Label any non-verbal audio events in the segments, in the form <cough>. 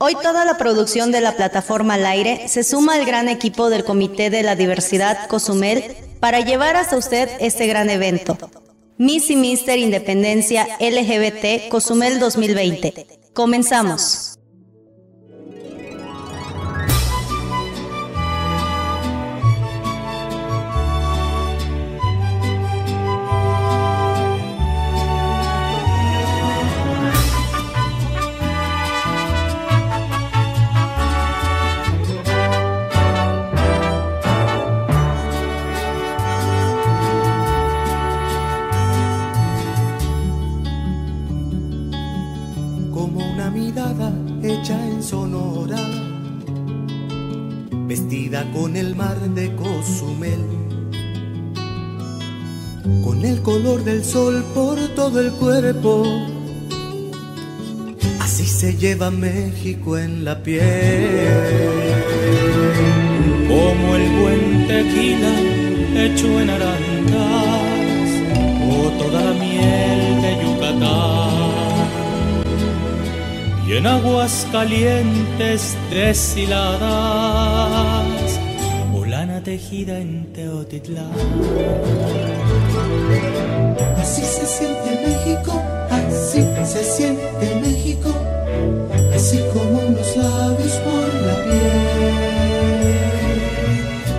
Hoy toda la producción de la plataforma al aire se suma al gran equipo del Comité de la Diversidad Cozumel para llevar hasta usted este gran evento. Miss y Mister Independencia LGBT Cozumel 2020. Comenzamos. Con el mar de Cozumel, con el color del sol por todo el cuerpo. Así se lleva México en la piel. Como el buen tequila hecho en arandas o toda la miel de Yucatán. Y en aguas calientes deshiladas tejida en Teotitlán. Así se siente México, así se siente México, así como unos labios por la piel.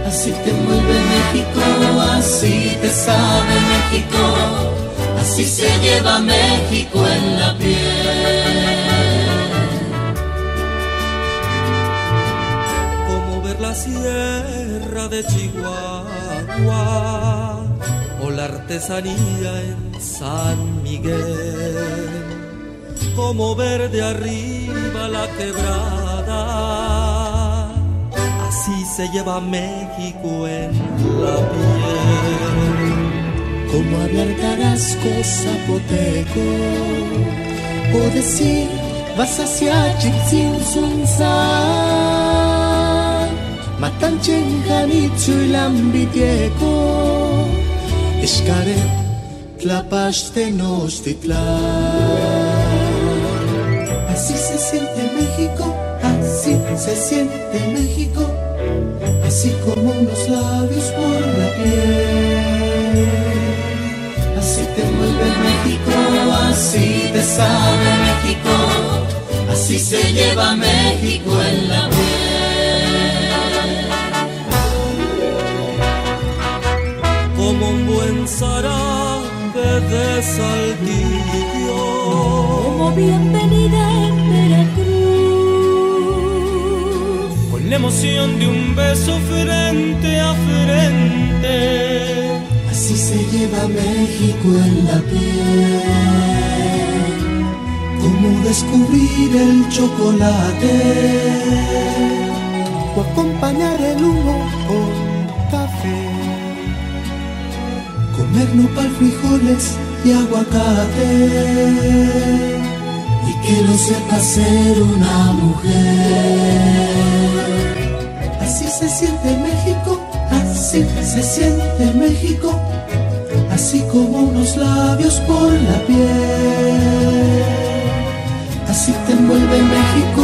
Así te mueve México, así te sabe México, así se lleva México en la piel. La sierra de Chihuahua o la artesanía en San Miguel. Como ver de arriba la quebrada, así se lleva México en la piel. Como hablar carasco zapoteco o decir vas hacia Chichén matanchen janitzu ilambitieko eskare tlapaste nostitla así se siente México así se siente México. Así como unos labios por la piel. Así te mueve México así te sabe México. Así se lleva México en la piel como un buen zarape de saltillo. Como bienvenida en Veracruz. Con la emoción de un beso frente a frente. Así se lleva México en la piel. Como descubrir el chocolate. O acompañar el humo con comer nopal, frijoles y aguacate. Y que no sepa ser una mujer. Así se siente México, así se siente México, así como unos labios por la piel. Así te envuelve México,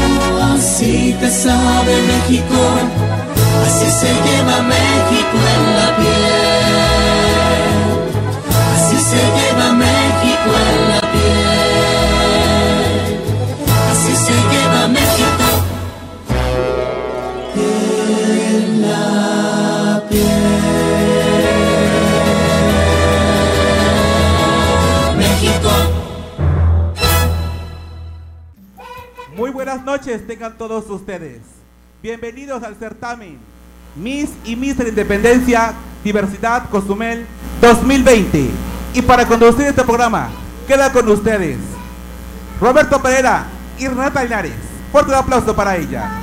así te sabe México, así se lleva México en la piel Muy buenas noches tengan todos ustedes. Bienvenidos al certamen Miss y Mister Independencia Diversidad Cozumel 2020. Y para conducir este programa, queda con ustedes Roberto Pereira y Renata Linares. Fuerte aplauso para ella.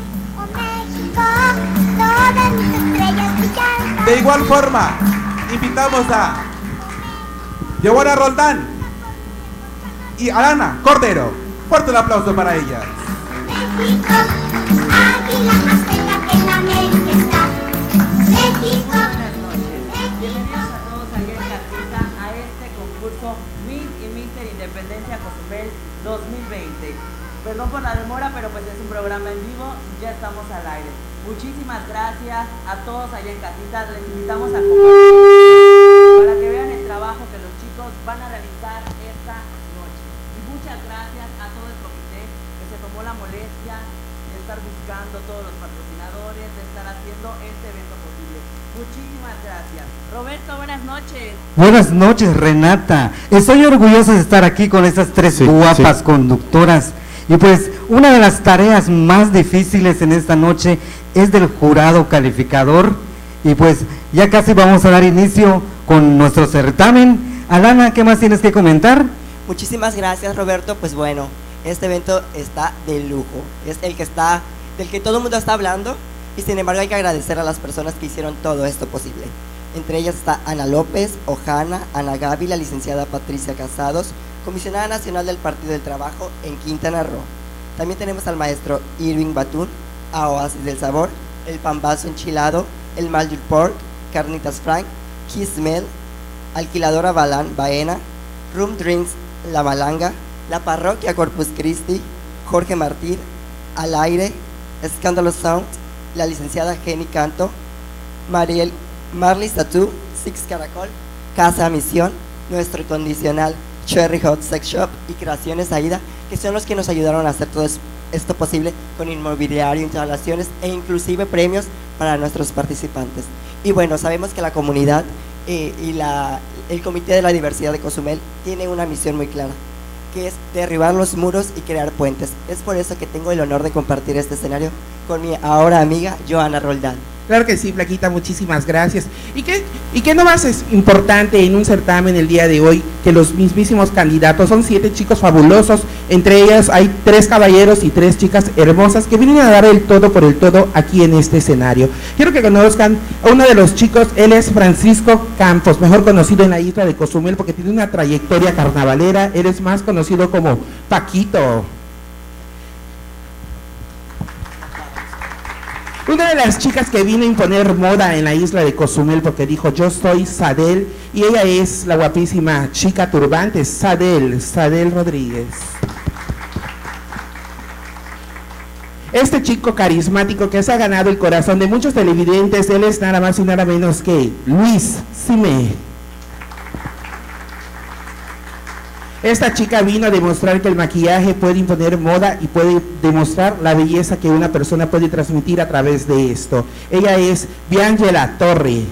De igual forma, invitamos a Giovanna Roldán y Alana Cordero. Fuerte el aplauso para ellas. México, Independencia Cozumel 2020. Perdón por la demora, pero pues es un programa al aire. Muchísimas gracias a todos allá en casita. Les invitamos a compartir para que vean el trabajo que los chicos van a realizar esta noche. Y muchas gracias a todo el comité que se tomó la molestia de estar buscando todos los patrocinadores, de estar haciendo este evento posible. Muchísimas gracias. Roberto, buenas noches. Buenas noches, Renata. Estoy orgulloso de estar aquí con estas tres Sí, guapas sí. conductoras. Y pues una de las tareas más difíciles en esta noche es del jurado calificador. Y pues ya casi vamos a dar inicio con nuestro certamen. Alana, ¿qué más tienes que comentar? Muchísimas gracias Roberto, pues bueno, este evento está de lujo, es el que está, del que todo el mundo está hablando y sin embargo hay que agradecer a las personas que hicieron todo esto posible. Entre ellas está Ana López, Ojana, Ana Gaby, la licenciada Patricia Casados, comisionada nacional del Partido del Trabajo en Quintana Roo. También tenemos al maestro Irving Batún, a Oasis del Sabor, el Pambazo Enchilado, el Maldur Pork, Carnitas Frank, Kismel, Alquiladora Balán Baena, Room Drinks La Malanga, La Parroquia Corpus Christi, Jorge Martín, Al Aire, Escándalo Sound, la licenciada Jenny Canto, Mariel, Marley Satú, Six Caracol, Casa Misión, nuestro condicional Cherry Hot Sex Shop y Creaciones Aida, que son los que nos ayudaron a hacer todo es- esto posible con inmobiliario, instalaciones e inclusive premios para nuestros participantes. Y bueno, sabemos que la comunidad eh, y la, el Comité de la Diversidad de Cozumel tiene una misión muy clara, que es derribar los muros y crear puentes. Es por eso que tengo el honor de compartir este escenario con mi ahora amiga Joana Roldán. Claro que sí, Flaquita, muchísimas gracias. ¿Y qué, ¿Y qué no más es importante en un certamen el día de hoy? Que los mismísimos candidatos son siete chicos fabulosos, entre ellas hay tres caballeros y tres chicas hermosas que vienen a dar el todo por el todo aquí en este escenario. Quiero que conozcan a uno de los chicos, él es Francisco Campos, mejor conocido en la isla de Cozumel porque tiene una trayectoria carnavalera, él es más conocido como Paquito. Una de las chicas que vino a imponer moda en la isla de Cozumel porque dijo yo soy Sadel y ella es la guapísima chica turbante Sadel, Sadel Rodríguez. Este chico carismático que se ha ganado el corazón de muchos televidentes, él es nada más y nada menos que Luis Sime. Esta chica vino a demostrar que el maquillaje puede imponer moda y puede demostrar la belleza que una persona puede transmitir a través de esto. Ella es Biangela Torre.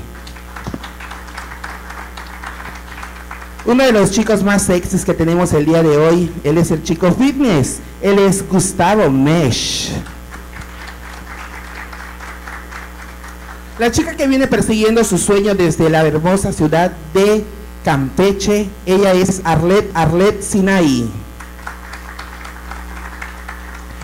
Uno de los chicos más sexys que tenemos el día de hoy, él es el chico fitness, él es Gustavo Mesh. La chica que viene persiguiendo su sueño desde la hermosa ciudad de Campeche, ella es Arlet Arlet Sinai.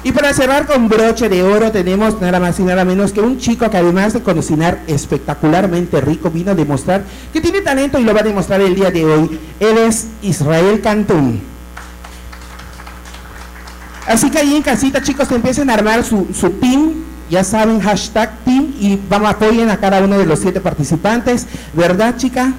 Y para cerrar con broche de oro tenemos nada más y nada menos que un chico que además de cocinar espectacularmente rico vino a demostrar que tiene talento y lo va a demostrar el día de hoy. Él es Israel Cantún. Así que ahí en casita chicos empiecen a armar su, su team, ya saben, hashtag team y vamos apoyen a cada uno de los siete participantes, ¿verdad chica?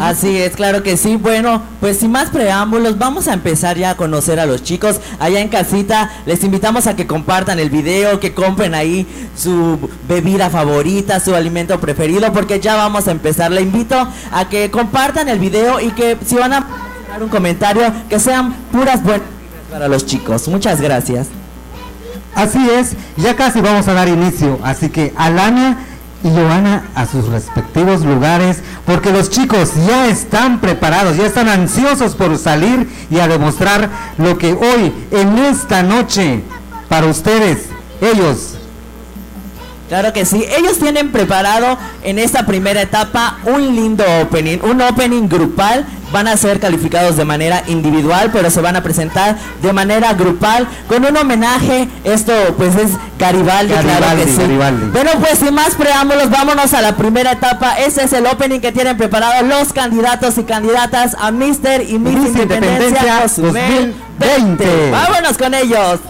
Así es, claro que sí. Bueno, pues sin más preámbulos, vamos a empezar ya a conocer a los chicos allá en casita. Les invitamos a que compartan el video, que compren ahí su bebida favorita, su alimento preferido, porque ya vamos a empezar. Le invito a que compartan el video y que si van a dar un comentario, que sean puras buenas para los chicos. Muchas gracias. Así es, ya casi vamos a dar inicio, así que Alana y Joana a sus respectivos lugares, porque los chicos ya están preparados, ya están ansiosos por salir y a demostrar lo que hoy, en esta noche, para ustedes, ellos Claro que sí, ellos tienen preparado en esta primera etapa un lindo opening, un opening grupal. Van a ser calificados de manera individual, pero se van a presentar de manera grupal con un homenaje. Esto pues es Garibaldi, claro Garibaldi, que sí. Garibaldi. Bueno, pues sin más preámbulos, vámonos a la primera etapa. Ese es el opening que tienen preparado los candidatos y candidatas a Mister y Miss, Miss Independencia, Independencia 2020. 2020. Vámonos con ellos.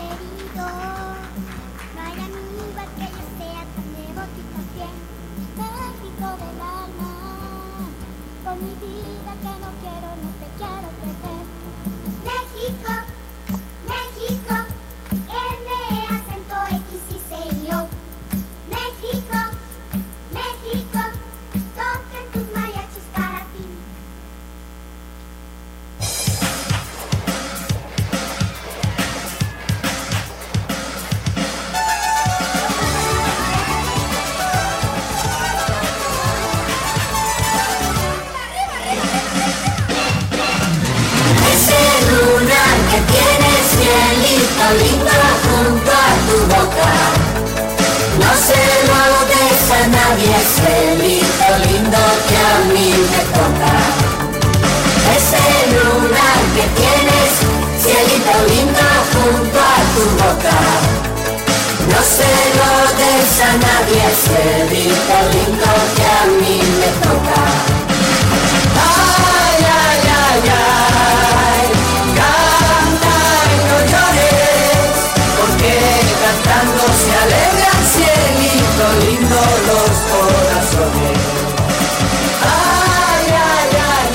a nadie se dedica lindo que a mí me toca. Ay, ay, ay, ay, canta y no llores, porque cantando se alegra el cielito lindo los corazones. Ay, ay, ay,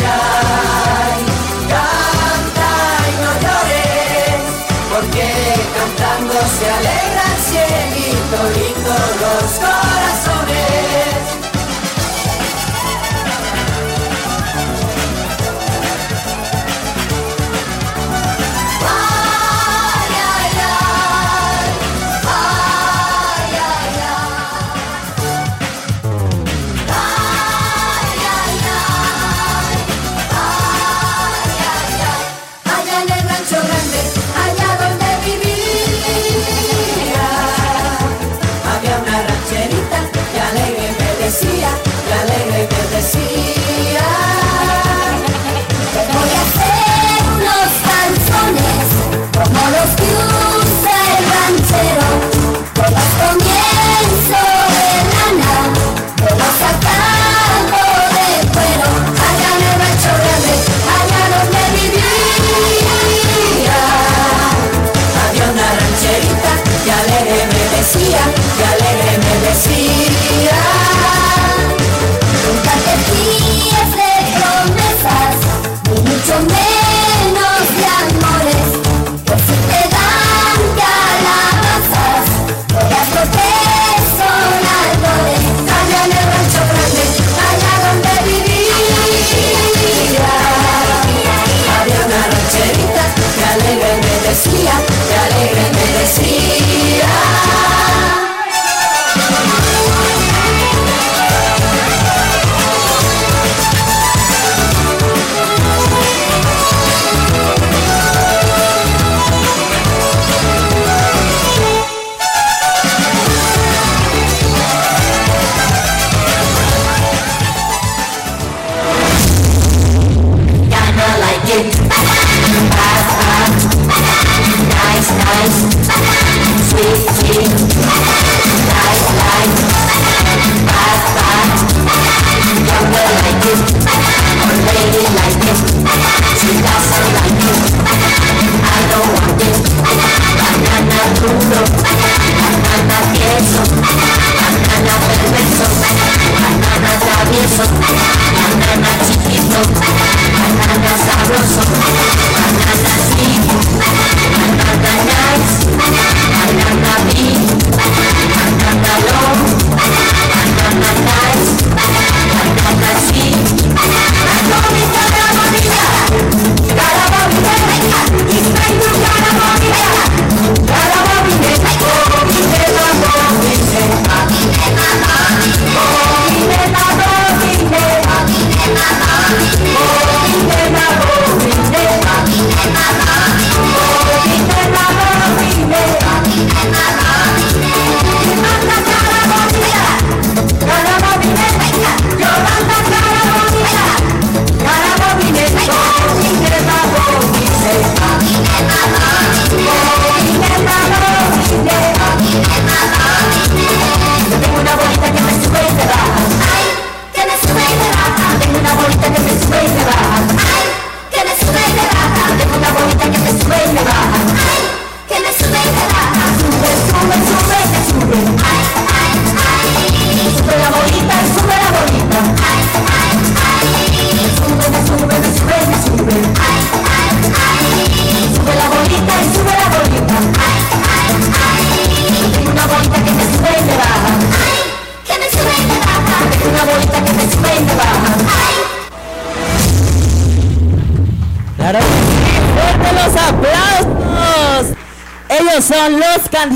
ay, canta y no llores, porque cantando se alegra el cielito lindo. Let's go.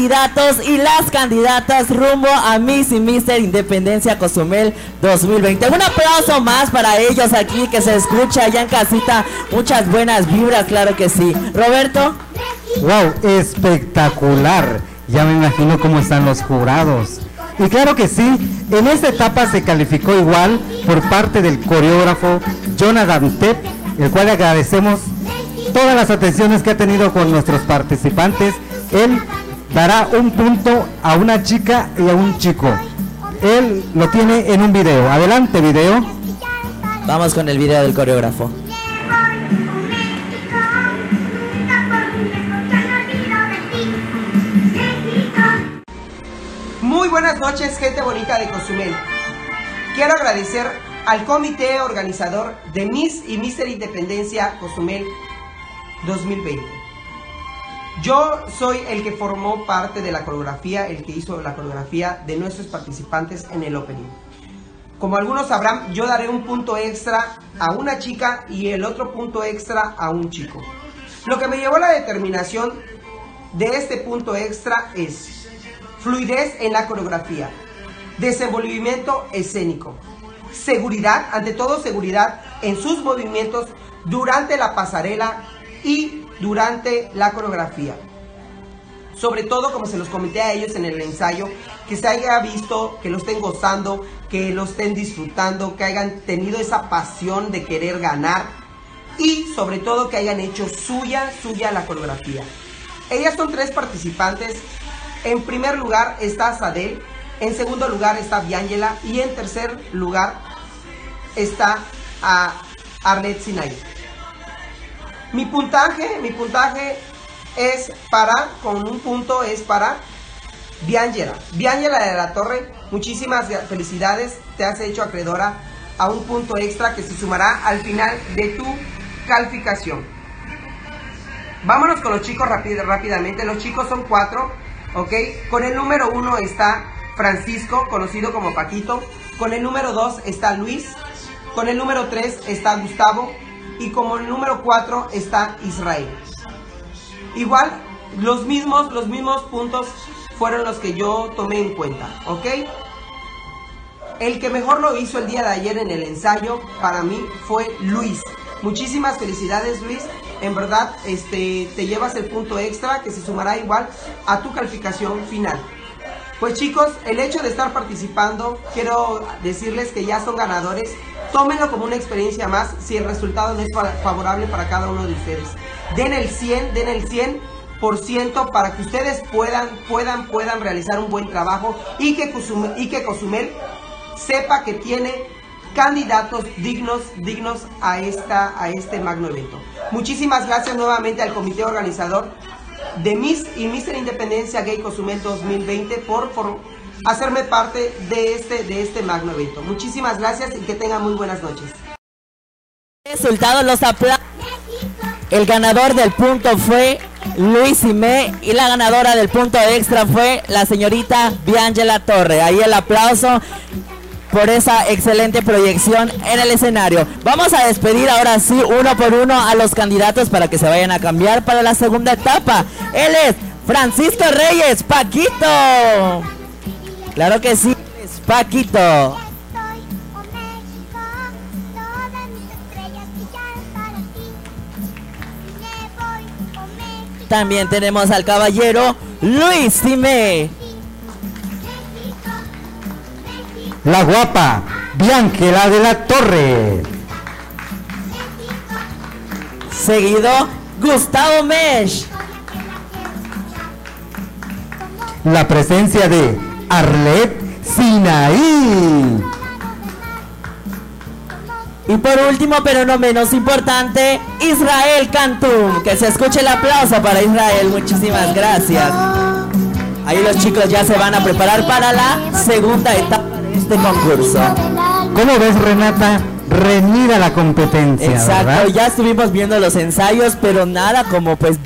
Candidatos y las candidatas rumbo a Miss y Mister Independencia Cozumel 2020. Un aplauso más para ellos aquí que se escucha allá en casita. Muchas buenas vibras, claro que sí. Roberto. Wow, espectacular. Ya me imagino cómo están los jurados. Y claro que sí, en esta etapa se calificó igual por parte del coreógrafo Jonathan Tep, el cual le agradecemos todas las atenciones que ha tenido con nuestros participantes. Él dará un punto a una chica y a un chico. Él lo tiene en un video. Adelante, video. Vamos con el video del coreógrafo. Muy buenas noches, gente bonita de Cozumel. Quiero agradecer al comité organizador de Miss y Mister Independencia Cozumel 2020. Yo soy el que formó parte de la coreografía, el que hizo la coreografía de nuestros participantes en el opening. Como algunos sabrán, yo daré un punto extra a una chica y el otro punto extra a un chico. Lo que me llevó a la determinación de este punto extra es fluidez en la coreografía, desenvolvimiento escénico, seguridad, ante todo seguridad en sus movimientos durante la pasarela y durante la coreografía. Sobre todo, como se los comenté a ellos en el ensayo, que se haya visto, que lo estén gozando, que lo estén disfrutando, que hayan tenido esa pasión de querer ganar y sobre todo que hayan hecho suya, suya la coreografía. Ellas son tres participantes. En primer lugar está Sadel, en segundo lugar está Biangela y en tercer lugar está a Arlet Sinai. Mi puntaje, mi puntaje es para, con un punto es para Biangela. Biangela de la Torre, muchísimas felicidades, te has hecho acreedora a un punto extra que se sumará al final de tu calificación. Vámonos con los chicos rápid- rápidamente. Los chicos son cuatro, ¿ok? Con el número uno está Francisco, conocido como Paquito. Con el número dos está Luis. Con el número tres está Gustavo. Y como el número cuatro está Israel. Igual, los mismos, los mismos puntos fueron los que yo tomé en cuenta, ¿ok? El que mejor lo hizo el día de ayer en el ensayo para mí fue Luis. Muchísimas felicidades Luis. En verdad, este, te llevas el punto extra que se sumará igual a tu calificación final. Pues chicos, el hecho de estar participando, quiero decirles que ya son ganadores. Tómenlo como una experiencia más si el resultado no es fa- favorable para cada uno de ustedes. Den el 100, den el 100% para que ustedes puedan, puedan, puedan realizar un buen trabajo y que, Cozumel, y que Cozumel sepa que tiene candidatos dignos, dignos a, esta, a este magno evento. Muchísimas gracias nuevamente al comité organizador de Miss y Mister Independencia Gay Cozumel 2020 por, por hacerme parte de este, de este magno evento. Muchísimas gracias y que tengan muy buenas noches. Resultados, los aplausos. El ganador del punto fue Luis Simé y la ganadora del punto extra fue la señorita Biangela Torre. Ahí el aplauso por esa excelente proyección en el escenario. Vamos a despedir ahora sí uno por uno a los candidatos para que se vayan a cambiar para la segunda etapa. Él es Francisco Reyes, Paquito. Claro que sí, es Paquito. También tenemos al caballero Luis Simé. La guapa Bianquela de la Torre. Seguido, Gustavo Mesh. La presencia de Arlet Sinaí. Y por último, pero no menos importante, Israel Cantum. Que se escuche el aplauso para Israel. Muchísimas gracias. Ahí los chicos ya se van a preparar para la segunda etapa de este concurso. ¿Cómo ves, Renata? Reñida la competencia, Exacto, ¿verdad? ya estuvimos viendo los ensayos, pero nada como pues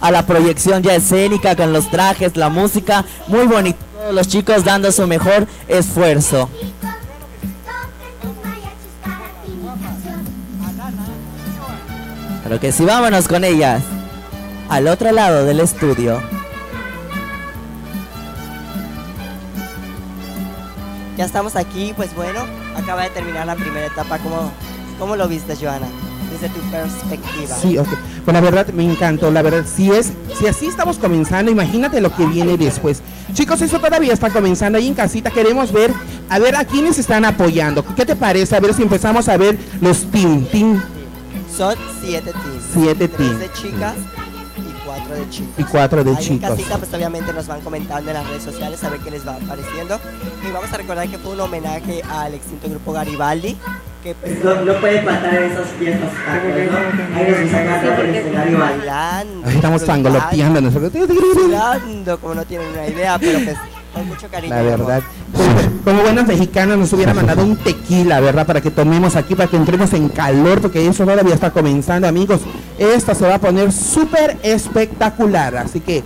a la proyección ya escénica con los trajes, la música, muy bonito los chicos dando su mejor esfuerzo. Claro que sí, vámonos con ellas. Al otro lado del estudio. Ya estamos aquí, pues bueno, acaba de terminar la primera etapa. ¿Cómo, cómo lo viste, Joana? Desde tu perspectiva. Sí, ok. Pues la verdad me encantó, la verdad, si es, si así estamos comenzando, imagínate lo que viene después. Chicos, eso todavía está comenzando ahí en casita, queremos ver, a ver a quiénes están apoyando. ¿Qué te parece? A ver si empezamos a ver los team, team Son siete teams. Siete Tres teams. de chicas y cuatro de chicos. y cuatro de Ahí en chicos. casita, pues obviamente nos van comentando en las redes sociales a ver qué les va apareciendo. Y vamos a recordar que fue un homenaje al extinto grupo Garibaldi. Que pues, no, no puede faltar esas fiestas ¿no? Ahí nos sacan por el escenario bailando. Ahí estamos sangoloteando nosotros. Sudando, como no tienen una idea, pero pues con mucho cariño. La verdad. Como buenos mexicanos nos hubiera mandado un tequila, ¿verdad? Para que tomemos aquí, para que entremos en calor, porque eso todavía está comenzando, amigos. Esto se va a poner súper espectacular. Así que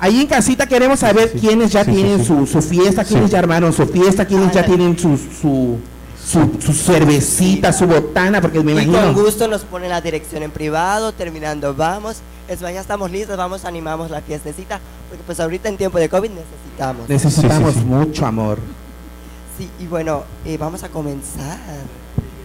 ahí en casita queremos saber quiénes ya sí, tienen sí. Su, su fiesta, quiénes Sí. ya armaron su fiesta, quiénes ya tienen su, su, su, su cervecita, su botana, porque me Y imagino. con gusto nos ponen la dirección en privado, terminando vamos. Es más, ya estamos listos, vamos, animamos la fiestecita, porque pues ahorita en tiempo de COVID necesitamos. Necesitamos Sí, sí, sí. mucho amor. Sí, y bueno, eh, vamos a comenzar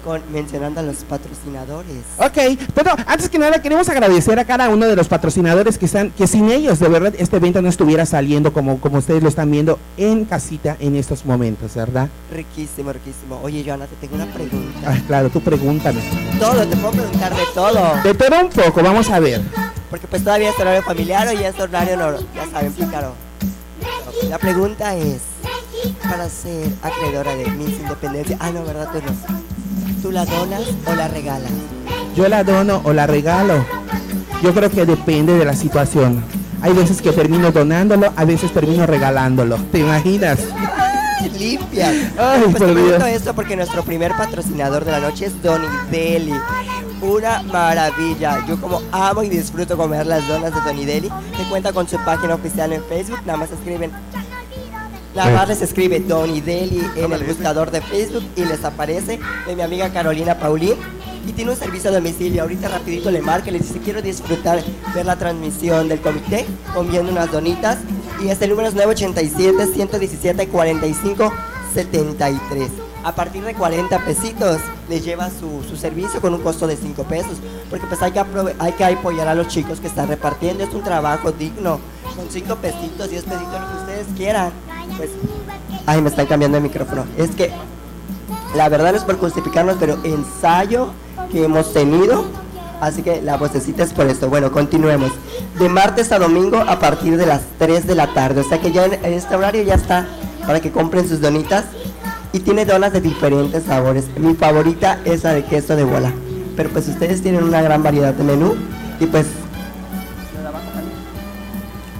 con mencionando a los patrocinadores. Ok, bueno, antes que nada queremos agradecer a cada uno de los patrocinadores que están, que sin ellos de verdad este evento no estuviera saliendo como, como ustedes lo están viendo en casita en estos momentos, ¿verdad? Riquísimo, riquísimo. Oye, Joana, te tengo una pregunta. Ah, claro, tú pregúntame. Todo, te puedo preguntar de todo. De todo un poco, vamos a ver. Porque pues todavía es horario familiar o ya es horario, no, ya saben, pícaro. La pregunta es, para ser acreedora de Miss Independencia, ah, no, ¿verdad? Tú no. ¿Tú la donas o la regalas? Yo la dono o la regalo. Yo creo que depende de la situación. Hay veces que termino donándolo, a veces termino regalándolo. ¿Te imaginas? Limpia. Ay, pues por Dios. esto porque nuestro primer patrocinador de la noche es Donny Deli. Una maravilla. Yo como amo y disfruto comer las donas de Donny Deli. Que cuenta con su página oficial en Facebook. Nada más escriben. Nada más les escribe Donny Deli en el buscador de Facebook y les aparece de mi amiga Carolina Paulín. Y tiene un servicio a domicilio. Ahorita rapidito le marca y le dice quiero disfrutar, ver la transmisión del comité comiendo unas donitas. Y este número es 987 117 45 73. A partir de 40 pesitos les lleva su, su servicio con un costo de 5 pesos. Porque pues hay que, hay que apoyar a los chicos que están repartiendo. Es un trabajo digno. Con 5 pesitos, 10 pesitos, lo que ustedes quieran. Pues, ay, me están cambiando el micrófono. Es que la verdad no es por justificarnos, pero ensayo que hemos tenido. Así que la vocecita es por esto. Bueno, continuemos. De martes a domingo a partir de las 3 de la tarde. O sea que ya en, en este horario ya está para que compren sus donitas. Y tiene donas de diferentes sabores. Mi favorita es la de queso de bola. Pero pues ustedes tienen una gran variedad de menú. Y pues...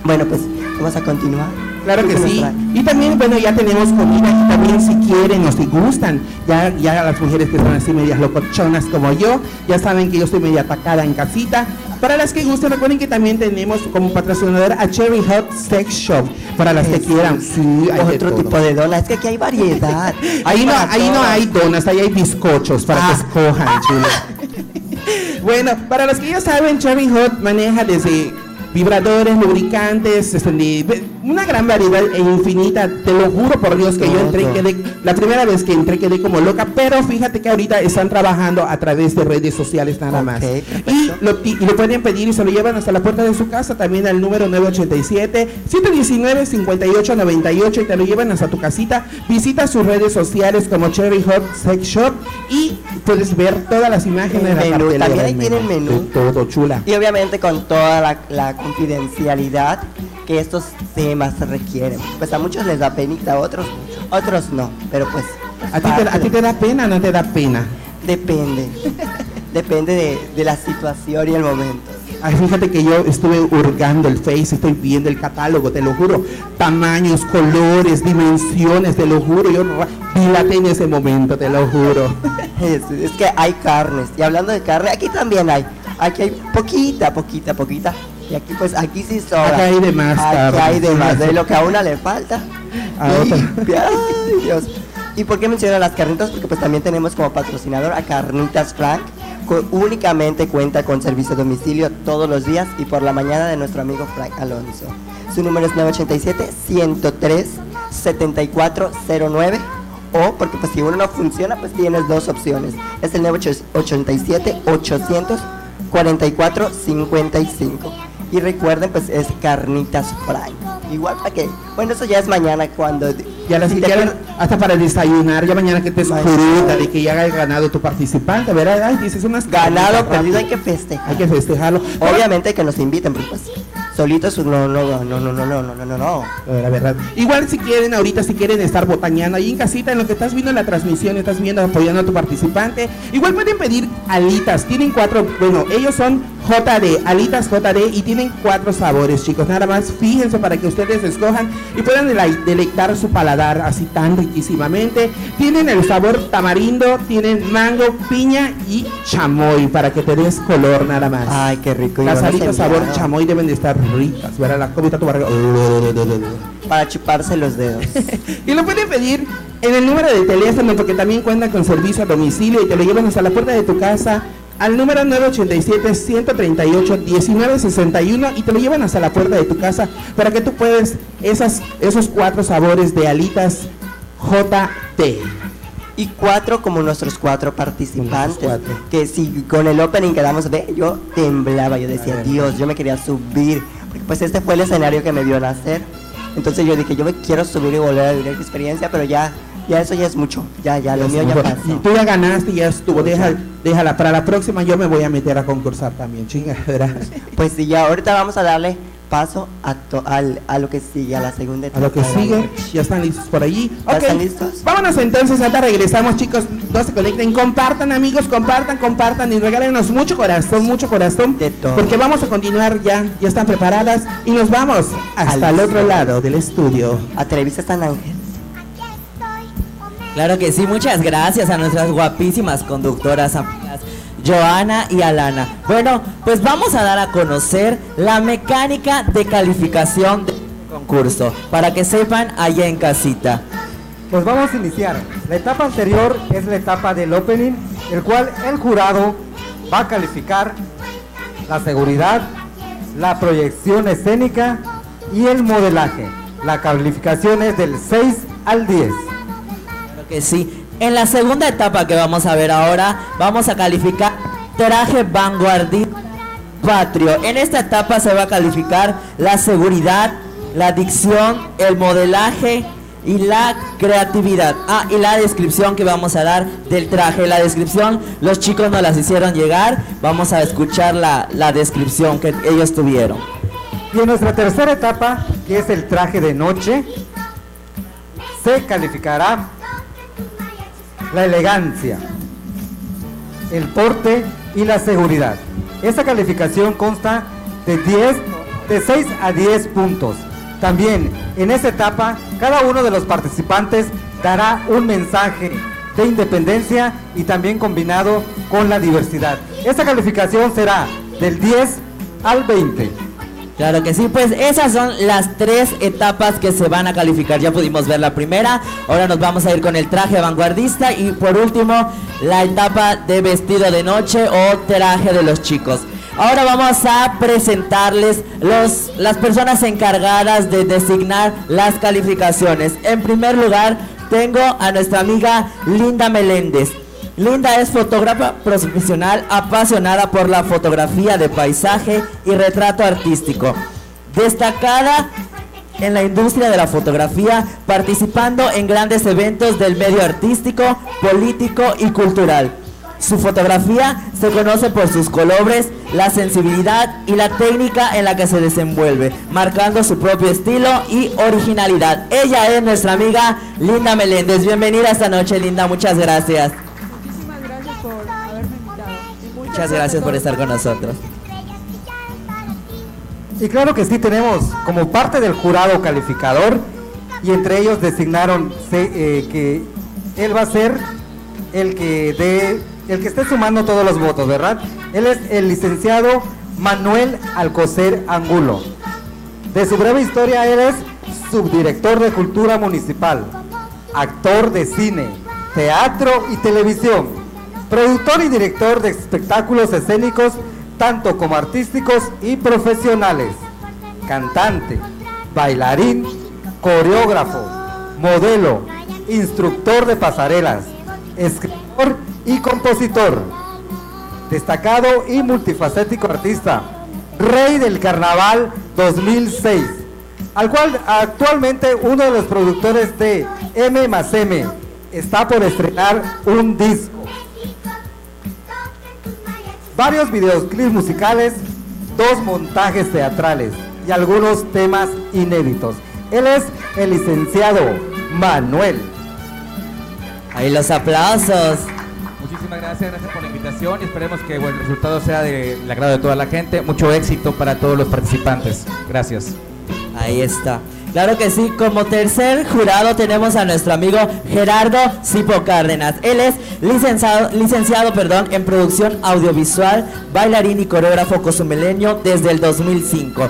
Bueno, pues vamos a continuar. Claro que ¿Qué nos sí. Y también, bueno, ya tenemos comida y también si quieren o si gustan, ya, ya las mujeres que son así medias locochonas como yo, ya saben que yo estoy media atacada en casita. Para las que gusten, recuerden que también tenemos como patrocinadora a Cherry Hot Sex Shop. Para las que quieran. Sí, hay de Otro todo. tipo de dona. Es que aquí hay variedad. <laughs> Ahí no, ahí no hay donas, ahí hay bizcochos para que Ah. escojan, <laughs> chulo. bueno, para los que ya saben, Cherry Hot maneja desde vibradores, lubricantes, este, una gran variedad e infinita. Te lo juro por Dios que yo entré y Todo. quedé, la primera vez que entré quedé como loca, pero fíjate que ahorita están trabajando a través de redes sociales nada más. Y lo, ti- y lo pueden pedir y se lo llevan hasta la puerta de su casa, también al número 987-719-5898 y te lo llevan hasta tu casita. Visita sus redes sociales como Cherry Hot Sex Shop y puedes ver todas las imágenes El de la también ahí tienen menú. De todo, chula. Y obviamente con toda la, la confidencialidad que estos temas requieren. Pues a muchos les da penita, a otros, otros no. Pero pues. ¿A ti, te, a ti te da pena o no te da pena? Depende. <laughs> Depende de, de la situación y el momento. Ay, fíjate que yo estuve hurgando el Face, estoy viendo el catálogo, te lo juro. Tamaños, colores, dimensiones, te lo juro. Yo dilaté en ese momento, te lo juro. <laughs> Es, es que hay carnes. Y hablando de carne, aquí también hay. Aquí hay poquita, poquita, poquita. Y aquí pues, aquí sí sobra. Acá hay de más Aquí hay de más. De lo que a una le falta. A otra. Limpia. <laughs> Ay, Dios. ¿Y por qué menciono las carnitas? Porque pues también tenemos como patrocinador a Carnitas Frank. cu- únicamente cuenta con servicio a domicilio todos los días y por la mañana de nuestro amigo Frank Alonso. Su número es 7409 o porque pues si uno no funciona pues tienes dos opciones. Es el 987 800 44 55. Y recuerden pues es carnitas fry. Igual para que, bueno eso ya es mañana cuando Ya la, si te ya la- acuer- hasta para desayunar, ya mañana que te es fruta de que ya haya ganado tu participante, ¿verdad? Ay, dices unas ganado perdido hay que festejar. Hay que festejarlo. Obviamente que nos inviten, pero pues solitos no, no, no, no, no, no, no, no, no, no. La verdad. Igual si quieren ahorita, si quieren estar botaneando ahí en casita, en lo que estás viendo la transmisión, estás viendo apoyando a tu participante, igual pueden pedir alitas. Tienen cuatro, bueno, ellos son JD, alitas JD y tienen cuatro sabores, chicos. Nada más fíjense para que ustedes escojan y puedan dele- deleitar su paladar así tan riquísimamente. Tienen el sabor tamarindo, tienen mango, piña y chamoy para que te des color nada más. Ay, qué rico. Las alitas sabor chamoy deben de estar ricas, ¿verdad? La comida tu barriga. Para chuparse los dedos. <laughs> Y lo pueden pedir en el número de teléfono porque también cuentan con servicio a domicilio y te lo llevan hasta la puerta de tu casa al número 987-138-1961 y te lo llevan hasta la puerta de tu casa para que tú puedes esas, esos cuatro sabores de alitas JT. Y cuatro como nuestros cuatro participantes. Cuatro. Que si con el opening quedamos, ve, yo temblaba, yo decía, Dios, yo me quería subir. Porque pues este fue el escenario que me vio nacer. Entonces yo dije, yo me quiero subir y volver a vivir esa experiencia, pero ya, ya eso ya es mucho. Ya, ya, lo mío ya Y pasó. tú ya ganaste, ya estuvo, deja, déjala. Para la próxima yo me voy a meter a concursar también, chingadera. <laughs> Pues sí, ya ahorita vamos a darle paso a, to- al, a lo que sigue, a la segunda A etapa. lo que sigue, ya están listos por allí. ¿Ya están listos? Vámonos entonces, ahorita regresamos chicos, no se conecten, compartan amigos, compartan, compartan y regálenos mucho corazón, mucho corazón, De todo. porque vamos a continuar ya, ya están preparadas y nos vamos hasta Al el otro lado del estudio. A Televisa San Ángel. Claro que sí, muchas gracias a nuestras guapísimas conductoras amigas Joana y Alana. Bueno, pues vamos a dar a conocer la mecánica de calificación del concurso para que sepan allá en casita. Pues vamos a iniciar. La etapa anterior es la etapa del opening, el cual el jurado va a calificar la seguridad, la proyección escénica y el modelaje. La calificación es del 6 al 10. Que sí. En la segunda etapa que vamos a ver ahora, vamos a calificar traje vanguardista patrio. En esta etapa se va a calificar la seguridad, la dicción, el modelaje y la creatividad. Ah, y la descripción que vamos a dar del traje. La descripción, los chicos nos las hicieron llegar. Vamos a escuchar la, la descripción que ellos tuvieron. Y en nuestra tercera etapa, que es el traje de noche, se calificará la elegancia, el porte y la seguridad. Esta calificación consta de 10, de 6 a 10 puntos. También en esta etapa, cada uno de los participantes dará un mensaje de independencia y también combinado con la diversidad. Esta calificación será del 10 al 20. Claro que sí, pues esas son las tres etapas que se van a calificar. Ya pudimos ver la primera, ahora nos vamos a ir con el traje vanguardista y por último la etapa de vestido de noche o traje de los chicos. Ahora vamos a presentarles los, las personas encargadas de designar las calificaciones. En primer lugar, tengo a nuestra amiga Linda Meléndez. Linda es fotógrafa profesional apasionada por la fotografía de paisaje y retrato artístico. Destacada en la industria de la fotografía, participando en grandes eventos del medio artístico, político y cultural. Su fotografía se conoce por sus colores, la sensibilidad y la técnica en la que se desenvuelve, marcando su propio estilo y originalidad. Ella es nuestra amiga Linda Meléndez. Bienvenida esta noche, Linda. Muchas gracias. Muchas gracias por estar con nosotros. Y claro que sí tenemos como parte del jurado calificador y entre ellos designaron eh, que él va a ser el que dé, el que esté sumando todos los votos, ¿verdad? Él es el licenciado Manuel Alcocer Angulo. De su breve historia, él es subdirector de Cultura Municipal, actor de cine, teatro y televisión, productor y director de espectáculos escénicos, tanto como artísticos y profesionales, cantante, bailarín, coreógrafo, modelo, instructor de pasarelas, escritor y compositor, destacado y multifacético artista, rey del carnaval 2006, al cual actualmente uno de los productores de M más M está por estrenar un disco. Varios videoclips musicales, dos montajes teatrales y algunos temas inéditos. Él es el licenciado Manuel. Ahí los aplausos. Muchísimas gracias, gracias por la invitación y esperemos que bueno, el resultado sea del agrado de toda la gente. Mucho éxito para todos los participantes. Gracias. Ahí está. Claro que sí, como tercer jurado tenemos a nuestro amigo Gerardo Cipo Cárdenas. Él es licenciado, licenciado perdón, en producción audiovisual, bailarín y coreógrafo cozumeleño desde el 2005.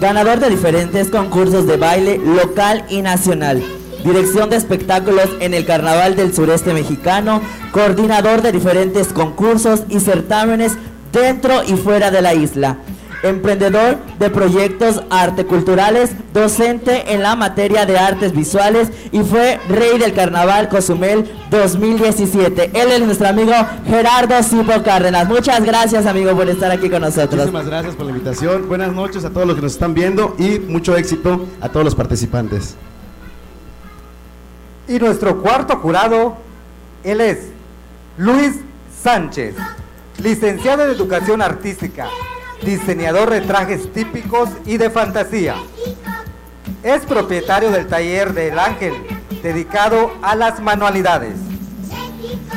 Ganador de diferentes concursos de baile local y nacional. Dirección de espectáculos en el Carnaval del Sureste Mexicano. Coordinador de diferentes concursos y certámenes dentro y fuera de la isla emprendedor de proyectos arte culturales, docente en la materia de artes visuales y fue rey del carnaval Cozumel 2017. Él es nuestro amigo Gerardo Cipo Cárdenas. Muchas gracias amigo por estar aquí con nosotros. Muchísimas gracias por la invitación. Buenas noches a todos los que nos están viendo y mucho éxito a todos los participantes. Y nuestro cuarto jurado, él es Luis Sánchez, licenciado en Educación Artística, diseñador de trajes típicos y de fantasía. Es propietario del taller del Ángel, dedicado a las manualidades.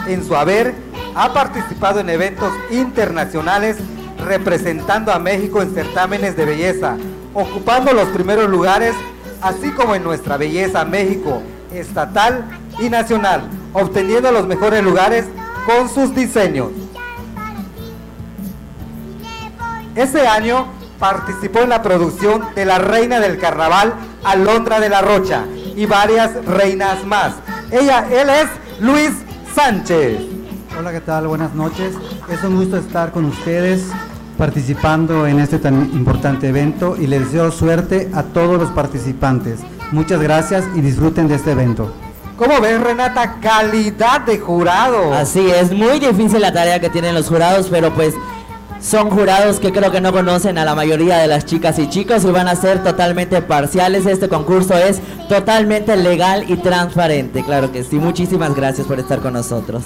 En su haber, ha participado en eventos internacionales representando a México en certámenes de belleza, ocupando los primeros lugares, así como en nuestra belleza México, estatal y nacional, obteniendo los mejores lugares con sus diseños. Ese año participó en la producción de La Reina del Carnaval, Alondra de la Rocha y varias reinas más. Ella, él es Luis Sánchez. Hola, ¿qué tal? Buenas noches. Es un gusto estar con ustedes participando en este tan importante evento y les deseo suerte a todos los participantes. Muchas gracias y disfruten de este evento. ¿Cómo ves, Renata? Calidad de jurado. Así es, muy difícil la tarea que tienen los jurados, pero pues son jurados que creo que no conocen a la mayoría de las chicas y chicos y van a ser totalmente parciales. Este concurso es totalmente legal y transparente. Claro que sí. Muchísimas gracias por estar con nosotros.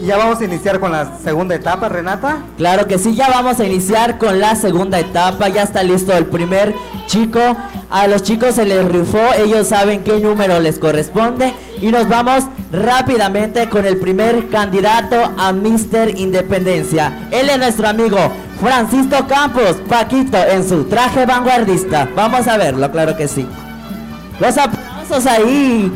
¿Y ya vamos a iniciar con la segunda etapa, Renata? Claro que sí, ya vamos a iniciar con la segunda etapa. Ya está listo el primer chico. A los chicos se les rifó, ellos saben qué número les corresponde. Y nos vamos rápidamente con el primer candidato a Mister Independencia. Él es nuestro amigo Francisco Campos, Paquito, en su traje vanguardista. Vamos a verlo, claro que sí. Los aplausos ahí.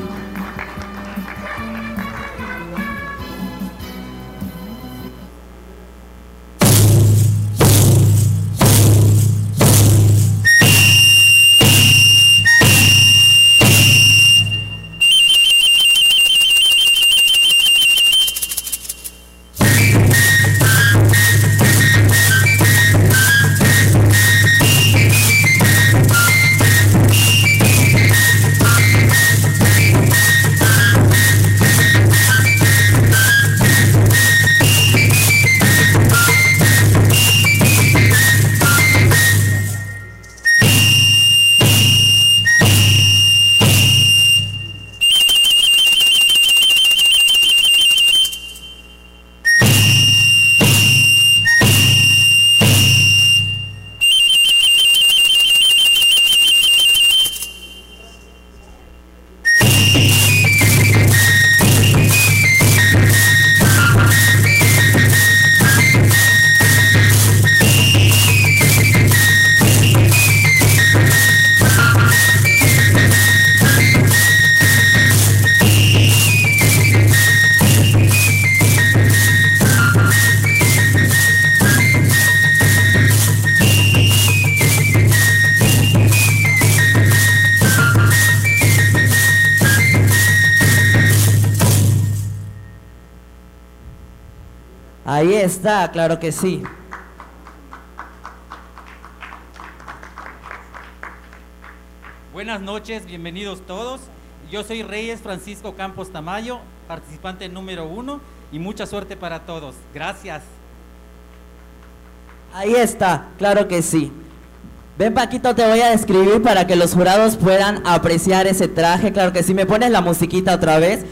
Está, claro que sí. Buenas noches, bienvenidos todos. Yo soy Reyes Francisco Campos Tamayo, participante número uno, y mucha suerte para todos. Gracias. Ahí está, claro que sí. Ven Paquito, te voy a describir para que los jurados puedan apreciar ese traje. Claro que sí, me pones la musiquita otra vez.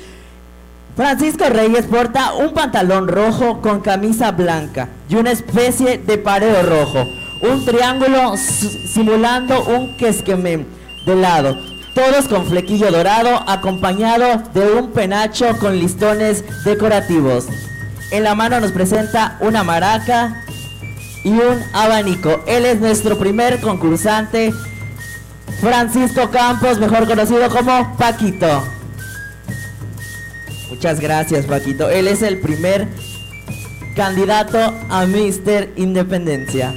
Francisco Reyes porta un pantalón rojo con camisa blanca y una especie de pareo rojo. Un triángulo simulando un quesquemén de lado. Todos con flequillo dorado acompañado de un penacho con listones decorativos. En la mano nos presenta una maraca y un abanico. Él es nuestro primer concursante, Francisco Campos, mejor conocido como Paquito. Muchas gracias, Paquito. Él es el primer candidato a Mister Independencia.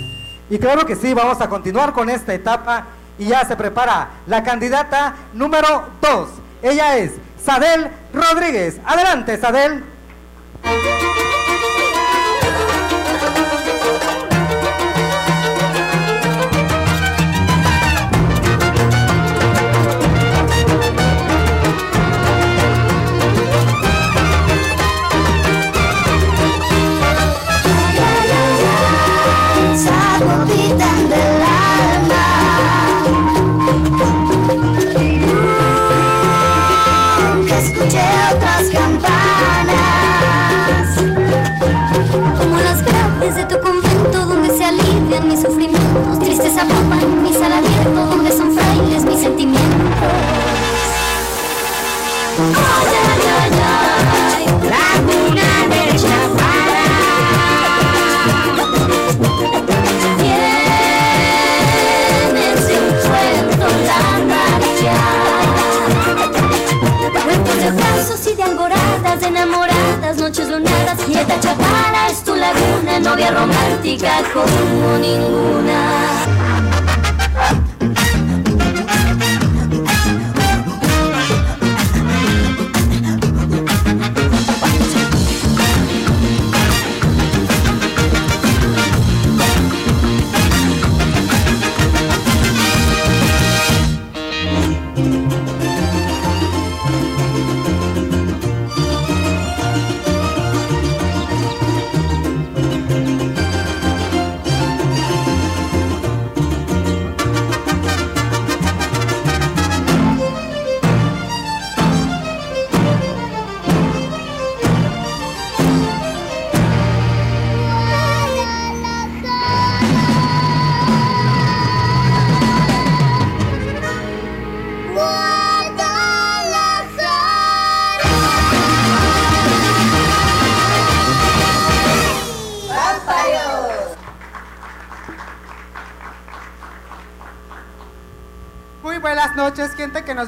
Y claro que sí, vamos a continuar con esta etapa y ya se prepara la candidata número 2. Ella es Sadel Rodríguez. Adelante, Sadel. Como las graves de tu convento donde se alivian mis sufrimientos. Tristes apapan mi sala abierto donde son frailes mis sentimientos. Laguna de noches lunadas Y esta chapala es tu laguna, novia romántica como ninguna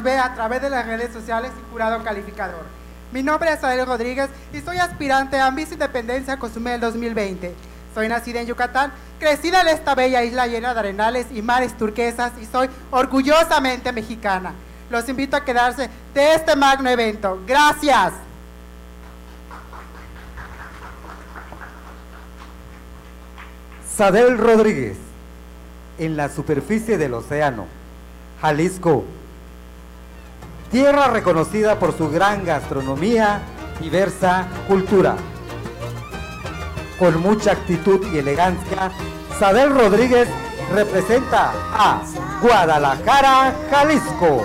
ve a través de las redes sociales y jurado calificador. Mi nombre es Adel Rodríguez y soy aspirante a Miss Independencia Cozumel 2020. Soy nacida en Yucatán, crecida en esta bella isla llena de arenales y mares turquesas y soy orgullosamente mexicana. Los invito a quedarse de este magno evento. Gracias. Sadel Rodríguez. En la superficie del océano. Jalisco. Tierra reconocida por su gran gastronomía, diversa cultura. Con mucha actitud y elegancia, Sadel Rodríguez representa a Guadalajara, Jalisco.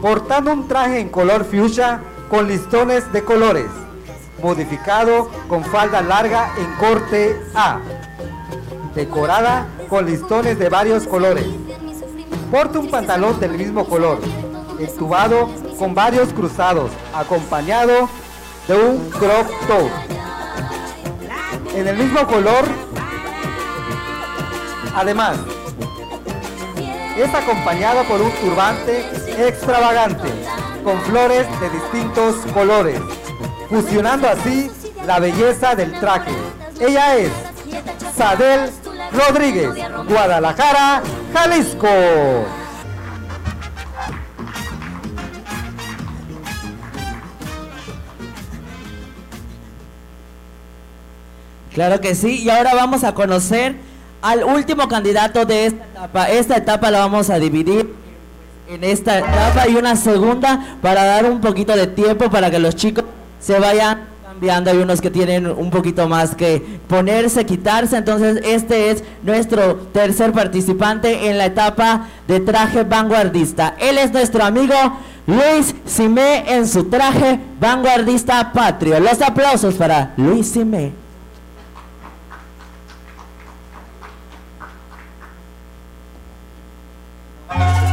Portando un traje en color fuchsia con listones de colores, modificado con falda larga en corte A, decorada con listones de varios colores. Porta un pantalón del mismo color, entubado con varios cruzados, acompañado de un crop top. En el mismo color, además, es acompañado por un turbante extravagante con flores de distintos colores, fusionando así la belleza del traje. Ella es Sadel Rodríguez, Guadalajara, Jalisco. Claro que sí, y ahora vamos a conocer al último candidato de esta etapa. Esta etapa la vamos a dividir en esta etapa y una segunda para dar un poquito de tiempo para que los chicos se vayan cambiando. Hay unos que tienen un poquito más que ponerse, quitarse. Entonces este es nuestro tercer participante en la etapa de traje vanguardista. Él es nuestro amigo Luis Simé en su traje vanguardista patrio. Los aplausos para Luis Simé. Ahí están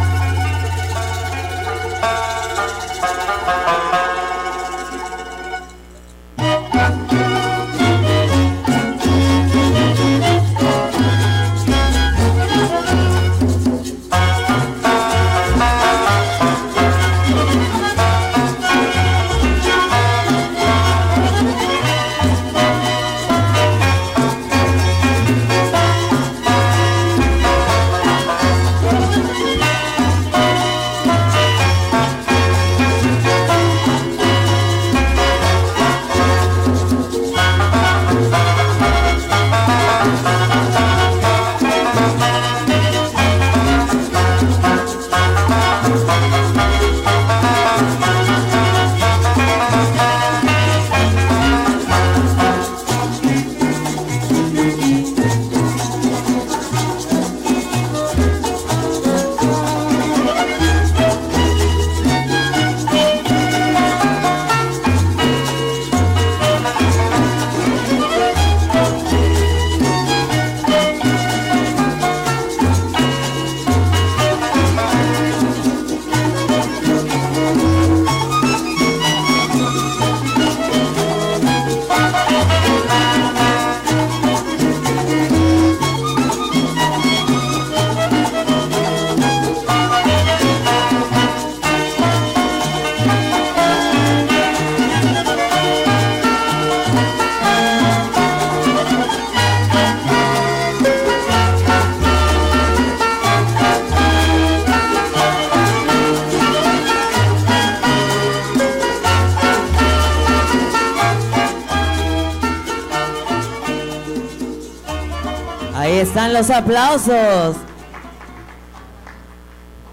los aplausos.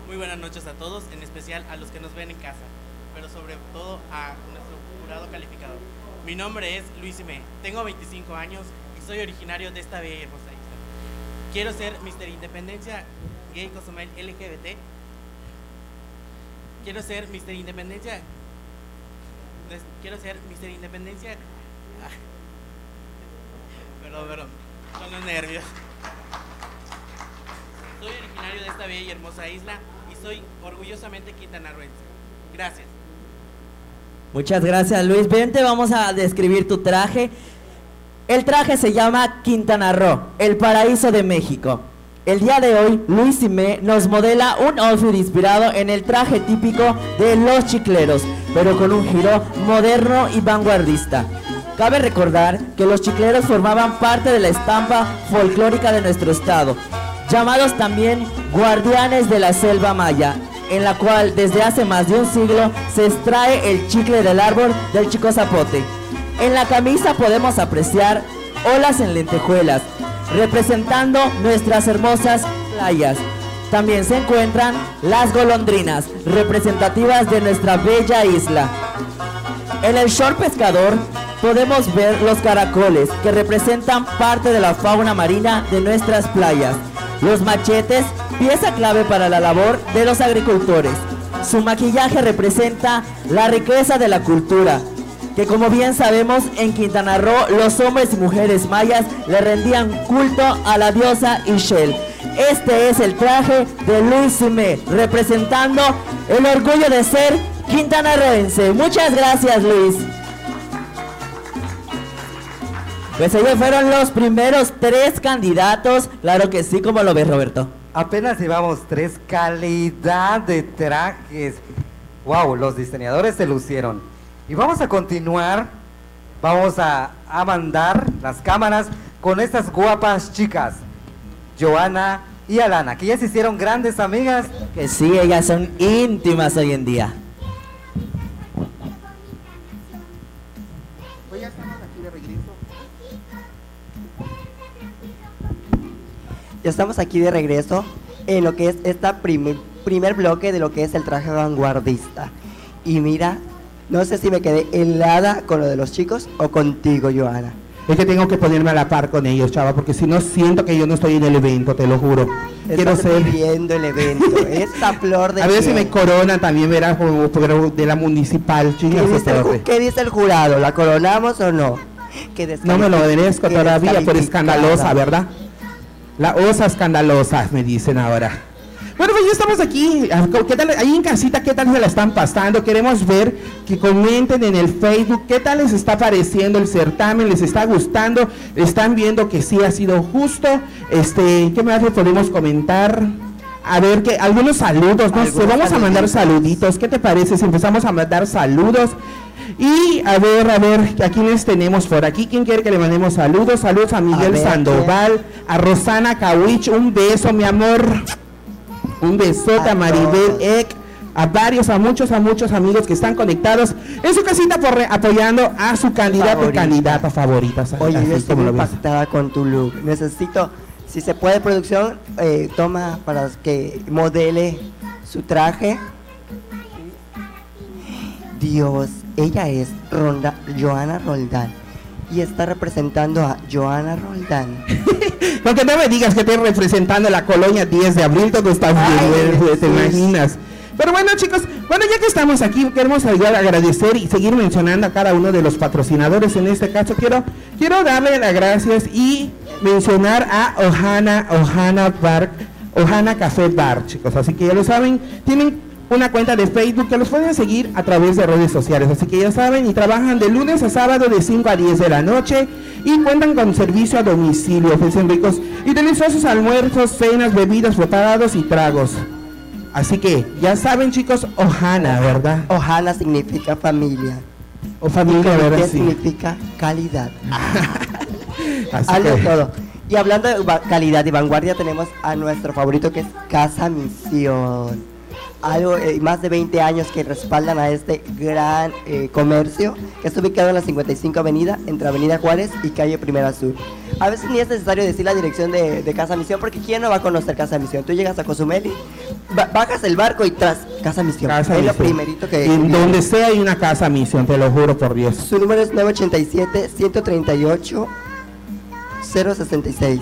Muy buenas noches a todos, en especial a los que nos ven en casa, pero sobre todo a nuestro jurado calificador. Mi nombre es Luis Ime, tengo 25 años y soy originario de esta bella hermosa isla. Quiero ser Mr. Independencia Gay Cozumel LGBT. Quiero ser Mr. Independencia. Quiero ser Mr. Independencia. Ah. Perdón, perdón, son los nervios. Soy originario de esta bella hermosa isla y soy orgullosamente quintanarroense. Gracias. Muchas gracias Luis. Ven, te vamos a describir tu traje. El traje se llama Quintana Roo, el paraíso de México. El día de hoy, Luis Simé nos modela un outfit inspirado en el traje típico de los chicleros, pero con un giro moderno y vanguardista. Cabe recordar que los chicleros formaban parte de la estampa folclórica de nuestro estado, llamados también guardianes de la selva maya, en la cual desde hace más de un siglo se extrae el chicle del árbol del chico zapote. En la camisa podemos apreciar olas en lentejuelas, representando nuestras hermosas playas. También se encuentran las golondrinas, representativas de nuestra bella isla. En el short pescador podemos ver los caracoles que representan parte de la fauna marina de nuestras playas. Los machetes, pieza clave para la labor de los agricultores. Su maquillaje representa la riqueza de la cultura, que como bien sabemos en Quintana Roo los hombres y mujeres mayas le rendían culto a la diosa Ishel. Este es el traje de Luis Simé, representando el orgullo de ser quintanarroense. Muchas gracias Luis. Pues ellos fueron los primeros tres candidatos, claro que sí, como lo ves Roberto. Apenas llevamos tres calidad de trajes. Wow, los diseñadores se lucieron. Y vamos a continuar. Vamos a, a mandar las cámaras con estas guapas chicas. Joana y Alana, que ya se hicieron grandes amigas. Que sí, ellas son íntimas hoy en día. Estamos aquí de regreso en lo que es esta primer primer bloque de lo que es el traje vanguardista. Y mira, no sé si me quedé helada con lo de los chicos o contigo, Joana. Es que tengo que ponerme a la par con ellos, chava, porque si no siento que yo no estoy en el evento, te lo juro. Quiero ser... viviendo el evento. <laughs> Esta flor de A ver si me piel. coronan también, verás, como de la municipal, ¿Qué chingas dice, el, su ju- torre. qué dice el jurado? ¿La coronamos o no? Que No me lo merezco todavía por escandalosa, ¿verdad? La osa escandalosa, me dicen ahora. Bueno, pues ya estamos aquí. Ah, ¿Qué tal? Ahí en casita, ¿qué tal se la están pasando? Queremos ver que comenten en el Facebook qué tal les está pareciendo el certamen, les está gustando, están viendo que sí ha sido justo. Este, ¿qué más le podemos comentar? A ver, que algunos saludos, no sé, vamos a mandar saluditos. ¿Qué te parece si empezamos a mandar saludos? Y a ver, a ver, ¿a quiénes tenemos por aquí? ¿Quién quiere que le mandemos saludos? Saludos a Miguel ver, Sandoval, a Rosana Kawich, un beso, mi amor. Un besote a, A Maribel. Eck, a varios, a muchos, a muchos amigos que están conectados en su casita por re- apoyando a su candidato y Favorita. candidata favorita. Oye, así yo estoy impactada con tu look. Necesito, si se puede, producción, eh, toma para que modele su traje. Dios, ella es Ronda, Joana Roldán y está representando a Joana Roldán. <laughs> Porque no me digas que estoy representando la colonia 10 de abril, todo está bien, güey, te imaginas. Pero bueno, chicos, bueno, ya que estamos aquí, queremos agradecer y seguir mencionando a cada uno de los patrocinadores. En este caso, quiero, quiero darle las gracias y mencionar a Ohana, Ohana Bar, Ohana Café Bar, chicos. Así que ya lo saben, tienen una cuenta de Facebook que los pueden seguir a través de redes sociales. Así que ya saben, y trabajan de lunes a sábado de 5 a 10 de la noche y cuentan con servicio a domicilio. Ofrecen ricos y deliciosos almuerzos, cenas, bebidas, preparados y tragos. Así que ya saben, chicos, Ohana, ¿verdad? Ohana significa familia. O familia, y ¿verdad? ¿Qué Sí. significa calidad? <laughs> Así Hazlo que- todo. Y hablando de calidad y vanguardia, tenemos a nuestro favorito que es Casa Misión. Algo, eh, más de 20 años que respaldan a este gran eh, comercio que está ubicado en la 55 Avenida, entre Avenida Juárez y Calle Primera Sur. A veces ni es necesario decir la dirección de, de Casa Misión porque ¿quién no va a conocer Casa Misión? Tú llegas a Cozumel y ba- bajas el barco y tras Casa Misión. Casa es lo Misión. primerito que... En donde sea hay una casa misión, te lo juro por Dios. Su número es 987-138-066.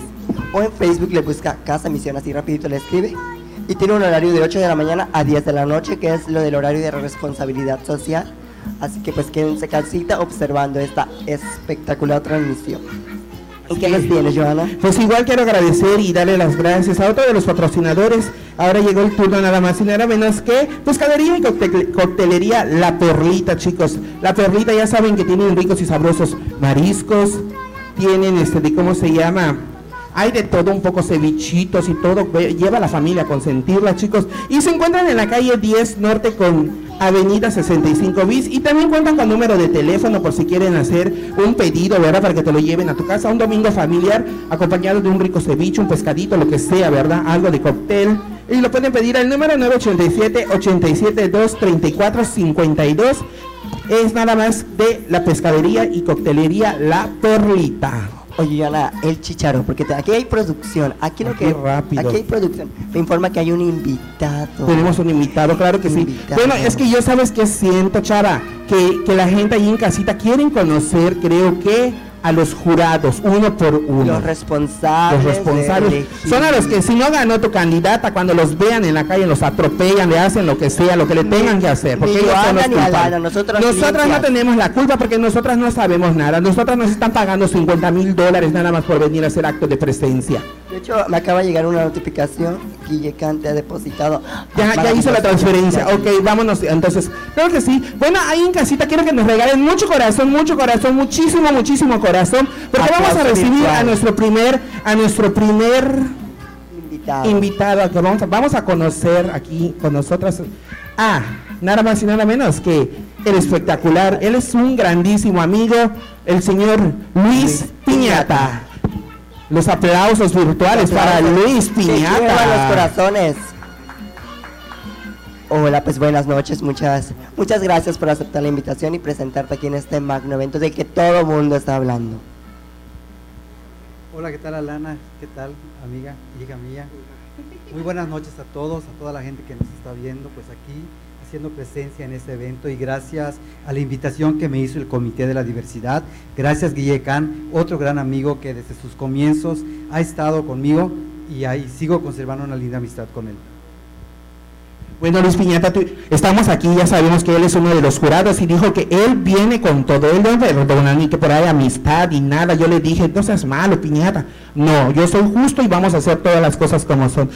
O en Facebook le busca Casa Misión, así rapidito le escribe. Y tiene un horario de 8 de la mañana a 10 de la noche, que es lo del horario de responsabilidad social. Así que pues quédense casita observando esta espectacular transmisión. ¿Y qué les tienes, Joana? Pues igual quiero agradecer y darle las gracias a otro de los patrocinadores. Ahora llegó el turno nada más y nada menos que pescadería y cocte- coctelería La Perlita, chicos. La Perlita ya saben que tienen ricos y sabrosos mariscos, tienen este de cómo se llama. Hay de todo, un poco cevichitos y todo. Lleva a la familia a consentirla, chicos. Y se encuentran en la calle 10 Norte con Avenida 65 bis y también cuentan con número de teléfono por si quieren hacer un pedido, ¿verdad? Para que te lo lleven a tu casa un domingo familiar acompañado de un rico ceviche, un pescadito, lo que sea, ¿verdad? Algo de cóctel. Y lo pueden pedir al número 987 872 3452 Es nada más de la pescadería y coctelería La Perlita. Oye, Joana, el chicharo, porque te- aquí hay producción. Aquí lo Aquí que. rápido. Aquí hay producción. Me informa que hay un invitado. Tenemos un invitado, claro que sí. Bueno, es que yo sabes que siento, Chava, que, que la gente ahí en casita quieren conocer, creo que a los jurados, uno por uno. Los responsables. Los responsables son a los que si no ganó tu candidata, cuando los vean en la calle los atropellan, le hacen lo que sea, lo que le tengan que hacer. Porque ellos son los culpables. Alana, nosotras no tenemos la culpa porque nosotras no sabemos nada. Nosotras nos están pagando 50 mil dólares nada más por venir a hacer acto de presencia. De hecho, me acaba de llegar una notificación. Guille Cante ha depositado. Ya, ya hizo la transferencia. Ok, vámonos. Entonces, creo que sí. Bueno, ahí en casita quiero que nos regalen mucho corazón, mucho corazón, muchísimo, muchísimo corazón. Porque vamos a recibir a nuestro primer, a nuestro primer Invitado. invitado a que vamos a, vamos a conocer aquí con nosotras. Ah, nada más y nada menos que el espectacular. Él es un grandísimo amigo, el señor Luis Piñata. Los aplausos virtuales para Luis Que lluevan los Piñata. corazones. Hola, pues buenas noches, muchas, muchas gracias por aceptar la invitación y presentarte aquí en este magno evento del que todo mundo está hablando. Hola, ¿qué tal Alana? ¿Qué tal, amiga, hija mía? Muy buenas noches a todos, a toda la gente que nos está viendo, pues aquí haciendo presencia en este evento y gracias a la invitación que me hizo el Comité de la Diversidad. Gracias Guille Can, otro gran amigo que desde sus comienzos ha estado conmigo y ahí sigo conservando una linda amistad con él. Bueno, Luis Piñata, tú- estamos aquí, ya sabemos que él es uno de los jurados y dijo que él viene con todo, él no perdona ni que por ahí amistad y nada. Yo le dije, no seas malo, Piñata. No, yo soy justo y vamos a hacer todas las cosas como son.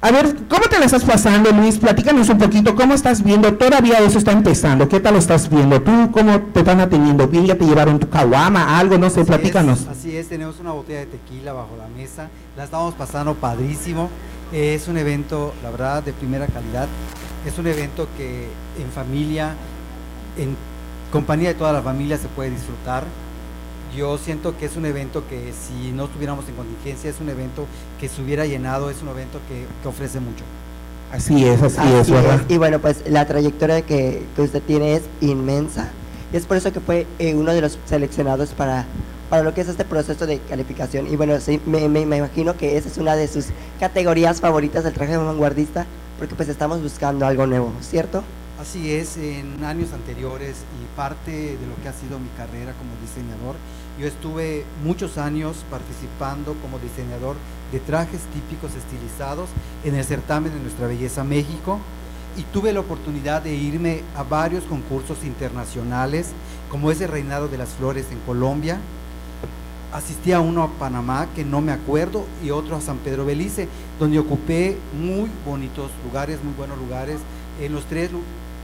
A ver, ¿cómo te la estás pasando, Luis? Platícanos un poquito, ¿cómo estás viendo? Todavía eso está empezando, ¿qué tal lo estás viendo? ¿Tú cómo te están atendiendo? ¿Bien? ¿Ya te llevaron tu caguama, algo? No sé, Así platícanos. es, así es, tenemos una botella de tequila bajo la mesa, la estamos pasando padrísimo. Es un evento, la verdad, de primera calidad. Es un evento que en familia, en compañía de toda la familia se puede disfrutar. Yo siento que es un evento que si no estuviéramos en contingencia, es un evento que se hubiera llenado, es un evento que, que ofrece mucho. Así es, así, Así es, ¿verdad? es. Y bueno, pues la trayectoria que, que usted tiene es inmensa. Y es por eso que fue eh, uno de los seleccionados para, para lo que es este proceso de calificación. Y bueno, me, imagino que esa es una de sus categorías favoritas del traje vanguardista, porque pues estamos buscando algo nuevo, ¿cierto? Así es, en años anteriores y parte de lo que ha sido mi carrera como diseñador, yo estuve muchos años participando como diseñador de trajes típicos estilizados en el certamen de Nuestra Belleza México y tuve la oportunidad de irme a varios concursos internacionales, como ese Reinado de las Flores en Colombia, asistí a uno a Panamá, que no me acuerdo, y otro a San Pedro Belice, donde ocupé muy bonitos lugares, muy buenos lugares. En los tres,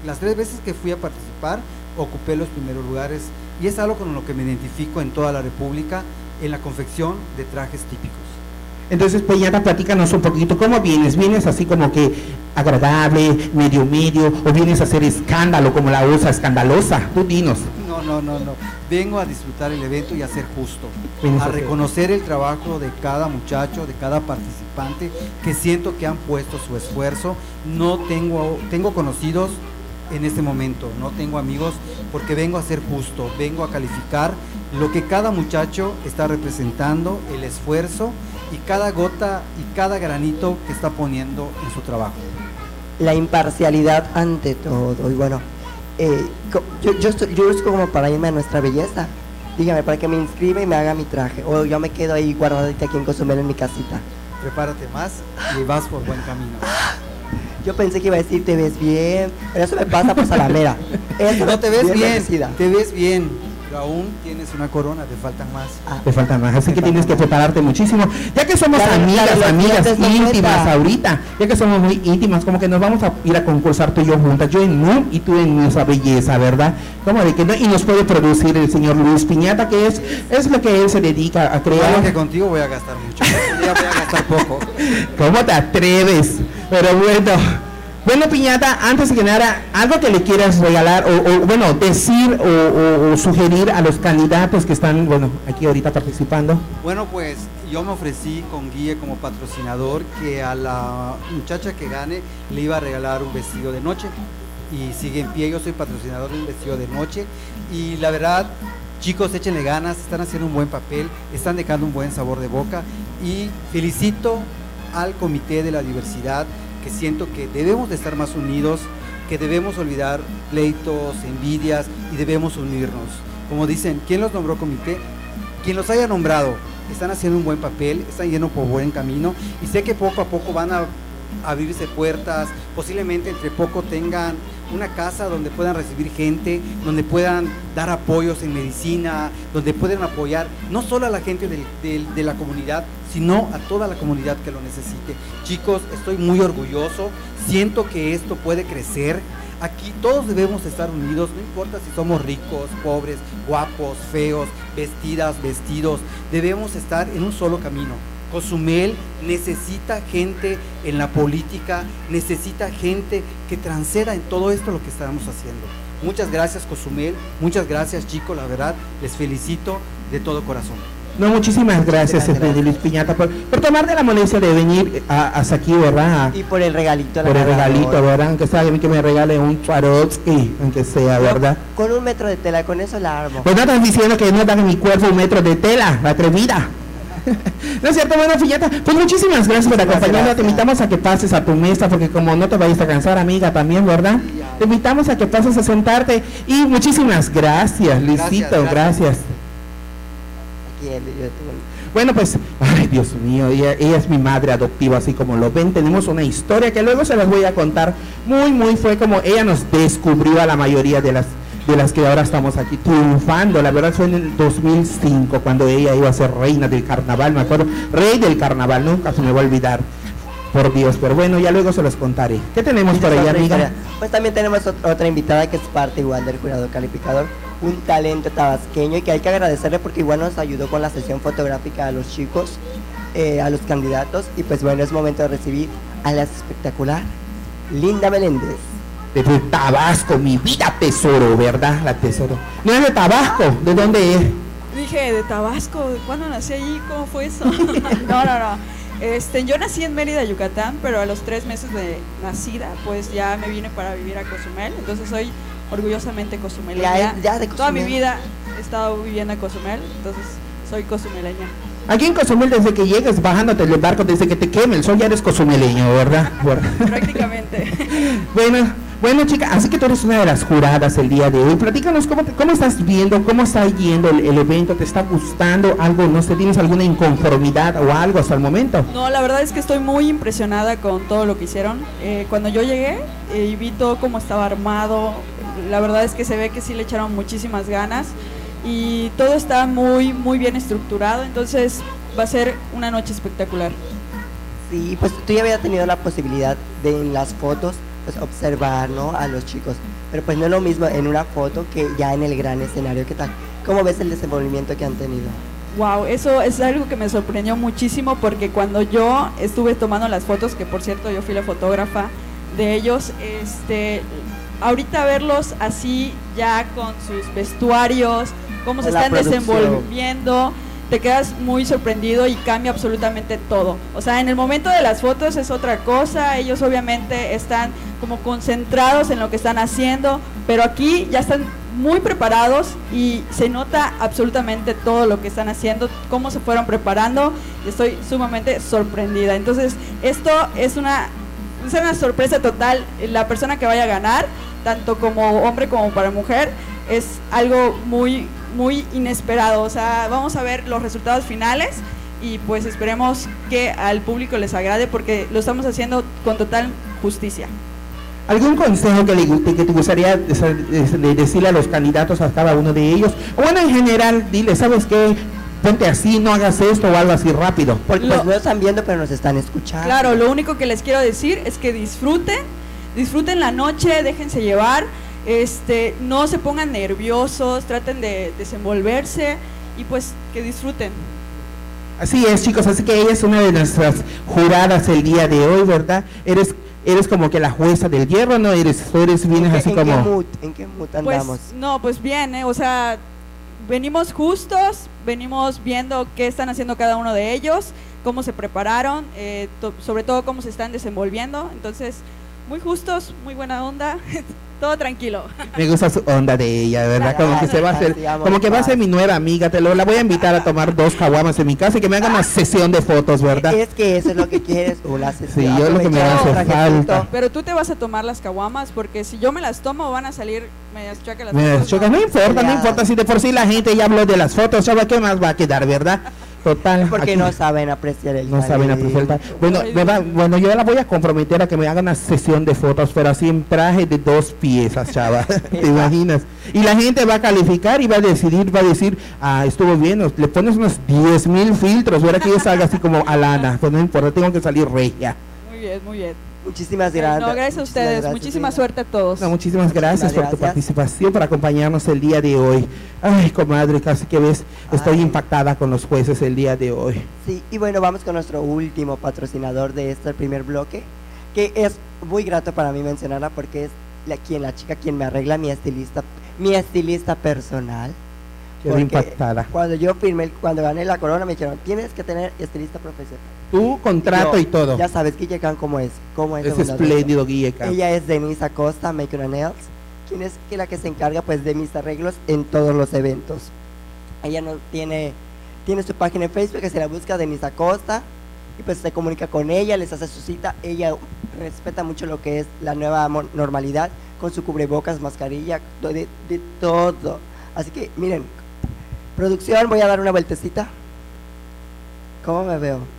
las tres veces que fui a participar, ocupé los primeros lugares, y es algo con lo que me identifico en toda la República, en la confección de trajes típicos. Entonces, Peñata, platícanos un poquito, ¿cómo vienes? ¿Vienes así como que agradable, medio medio, o vienes a hacer escándalo como la usa escandalosa? Tú dinos. No, no, no, no. Vengo a disfrutar el evento y a ser justo. A reconocer el trabajo de cada muchacho, de cada participante, que siento que han puesto su esfuerzo. No tengo, tengo conocidos en este momento, no tengo amigos, porque vengo a ser justo, vengo a calificar lo que cada muchacho está representando, el esfuerzo y cada gota y cada granito que está poniendo en su trabajo. La imparcialidad ante todo. Y bueno, eh, yo, yo, estoy- yo busco como para irme a nuestra belleza. Dígame, para que me inscriba y me haga mi traje. O yo me quedo ahí guardadita aquí en Cozumel en mi casita. Prepárate más y vas por buen camino. <gasps> Yo pensé que iba a decir, te ves bien. Pero eso me pasa pues a la mera. <laughs> Eso No te ves bien, te ves bien, pero aún tienes una corona, te faltan más. Te falta más, así que tienes que prepararte muchísimo. Ya que somos Claro, amigas, claro, amigas íntimas ahorita, ya que somos muy íntimas, como que nos vamos a ir a concursar tú y yo juntas, yo en NUM y tú en nuestra belleza, ¿verdad? Como de que no, y nos puede producir el señor Luis Piñata, que es, es lo que él se dedica a crear. Claro que contigo voy a gastar mucho, ya voy a gastar poco. <laughs> ¿Cómo te atreves? Pero bueno. Bueno, Piñata, antes que nada, algo que le quieras regalar o, bueno, decir o, sugerir a los candidatos que están, bueno, aquí ahorita participando. Bueno, pues yo me ofrecí con Guille como patrocinador que a la muchacha que gane le iba a regalar un vestido de noche. Y sigue en pie, yo soy patrocinador de un vestido de noche. Y la verdad, chicos, échenle ganas, están haciendo un buen papel, están dejando un buen sabor de boca. Y felicito al Comité de la Diversidad, siento que debemos de estar más unidos, que debemos olvidar pleitos, envidias y debemos unirnos. Como dicen, ¿quién los nombró comité? Quien los haya nombrado, están haciendo un buen papel, están yendo por buen camino y sé que poco a poco van a abrirse puertas, posiblemente entre poco tengan una casa donde puedan recibir gente, donde puedan dar apoyos en medicina, donde puedan apoyar no solo a la gente de la comunidad, sino a toda la comunidad que lo necesite. Chicos, estoy muy orgulloso, siento que esto puede crecer. Aquí todos debemos estar unidos, no importa si somos ricos, pobres, guapos, feos, vestidas, vestidos, debemos estar en un solo camino. Cozumel necesita gente en la política, necesita gente que transceda en todo esto lo que estamos haciendo. Muchas gracias Cozumel, muchas gracias chicos, la verdad, les felicito de todo corazón. No, muchísimas gracias, este, Luis Piñata, por, por tomar de la molestia de venir a- hasta aquí, ¿verdad? Y por el regalito. la Por el regalito, ¿verdad? Aunque sea que me regale un Swarovski, aunque sea, ¿verdad? Con un metro de tela, con eso la armo. Pues no estás diciendo que no dan en mi cuerpo un metro de tela, la atrevida. <laughs> No es cierto, bueno, Filleta, pues muchísimas gracias por acompañarnos. Te invitamos a que pases a tu mesa, porque como no te vayas a cansar, amiga, también, ¿verdad? Te invitamos a que pases a sentarte. Y muchísimas gracias, Luisito, gracias. Bueno, pues, ay, Dios mío, ella, ella es mi madre adoptiva, así como lo ven. Tenemos una historia que luego se las voy a contar. Muy, muy fue como ella nos descubrió a la mayoría de las de las que ahora estamos aquí triunfando. La verdad fue en el 2005 cuando ella iba a ser reina del carnaval, me acuerdo, rey del carnaval, nunca se me va a olvidar. Por Dios, pero bueno, ya luego se los contaré. ¿Qué tenemos por ahí, amiga? historia. Pues también tenemos ot- otra invitada que es parte igual del jurado calificador, un talento tabasqueño y que hay que agradecerle porque igual nos ayudó con la sesión fotográfica a los chicos, eh, a los candidatos y pues bueno, es momento de recibir a la espectacular Linda Meléndez. De Tabasco, mi vida tesoro, ¿verdad? La tesoro. No es de Tabasco, ¿de dónde es? Dije, de Tabasco, ¿cuándo nací allí? ¿Cómo fue eso? <laughs> <laughs> no, no, no. Este, yo nací en Mérida, Yucatán, pero a los tres meses de nacida, pues ya me vine para vivir a Cozumel. Entonces soy orgullosamente cozumeleña. Ya ya de Toda mi Cozumel. vida he estado viviendo en Cozumel, entonces soy cozumeleña. Aquí en Cozumel, desde que llegues bajándote del barco, desde que te queme el sol, ya eres cozumeleño, ¿verdad? <laughs> Prácticamente. bueno, bueno, chica, así que tú eres una de las juradas el día de hoy. Platícanos cómo, te- cómo estás viendo, cómo está yendo el, el evento, ¿te está gustando algo? No sé, ¿tienes alguna inconformidad o algo hasta el momento? No, la verdad es que estoy muy impresionada con todo lo que hicieron. Eh, cuando yo llegué eh, y vi todo cómo estaba armado, la verdad es que se ve que sí le echaron muchísimas ganas y todo está muy, muy bien estructurado, entonces va a ser una noche espectacular. Sí, pues tú ya habías tenido la posibilidad de en las fotos pues observar, ¿no? A los chicos, pero pues no es lo mismo en una foto que ya en el gran escenario. ¿Qué tal? ¿Cómo ves el desenvolvimiento que han tenido? Wow, eso es algo que me sorprendió muchísimo porque cuando yo estuve tomando las fotos, que por cierto yo fui la fotógrafa de ellos, este, ahorita verlos así ya con sus vestuarios, cómo se La están producción. desenvolviendo, te quedas muy sorprendido y cambia absolutamente todo. O sea, en el momento de las fotos es otra cosa, ellos obviamente están como concentrados en lo que están haciendo, pero aquí ya están muy preparados y se nota absolutamente todo lo que están haciendo, cómo se fueron preparando y estoy sumamente sorprendida. Entonces, esto es una, es una sorpresa total. La persona que vaya a ganar, tanto como hombre como para mujer, es algo muy, muy inesperado. O sea, vamos a ver los resultados finales y pues esperemos que al público les agrade porque lo estamos haciendo con total justicia. ¿Algún consejo que, le, que te gustaría de- de- de decirle a los candidatos a cada uno de ellos? O bueno, en general, dile, ¿sabes qué? Ponte así, no hagas esto o algo así rápido. Porque pues no están viendo, pero nos están escuchando. Claro, lo único que les quiero decir es que disfruten, disfruten la noche, déjense llevar, este, no se pongan nerviosos, traten de desenvolverse y pues que disfruten. Así es, chicos, así que ella es una de nuestras juradas el día de hoy, ¿verdad? Eres eres como que la jueza del hierro, ¿no? Eres, tú eres, vienes así ¿En qué como... mood? ¿En qué mood Pues andamos? no, pues bien, ¿eh? o sea, venimos justos, venimos viendo qué están haciendo cada uno de ellos, cómo se prepararon, eh, to- sobre todo cómo se están desenvolviendo, entonces muy justos, muy buena onda, <laughs> todo tranquilo. Me gusta su onda de ella, ¿verdad? Como que se va a hacer, como que va a ser mi nueva amiga, te lo, la voy a invitar a tomar dos caguamas en mi casa y que me hagan una sesión de fotos, ¿verdad? Es que eso es lo que quieres, una sesión. Sí, yo lo que me hace falta. Pero tú te vas a tomar las caguamas porque si yo me las tomo van a salir medias chacas las Me fotos, choca, no importa, no importa, si de por sí la gente ya habló de las fotos, ¿sabes qué más va a quedar, verdad? Total. Porque aquí no saben apreciar el no saben apreciar el Bueno, ¿verdad? bueno, yo la voy a comprometer a que me haga una sesión de fotos, pero así en traje de dos piezas, chava. <laughs> ¿Te imaginas? Y la gente va a calificar y va a decidir, va a decir, ah, estuvo bien, o- le pones unos 10 mil filtros, verá que yo salga así como Alana, pues no importa, tengo que salir regia. Muy bien, muy bien. Muchísimas No, gracias. gracias a ustedes, gracias, muchísima suerte a todos. No, muchísimas gracias por tu gracias. participación, por acompañarnos el día de hoy. Ay, comadre, casi que ves, estoy impactada con los jueces el día de hoy. Sí, y bueno, vamos con nuestro último patrocinador de este primer bloque, que es muy grato para mí mencionarla porque es la, quien, la chica quien me arregla mi estilista, mi estilista personal. Quedé impactada. Cuando yo firmé, cuando gané la corona, me dijeron, tienes que tener estilista profesional. Tu contrato Yo, y todo. Ya sabes, Guille Khan cómo es. Cómo es, Es espléndido, Guille Khan. Ella es Denise Acosta, Make Nails, quien es la que se encarga pues de mis arreglos en todos los eventos. Ella no tiene, tiene su página en Facebook que se la busca Denise Acosta y pues se comunica con ella, les hace su cita. Ella respeta mucho lo que es la nueva normalidad con su cubrebocas, mascarilla, de todo. Así que miren, producción, voy a dar una vueltecita. ¿Cómo me veo?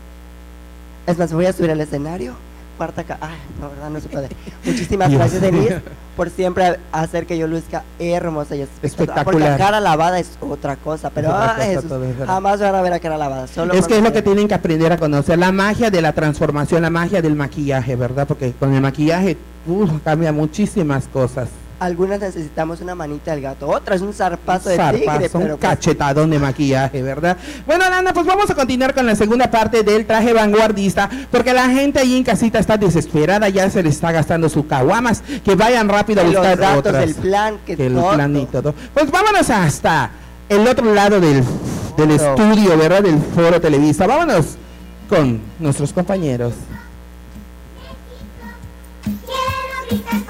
Es más, voy a subir al escenario. Cuarta Ay, no, verdad, no se puede. <laughs> Muchísimas gracias, Denise, por siempre hacer que yo luzca hermosa y espectacular. Porque Espectacular. cara lavada es otra cosa, pero otra Jesús, jamás van a ver a cara lavada. Solo Es que es lo que tienen que aprender a conocer, la magia de la transformación, la magia del maquillaje, ¿verdad? Porque con el maquillaje uf, cambia muchísimas cosas. Algunas necesitamos una manita del gato, otras un zarpazo de Zarpazo, tigre, un pero pues, cachetadón de maquillaje, ¿verdad? Bueno, Nana, pues vamos a continuar con la segunda parte del traje vanguardista, porque la gente ahí en casita está desesperada, ya se le está gastando sus caguamas, que vayan rápido a Que los buscar datos otras. del plan, que el todo. plan y todo. Pues vámonos hasta el otro lado del, estudio, ¿verdad? Del foro Televisa. Vámonos con nuestros compañeros.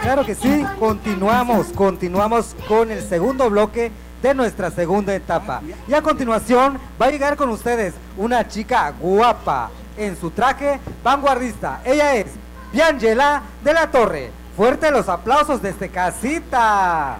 Claro que sí, continuamos, continuamos con el segundo bloque de nuestra segunda etapa. Y a continuación va a llegar con ustedes una chica guapa en su traje vanguardista. Ella es Biangela de la Torre. Fuerte los aplausos desde casita.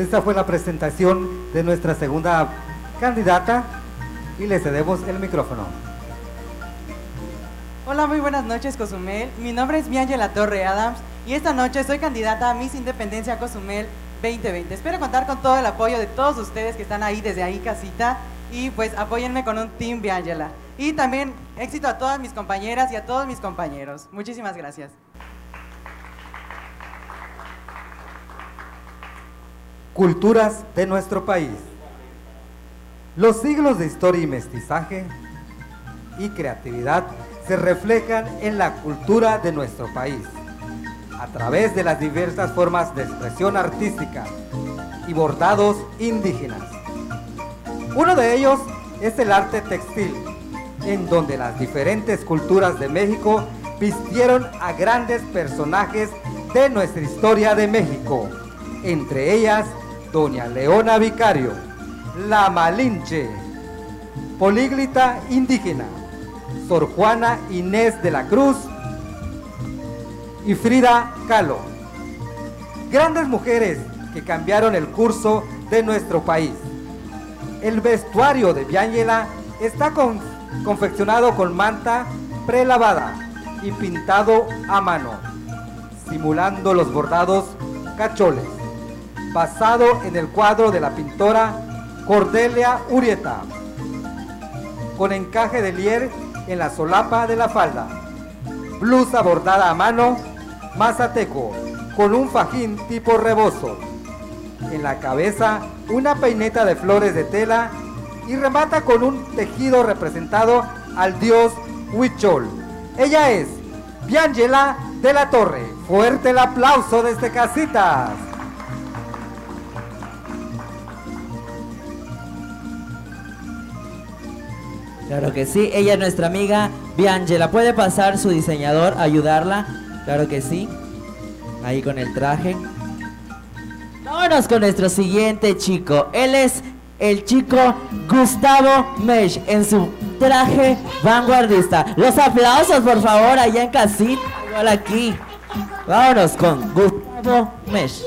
Esta fue la presentación de nuestra segunda candidata y le cedemos el micrófono. Hola, muy buenas noches, Cozumel. Mi nombre es Miangela Torre Adams y esta noche soy candidata a Miss Independencia Cozumel 2020. Espero contar con todo el apoyo de todos ustedes que están ahí desde ahí casita y pues apóyenme con un team Miangela. Y también éxito a todas mis compañeras y a todos mis compañeros. Muchísimas gracias. Culturas de nuestro país. Los siglos de historia y mestizaje y creatividad se reflejan en la cultura de nuestro país a través de las diversas formas de expresión artística y bordados indígenas. Uno de ellos es el arte textil, en donde las diferentes culturas de México vistieron a grandes personajes de nuestra historia de México, entre ellas Doña Leona Vicario, La Malinche, Políglita Indígena, Sor Juana Inés de la Cruz y Frida Kahlo. Grandes mujeres que cambiaron el curso de nuestro país. El vestuario de Biangela Está con- confeccionado con manta prelavada y pintado a mano, simulando los bordados cacholes, basado en el cuadro de la pintora Cordelia Urieta, con encaje de lier en la solapa de la falda, blusa bordada a mano, mazateco, con un fajín tipo rebozo, en la cabeza una peineta de flores de tela y remata con un tejido representado al dios Huichol. Ella es Biangela de la Torre. Fuerte el aplauso desde casitas. Claro que sí, ella es nuestra amiga Biangela. ¿Puede pasar su diseñador a ayudarla? Claro que sí. Ahí con el traje. Vámonos con nuestro siguiente chico. Él es el chico Gustavo Mesh en su traje vanguardista. Los aplausos, por favor, allá en casita, igual aquí. Vámonos con Gustavo Mesh.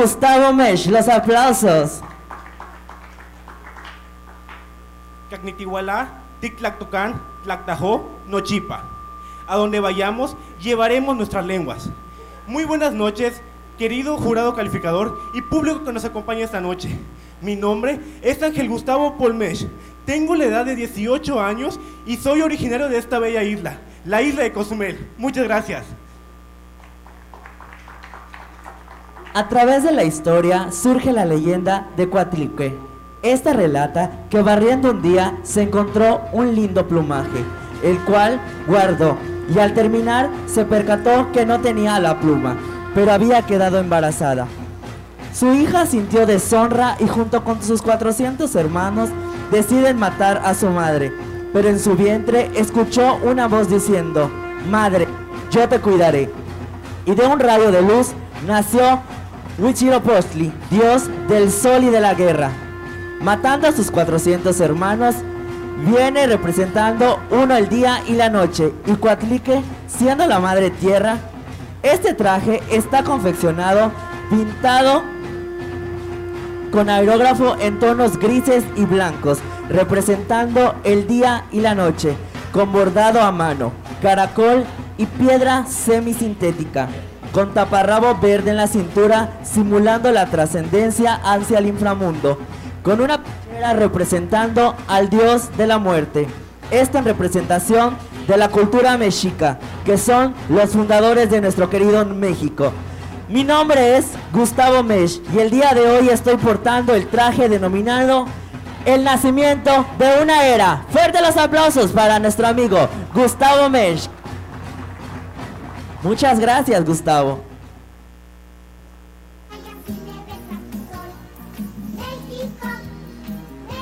Gustavo Mesh. Los aplausos. Cacnitihualá, Ticlactocán, Tlactajó, Nochipa. A donde vayamos, llevaremos nuestras lenguas. Muy buenas noches, querido jurado calificador y público que nos acompaña esta noche. Mi nombre es Ángel Gustavo Polmesh. Tengo la edad de 18 años y soy originario de esta bella isla, la isla de Cozumel. Muchas gracias. A través de la historia surge la leyenda de Coatlicue. Esta relata que barriendo un día se encontró un lindo plumaje, el cual guardó y al terminar se percató que no tenía la pluma, pero había quedado embarazada. Su hija sintió deshonra y junto con sus 400 hermanos deciden matar a su madre, pero en su vientre escuchó una voz diciendo, Madre, yo te cuidaré. Y de un rayo de luz nació Huitzilopochtli, dios del sol y de la guerra. Matando a sus 400 hermanos, viene representando uno el día y la noche, y Coatlique, siendo la madre tierra, este traje está confeccionado, pintado con aerógrafo en tonos grises y blancos, representando el día y la noche, con bordado a mano, caracol y piedra semisintética, con taparrabo verde en la cintura, simulando la trascendencia hacia el inframundo, con una piedra representando al dios de la muerte. Esta en representación de la cultura mexica, que son los fundadores de nuestro querido México. Mi nombre es Gustavo Mesh y el día de hoy estoy portando el traje denominado el nacimiento de una era. Fuerte los aplausos para nuestro amigo Gustavo Mesh. Muchas gracias, Gustavo.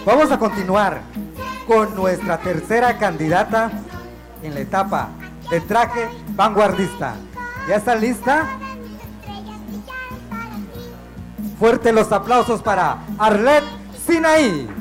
Vamos a continuar con nuestra tercera candidata en la etapa de traje vanguardista. ¿Ya está lista? Fuerte los aplausos para Arlet Sinaí.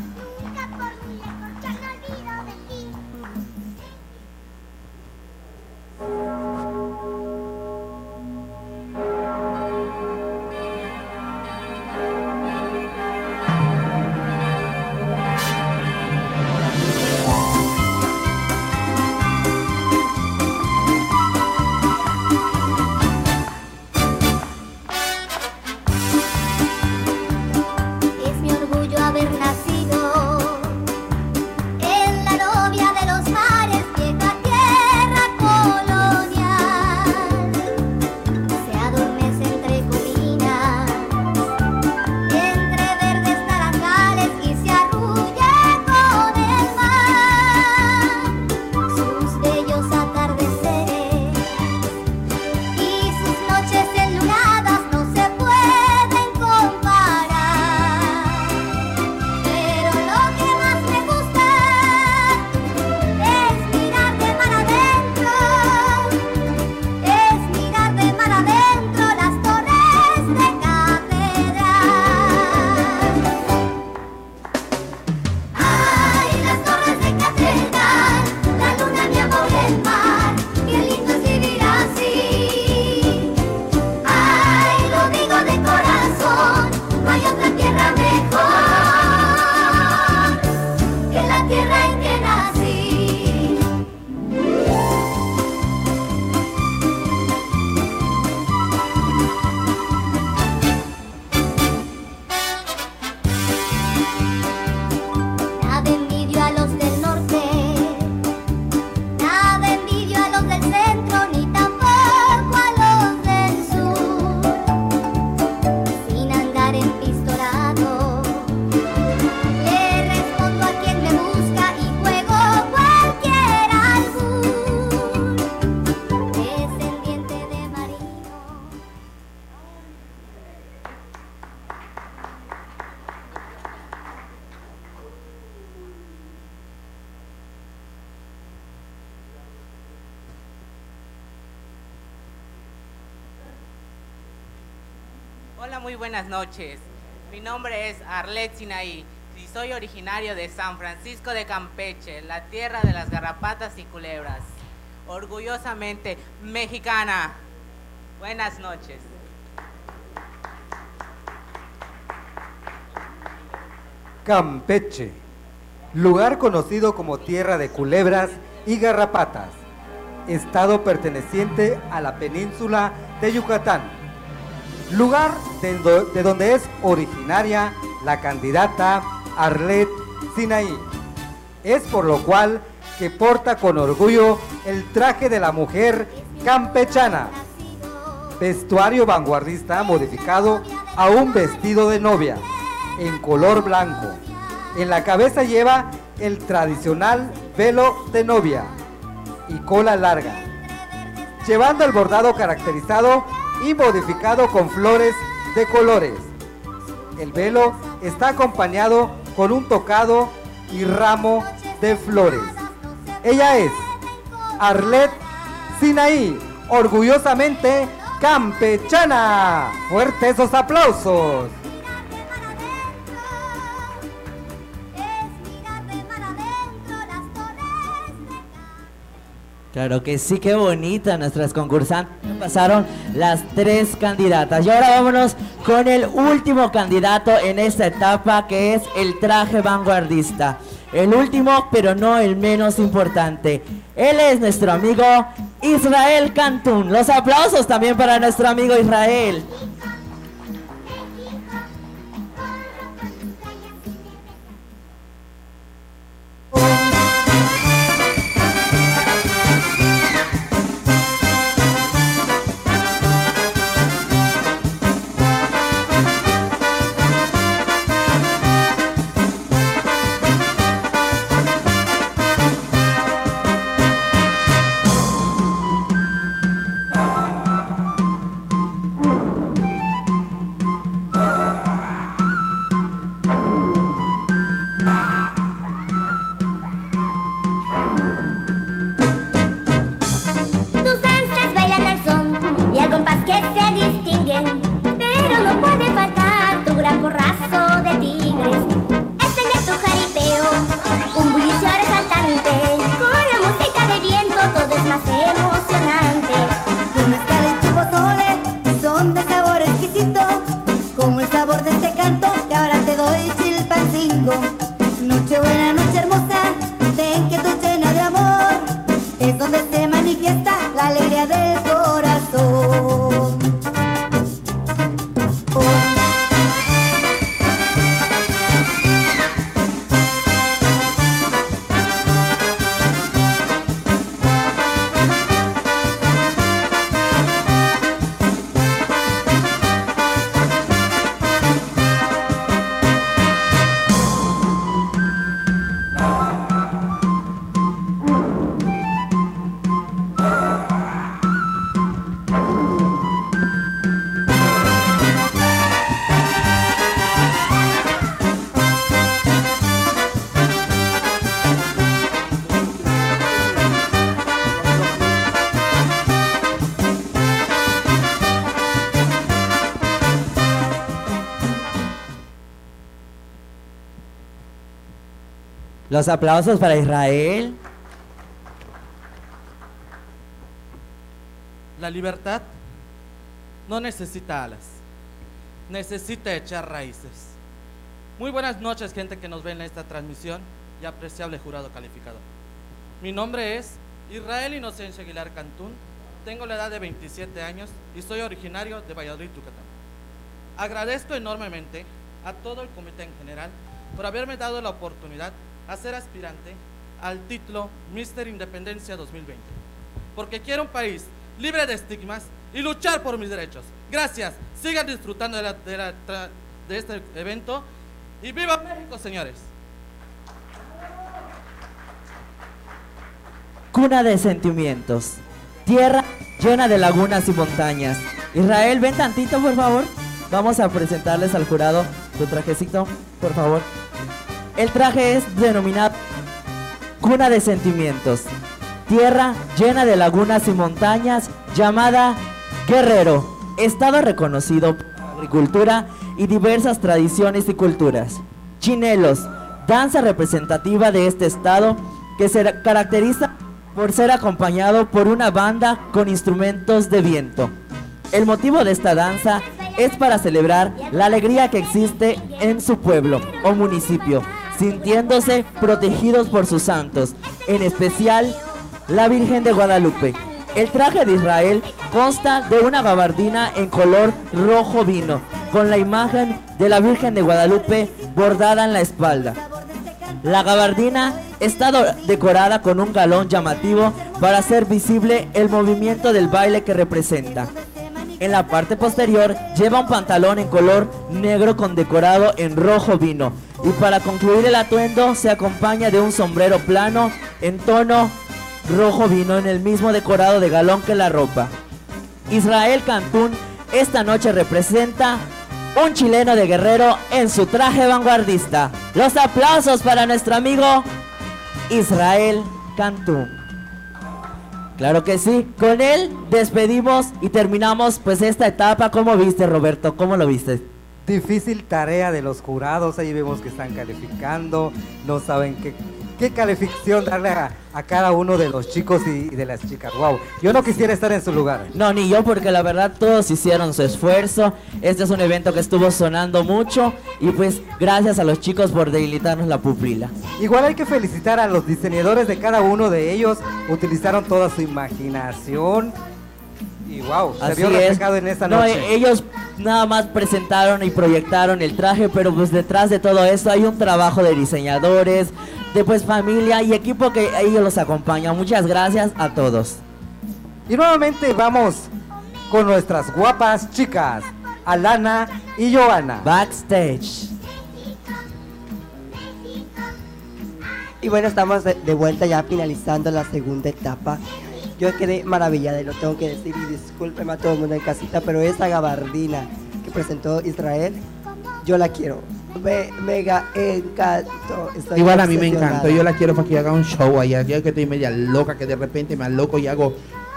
Noches. Mi nombre es Arlet Sinaí y soy originario de San Francisco de Campeche, la tierra de las garrapatas y culebras. Orgullosamente mexicana. Buenas noches. Campeche, lugar conocido como tierra de culebras y garrapatas, estado perteneciente a la península de Yucatán, lugar de, do- de donde es originaria la candidata Arlet Sinaí. Es por lo cual que porta con orgullo el traje de la mujer campechana, vestuario vanguardista modificado a un vestido de novia en color blanco. En la cabeza lleva el tradicional velo de novia y cola larga, llevando el bordado caracterizado y modificado con flores de colores. El velo está acompañado con un tocado y ramo de flores. Ella es Arlet Sinaí, orgullosamente campechana. Fuertes esos aplausos. Claro que sí, qué bonita nuestras concursantes. Pasaron las tres candidatas. Y ahora vámonos con el último candidato en esta etapa, que es el traje vanguardista. El último, pero no el menos importante. Él es nuestro amigo Israel Cantún. Los aplausos también para nuestro amigo Israel. Los aplausos para Israel. La libertad no necesita alas, necesita echar raíces. Muy buenas noches, gente que nos ve en esta transmisión y apreciable jurado calificador. Mi nombre es Israel Inocencio Aguilar Cantún, tengo la edad de 27 años y soy originario de Valladolid, Yucatán. Agradezco enormemente a todo el comité en general por haberme dado la oportunidad a ser aspirante al título Mister Independencia 2020, porque quiero un país libre de estigmas y luchar por mis derechos. Gracias, sigan disfrutando de, este evento y viva México, señores. Cuna de sentimientos. Tierra llena de lagunas y montañas. Israel, ven tantito, por favor. Vamos a presentarles al jurado tu trajecito, por favor. El traje es denominado Cuna de sentimientos. Tierra llena de lagunas y montañas llamada Guerrero. Estado reconocido por agricultura y diversas tradiciones y culturas. Chinelos, danza representativa de este estado que se caracteriza por ser acompañado por una banda con instrumentos de viento. El motivo de esta danza es para celebrar la alegría que existe en su pueblo o municipio, sintiéndose protegidos por sus santos, en especial la Virgen de Guadalupe. El traje de Israel consta de una gabardina en color rojo vino, con la imagen de la Virgen de Guadalupe bordada en la espalda. La gabardina está decorada con un galón llamativo para hacer visible el movimiento del baile que representa. En la parte posterior lleva un pantalón en color negro con decorado en rojo vino. Y para concluir el atuendo se acompaña de un sombrero plano en tono rojo vino en el mismo decorado de galón que la ropa. Israel Cantún esta noche representa un chileno de guerrero en su traje vanguardista. Los aplausos para nuestro amigo Israel Cantún. Claro que sí, con él despedimos y terminamos pues esta etapa. ¿Cómo viste Roberto? ¿Cómo lo viste? Difícil tarea de los jurados, ahí vemos que están calificando, no saben qué, qué calificación darle a, a cada uno de los chicos y, y de las chicas. Wow, yo no quisiera estar en su lugar. No, ni yo porque la verdad todos hicieron su esfuerzo. Este es un evento que estuvo sonando mucho y pues gracias a los chicos por debilitarnos la pupila. Igual hay que felicitar a los diseñadores de cada uno de ellos, utilizaron toda su imaginación y wow, se Así vio es. reflejado en esta No, noche. e- ellos nada más presentaron y proyectaron el traje, pero pues detrás de todo eso hay un trabajo de diseñadores, de pues familia y equipo que ellos los acompaña. Muchas gracias a todos. Y nuevamente vamos con nuestras guapas chicas, Alana y Joana. Backstage. Y bueno, estamos de, de vuelta ya finalizando la segunda etapa. Yo quedé maravillada y lo tengo que decir y discúlpeme a todo el mundo en casita, pero esa gabardina que presentó Israel, yo la quiero. Me mega encantó. Estoy Igual a mí me encantó, yo la quiero para que haga un show allá. Yo que estoy media loca, que de repente me aloco y hago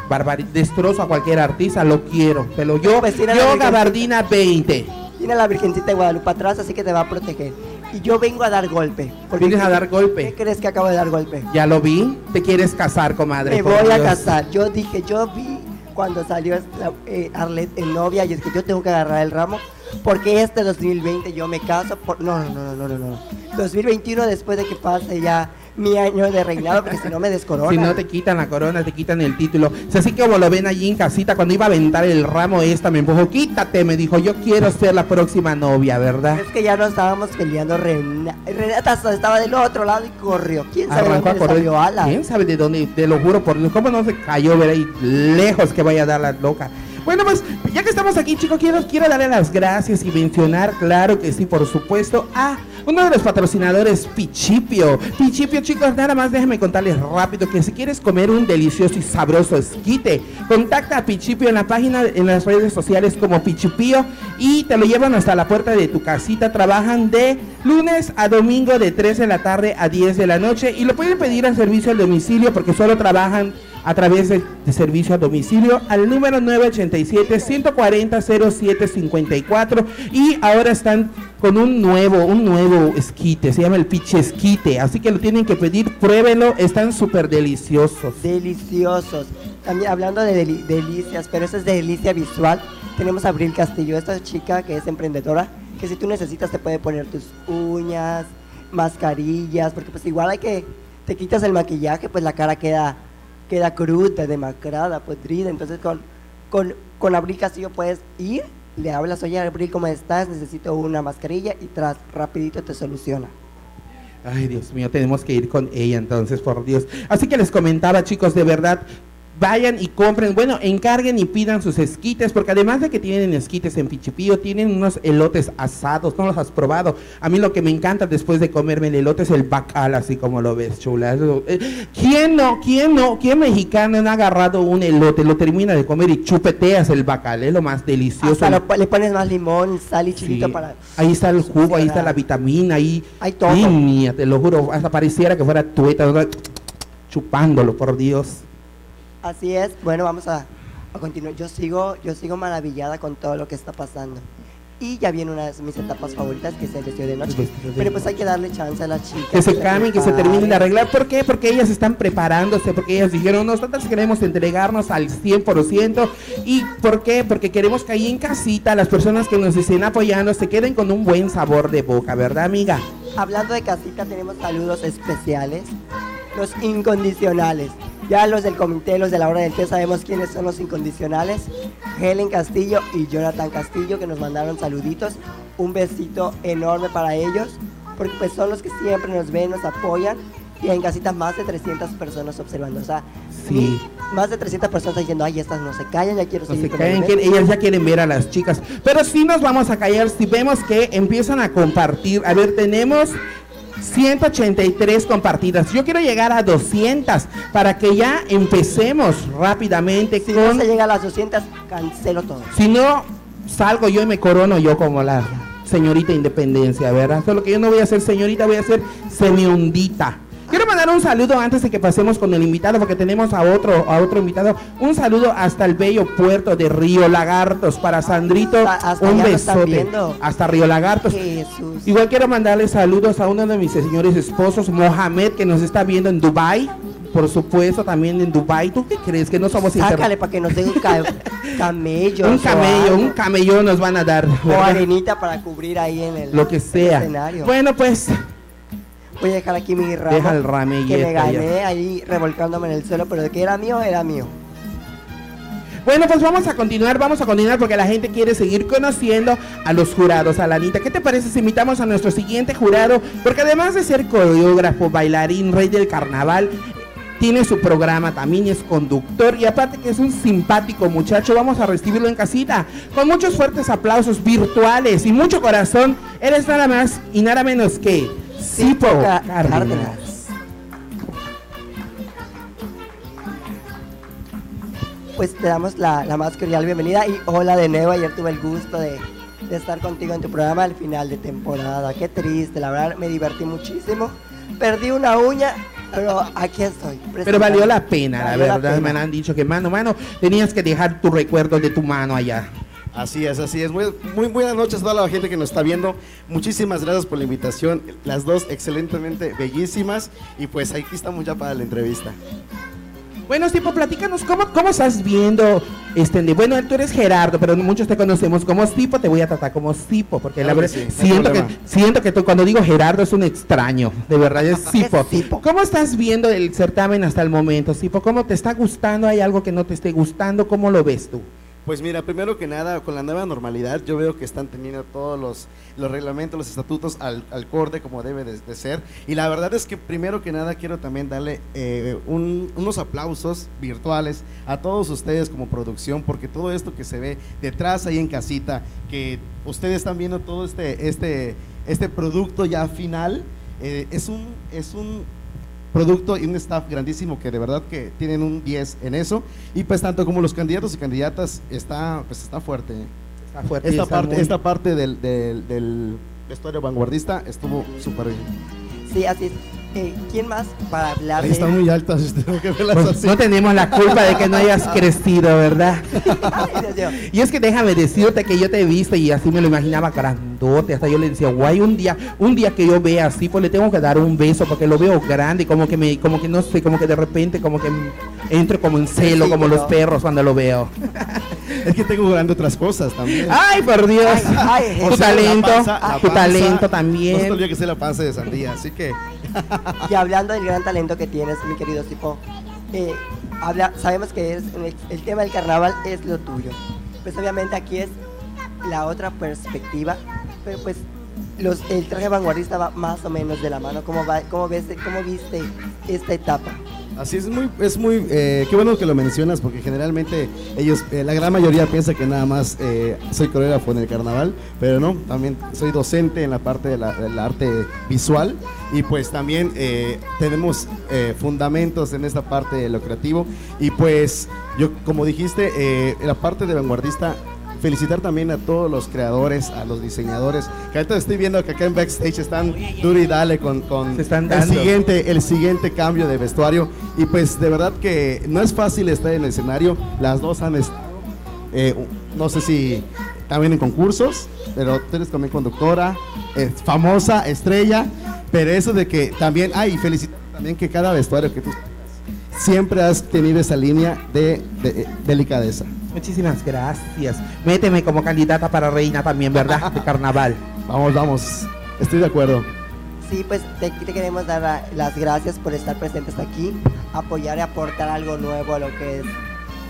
barbari destrozo a cualquier artista, lo quiero. Pero yo, Pues yo gabardina 20. Tiene la Virgencita de Guadalupe atrás, así que te va a proteger. Y yo vengo a dar golpe. porque ¿Vienes a ¿qué- dar golpe? ¿Qué crees que acabo de dar golpe? Ya lo vi, te quieres casar, comadre. Me voy a casar. Yo dije, yo vi cuando salió eh, Arlet en novia y es que yo tengo que agarrar el ramo porque este 2020 yo me caso por... No, no, no, no, no, no. 2021 después de que pase ya mi año de reinado, porque si no me descorona. Si no te quitan la corona, te quitan el título. O sea, así que como lo ven allí en casita, cuando iba a aventar el ramo esta, me empujó, quítate, me dijo, yo quiero ser la próxima novia, ¿verdad? Es que ya no estábamos peleando, Rena- Renata estaba del otro lado y corrió. ¿Quién sabe Arrancó dónde salió ala? ¿Quién sabe de dónde? Te lo juro por Dios. ¿Cómo no se cayó, ver ahí lejos que vaya a dar la loca? Bueno, pues ya que estamos aquí, chicos, quiero, quiero darle las gracias y mencionar, claro que sí, por supuesto, a uno de los patrocinadores, Pichipio. Pichipio, chicos, nada más déjenme contarles rápido que si quieres comer un delicioso y sabroso esquite, contacta a Pichipio en la página, en las redes sociales como Pichipio y te lo llevan hasta la puerta de tu casita. Trabajan de lunes a domingo de 3 de la tarde a 10 de la noche y lo pueden pedir al servicio al domicilio porque solo trabajan a través de, servicio a domicilio al número 987-140-0754 y ahora están con un nuevo, un nuevo esquite, se llama el piche esquite, así que lo tienen que pedir, pruébenlo, están súper deliciosos. Deliciosos. También hablando de deli- delicias, pero eso es de delicia visual. Tenemos a Abril Castillo, esta chica que es emprendedora, que si tú necesitas te puede poner tus uñas, mascarillas, porque pues igual hay que, te quitas el maquillaje, pues la cara queda, queda cruda, demacrada, podrida. Entonces con, con, con Abril Castillo puedes ir, le hablas, oye Abril, ¿cómo estás? Necesito una mascarilla y tras, rapidito te soluciona. Ay, Dios mío, tenemos que ir con ella entonces, por Dios. Así que les comentaba, chicos, de verdad, vayan y compren, bueno, encarguen y pidan sus esquites, porque además de que tienen esquites en Pichipío, tienen unos elotes asados, no los has probado. A mí lo que me encanta después de comerme el elote es el bacal, así como lo ves, chula. ¿Quién no, quién no, quién mexicano no ha agarrado un elote, lo termina de comer y chupeteas el bacal, es lo más delicioso. Hasta lo- le pones más limón, sal y chilito Sí. para... Ahí está el jugo, ahí está la vitamina, ahí. Hay todo. Niña, te lo juro, hasta pareciera que fuera tueta, chupándolo, por Dios. Así es, bueno, vamos a, a continuar. Yo sigo, yo sigo maravillada con todo lo que está pasando. Y ya viene una de mis etapas favoritas, que es el vestido de noche. Pero pues hay que darle chance a las chicas. Que se cambien, que se terminen de arreglar. ¿Por qué? Porque ellas están preparándose, porque ellas dijeron, nosotras queremos entregarnos al 100%. ¿Y por qué? Porque queremos que ahí en casita las personas que nos estén apoyando se queden con un buen sabor de boca, ¿verdad, amiga? Hablando de casita, tenemos saludos especiales. Los incondicionales. Ya los del comité, los de la hora del té, sabemos quiénes son los incondicionales. Helen Castillo y Jonathan Castillo que nos mandaron saluditos. Un besito enorme para ellos. Porque pues son los que siempre nos ven, nos apoyan. Y en casita más de 300 personas observando. O sea, Sí. más de 300 personas diciendo, ay, estas no se callan, ya quiero No seguir se que evento". ellas ya quieren ver a las chicas. Pero sí nos vamos a callar si vemos que empiezan a compartir. A ver, tenemos 183 compartidas. Yo quiero llegar a 200 para que ya empecemos rápidamente Si con... no se llega a las 200, cancelo todo. Si no, salgo yo y me corono yo como la señorita independencia, ¿verdad? Solo que yo no voy a ser señorita, voy a ser semiundita. Quiero mandar un saludo antes de que pasemos con el invitado, porque tenemos a otro, a otro invitado. Un saludo hasta el bello puerto de Río Lagartos para Sandrito. Hasta- hasta un besote. Hasta Río Lagartos. Jesús. Igual quiero mandarle saludos a uno de mis señores esposos, Mohamed, que nos está viendo en Dubai. Por supuesto, también en Dubai. ¿Tú qué crees? Que no somos Sácale para que nos den un ca- <laughs> camello. un camello, un camello nos van a dar. O ¿verdad? arenita para cubrir ahí en el Lo que sea. escenario. Bueno, pues Voy a dejar aquí mi ramo. Deja el ramillete Que me gané ya. ahí revolcándome en el suelo, pero de que era mío, era mío. Bueno, pues vamos a continuar, vamos a continuar porque la gente quiere seguir conociendo a los jurados. Alanita, ¿qué te parece si invitamos a nuestro siguiente jurado? Porque además de ser coreógrafo, bailarín, rey del carnaval, tiene su programa, también es conductor y aparte que es un simpático muchacho, vamos a recibirlo en casita con muchos fuertes aplausos virtuales y mucho corazón. Eres nada más y nada menos que Sipo Cárdenas. Pues te damos la, la más cordial bienvenida y hola de nuevo. Ayer tuve el gusto de, de estar contigo en tu programa al final de temporada. Qué triste, la verdad me divertí muchísimo. Perdí una uña, pero aquí estoy. Pero valió la pena, la Valió la verdad. pena. Me han dicho que, mano, mano, tenías que dejar tu recuerdo de tu mano allá. Así es, así es. Muy, muy buenas noches a toda la gente que nos está viendo. Muchísimas gracias por la invitación. Las dos excelentemente bellísimas. Y pues aquí estamos ya para la entrevista. Bueno, Sipo, platícanos, ¿cómo, cómo estás viendo? Este, bueno, tú eres Gerardo, pero muchos te conocemos como Sipo, te voy a tratar como Sipo, porque la Claro verdad, sí, siento, que, siento que tú cuando digo Gerardo es un extraño, de verdad es <laughs> Sipo. ¿Cómo estás viendo el certamen hasta el momento, Sipo? ¿Cómo te está gustando? ¿Hay algo que no te esté gustando? ¿Cómo lo ves tú? Pues mira, primero que nada, con la nueva normalidad, yo veo que están teniendo todos los, reglamentos, los estatutos al, al corte como debe de, ser. Y la verdad es que primero que nada quiero también darle eh, un- unos aplausos virtuales a todos ustedes como producción, porque todo esto que se ve detrás ahí en casita, que ustedes están viendo todo este, este, este producto ya final, eh, es un... Es un producto y un staff grandísimo que de verdad que tienen un 10 en eso. Y pues tanto como los candidatos y candidatas está pues está fuerte Está fuerte, esta está parte muy- esta parte del, del, del vestuario vanguardista estuvo súper bien. Sí, así es. Eh, ¿Quién más para hablar ahí están muy altas <laughs> tengo que verlas Pues, así. no tenemos la culpa de que no hayas <laughs> crecido, ¿verdad? <laughs> Y es que déjame decirte que yo te he visto y así me lo imaginaba grandote. Hasta yo le decía, guay, un día, un día que yo vea así, pues le tengo que dar un beso porque lo veo grande, como que me, como que no sé, como que de repente como que entro como en celo, Sí, como pero- los perros cuando lo veo. es que tengo grande otras cosas también Ay, por Dios. Ay, ay, tu O sea, la talento, panza- la tu panza- talento no se te también. olvide que soy la panza de sandía así que Y hablando del gran talento que tienes, mi querido Sipo, eh, habla, sabemos que es el, tema del carnaval es lo tuyo. Pues obviamente aquí es la otra perspectiva, pero pues los, el traje vanguardista va más o menos de la mano. ¿Cómo, va, cómo, ves, cómo viste esta etapa? Así es muy, es muy, eh, qué bueno que lo mencionas porque generalmente ellos, eh, la gran mayoría piensa que nada más eh, soy coreógrafo en el carnaval, pero no, también soy docente en la parte de del arte visual. Y pues también tenemos fundamentos en esta parte de lo creativo. Y pues yo, como dijiste, la parte de vanguardista felicitar también a todos los creadores, a los diseñadores. Que ahorita estoy viendo que acá en backstage están duro y dale con, con están el siguiente, el siguiente cambio de vestuario. Y pues de verdad que no es fácil estar en el escenario. Las dos han estado, eh, no sé si también en concursos, pero tú eres también conductora, eh, famosa, estrella. Pero eso de que también, ay, felicitar también que cada vestuario que tú siempre has tenido esa línea de, de- delicadeza. Muchísimas gracias. Méteme como candidata para reina también, ¿verdad? De carnaval. <laughs> Vamos, vamos. Estoy de acuerdo. Sí, pues te, te queremos dar la- las gracias por estar presentes aquí, apoyar y aportar algo nuevo a lo que es,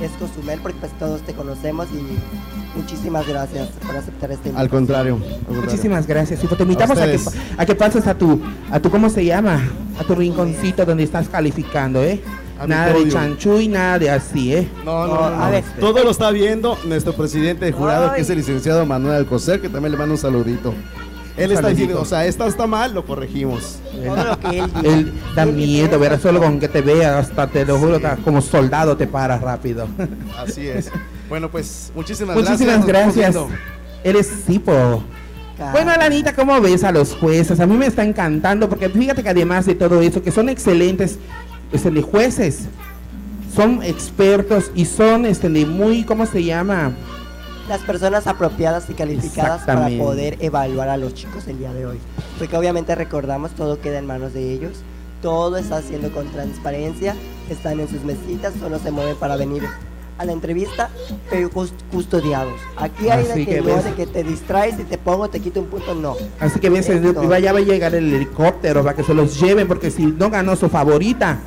es Cozumel, porque pues todos te conocemos y muchísimas gracias por aceptar este Al contrario. al contrario. Muchísimas gracias. Y pues te invitamos a, que, ustedes. a que pases a tu, a tu, ¿cómo se llama? A tu rinconcito donde estás calificando, ¿eh? Nada de chanchuy, nada de así, ¿eh? No, no, no, no. Todo lo está viendo nuestro presidente de jurado, que es el licenciado Manuel Alcocer, que también le manda un saludito. Él está diciendo, o sea, esta está mal, lo corregimos. Él da miedo, verás, solo con que te vea, hasta te lo juro, como soldado te paras rápido. <laughs> Así es. Bueno, pues muchísimas, Muchísimas gracias. estamos gracias. Eres Sipo. Bueno, Alanita, ¿cómo ves a los jueces? A mí me está encantando porque fíjate que además de todo eso, que son excelentes este, de jueces, son expertos y son este, de muy, ¿cómo se llama? las personas apropiadas y calificadas para poder evaluar a los chicos el día de hoy. Porque obviamente recordamos, todo queda en manos de ellos, todo está haciendo con transparencia, están en sus mesitas, solo se mueven para venir a la entrevista, pero cus- custodiados. Aquí hay Así de que, que no, de que te distraes y te pongo, te quito un punto, no. Así que ves, ya va a llegar el helicóptero para que se los lleven, porque si no ganó su favorita,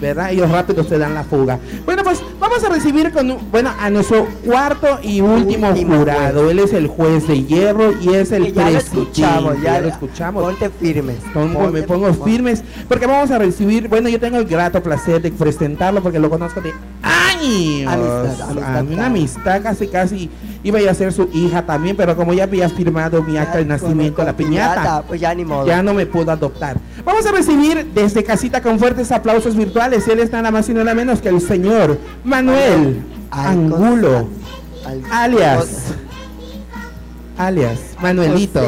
¿verdad? Ellos rápido se dan la fuga. Bueno, pues vamos a recibir con, bueno, a nuestro cuarto y último, jurado. Él es el juez de hierro y es el ya lo presidente. escuchamos, ya- lo escuchamos. Ponte firmes. Pongo- me pongo firmes porque vamos a recibir, bueno, yo tengo el grato placer de presentarlo porque lo conozco de años. Amistad, amistad, una amistad casi casi iba a ser su hija también, pero como ya había firmado mi acta de nacimiento, la piñata, pues ya ni modo. ya no me pudo adoptar. Vamos a recibir desde casita con fuertes aplausos virtuales. Él es nada más y nada menos que el señor Manuel Angulo, alias, alias Manuelito.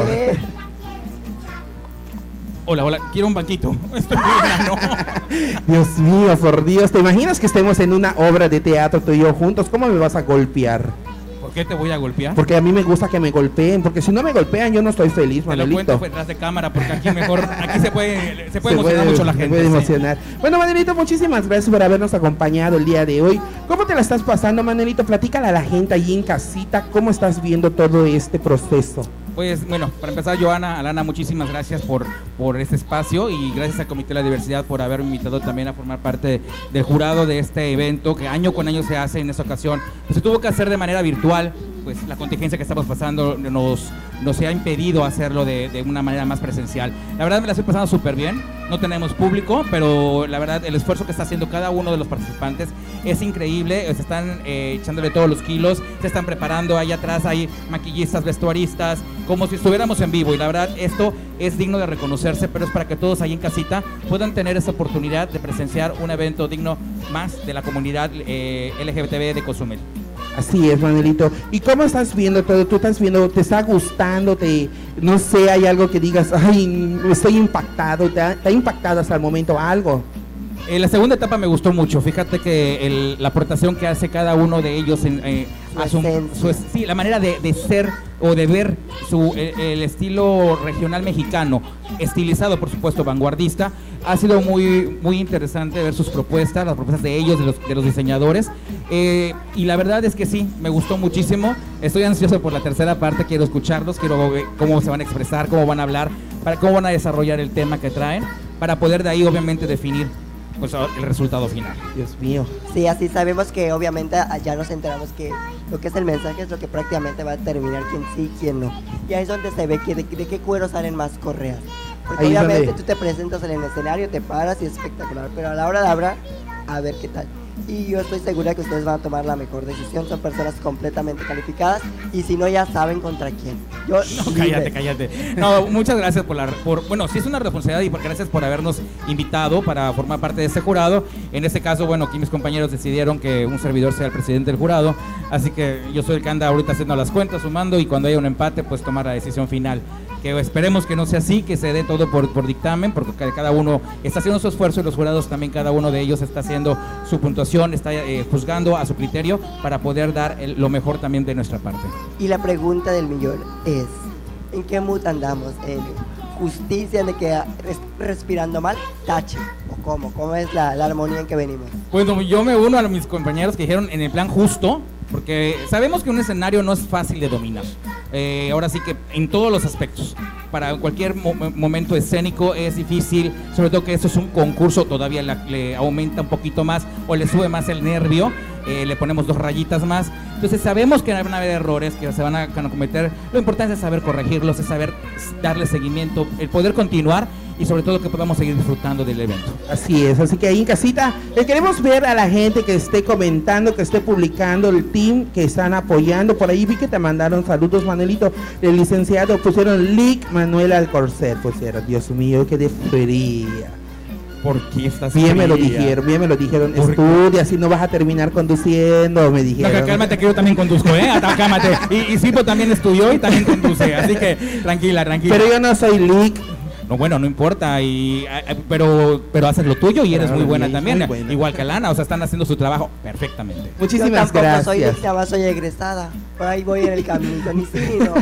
Hola, hola, quiero un banquito. <laughs> Estoy. <laughs> Dios mío, por Dios, ¿te imaginas que estemos en una obra de teatro tú y yo juntos? ¿Cómo me vas a golpear? ¿Por qué te voy a golpear? Porque a mí me gusta que me golpeen, porque si no me golpean yo no estoy feliz, Te lo Manuelito. cuento detrás de cámara porque aquí mejor, aquí se puede, se puede Se emocionar mucho la se gente. puede sí. emocionar. Bueno, Manuelito, muchísimas gracias por habernos acompañado el día de hoy. ¿Cómo te la estás pasando, Manuelito? Platícale a la gente allí en casita cómo estás viendo todo este proceso. Pues bueno, para empezar, Joana, Alana, muchísimas gracias por, por este espacio y gracias al Comité de la Diversidad por haberme invitado también a formar parte del jurado de este evento que año con año se hace en esta ocasión. Se tuvo que hacer de manera virtual, pues la contingencia que estamos pasando nos, nos ha impedido hacerlo de, de una manera más presencial. La verdad me la estoy pasando súper bien, no tenemos público, pero la verdad el esfuerzo que está haciendo cada uno de los participantes es increíble, se están eh, echándole todos los kilos, se están preparando, ahí atrás hay maquillistas, vestuaristas, como si estuviéramos en vivo y la verdad esto es digno de reconocerse, pero es para que todos ahí en casita puedan tener esa oportunidad de presenciar un evento digno más de la comunidad eh, de Cozumel. Así es, Manuelito. ¿Y cómo estás viendo todo? ¿Tú estás viendo, te está gustando? Te, no sé, hay algo que digas, ay, estoy impactado, ¿te ha, te ha impactado hasta el momento algo? Eh, la segunda etapa me gustó mucho. Fíjate que el- la aportación que hace cada uno de ellos en, eh, su- sí, la manera de, de ser o de ver su, el, el estilo regional mexicano, estilizado, por supuesto, vanguardista, ha sido muy, muy interesante ver sus propuestas, las propuestas de ellos, de los, de los diseñadores. Eh, y la verdad es que sí, me gustó muchísimo. Estoy ansioso por la tercera parte, quiero escucharlos, quiero ver cómo se van a expresar, cómo van a hablar, para cómo van a desarrollar el tema que traen, para poder de ahí obviamente definir pues, el resultado final. Dios mío. Sí, así sabemos que obviamente ya nos enteramos que lo que es el mensaje es lo que prácticamente va a determinar quién sí y quién no. Y ahí es donde se ve que de, de qué cuero salen más correas. Porque Ahí obviamente tú te presentas en el escenario, te paras y es espectacular, pero a la hora de hablar, a ver qué tal. Y yo estoy segura que ustedes van a tomar la mejor decisión, son personas completamente calificadas y si no ya saben contra quién. Yo <laughs> No, cállate, cállate. No, muchas gracias por la. Por, bueno, sí es una responsabilidad y por, gracias por habernos invitado para formar parte de este jurado. En este caso, bueno, aquí mis compañeros decidieron que un servidor sea el presidente del jurado. Así que yo soy el que anda ahorita haciendo las cuentas, sumando y cuando haya un empate, pues tomar la decisión final. Que esperemos que no sea así, que se dé todo por, por dictamen, porque ca- cada uno está haciendo su esfuerzo y los jurados también, cada uno de ellos está haciendo su puntuación, está eh, juzgando a su criterio para poder dar el- lo mejor también de nuestra parte. Y la pregunta del millón es, ¿en qué mood andamos? ¿En justicia, de que res- respirando mal, tache? ¿O cómo? ¿Cómo es la, la armonía en que venimos? Bueno, yo me uno a mis compañeros que dijeron en el plan justo, porque sabemos que un escenario no es fácil de dominar. Eh, ahora sí que en todos los aspectos. Para cualquier mo- momento escénico es difícil, sobre todo que esto es un concurso, todavía la- le aumenta un poquito más o le sube más el nervio, eh, le ponemos dos rayitas más. Entonces sabemos que van a haber errores que se van a, van a cometer. Lo importante es saber corregirlos, es saber darle seguimiento, el poder continuar y sobre todo que podamos seguir disfrutando del evento. Así es, así que ahí en casita eh, queremos ver a la gente que esté comentando, que esté publicando, el team que están apoyando. Por ahí vi que te mandaron saludos, Manuelito. El licenciado pusieron Lick Manuel Alcorcer, pusieron. Dios mío, qué de fría. ¿Por qué estás Bien me lo dijeron, bien me lo dijeron. Estudia, así no vas a terminar conduciendo, me No, dijeron. que cálmate que yo también conduzco, ¿eh? Ata- Cálmate. Y, y Sipo también estudió y también conduce, así que tranquila, tranquila. Pero yo no soy Lick. No, bueno, no importa, y, eh, eh, pero, pero haces lo tuyo y eres Claro, muy buena también, buena. igual que Lana, o sea, están haciendo su trabajo perfectamente. Muchísimas Yo tampoco gracias. soy más soy egresada. Por ahí voy en el camino, ni sí ni no.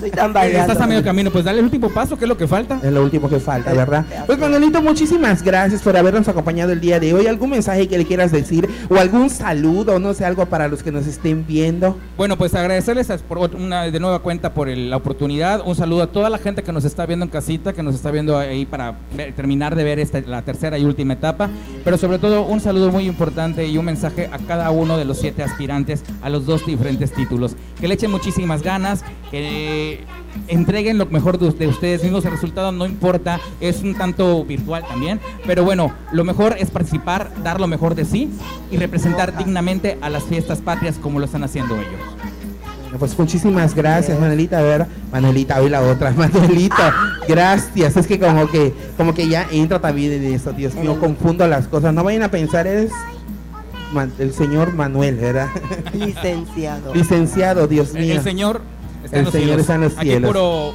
Soy <laughs> tan variado. Estás a medio camino, pues dale el último paso, ¿qué es lo que falta? Es lo último que falta, ¿verdad? Pues Manuelito, muchísimas gracias por habernos acompañado el día de hoy. ¿Algún mensaje que le quieras decir? ¿O algún saludo? No sé, algo para los que nos estén viendo. Bueno, pues agradecerles a- por una de nueva cuenta por el- la oportunidad. Un saludo a toda la gente que nos está viendo en casita, que nos está viendo ahí para ver- terminar de ver esta, la tercera y última etapa. Pero sobre todo un saludo muy importante y un mensaje a cada uno de los siete aspirantes a los dos diferentes títulos. Que le echen muchísimas ganas, que entreguen lo mejor de ustedes mismos. El resultado no importa, es un tanto virtual también. Pero bueno, lo mejor es participar, dar lo mejor de sí y representar dignamente a las fiestas patrias como lo están haciendo ellos. Bueno, pues muchísimas gracias, Manuelita. A ver, Manuelita, hoy la otra. <laughs> Manuelita, gracias. Es que como que, como que ya entra también en eso, Dios mío, confundo las cosas. No vayan a pensar, eres Man- el señor Manuel, ¿verdad? Licenciado. <laughs> Licenciado, Dios El- mío. El Señor está en El los Señor cielos. está en los Aquí cielos. puro,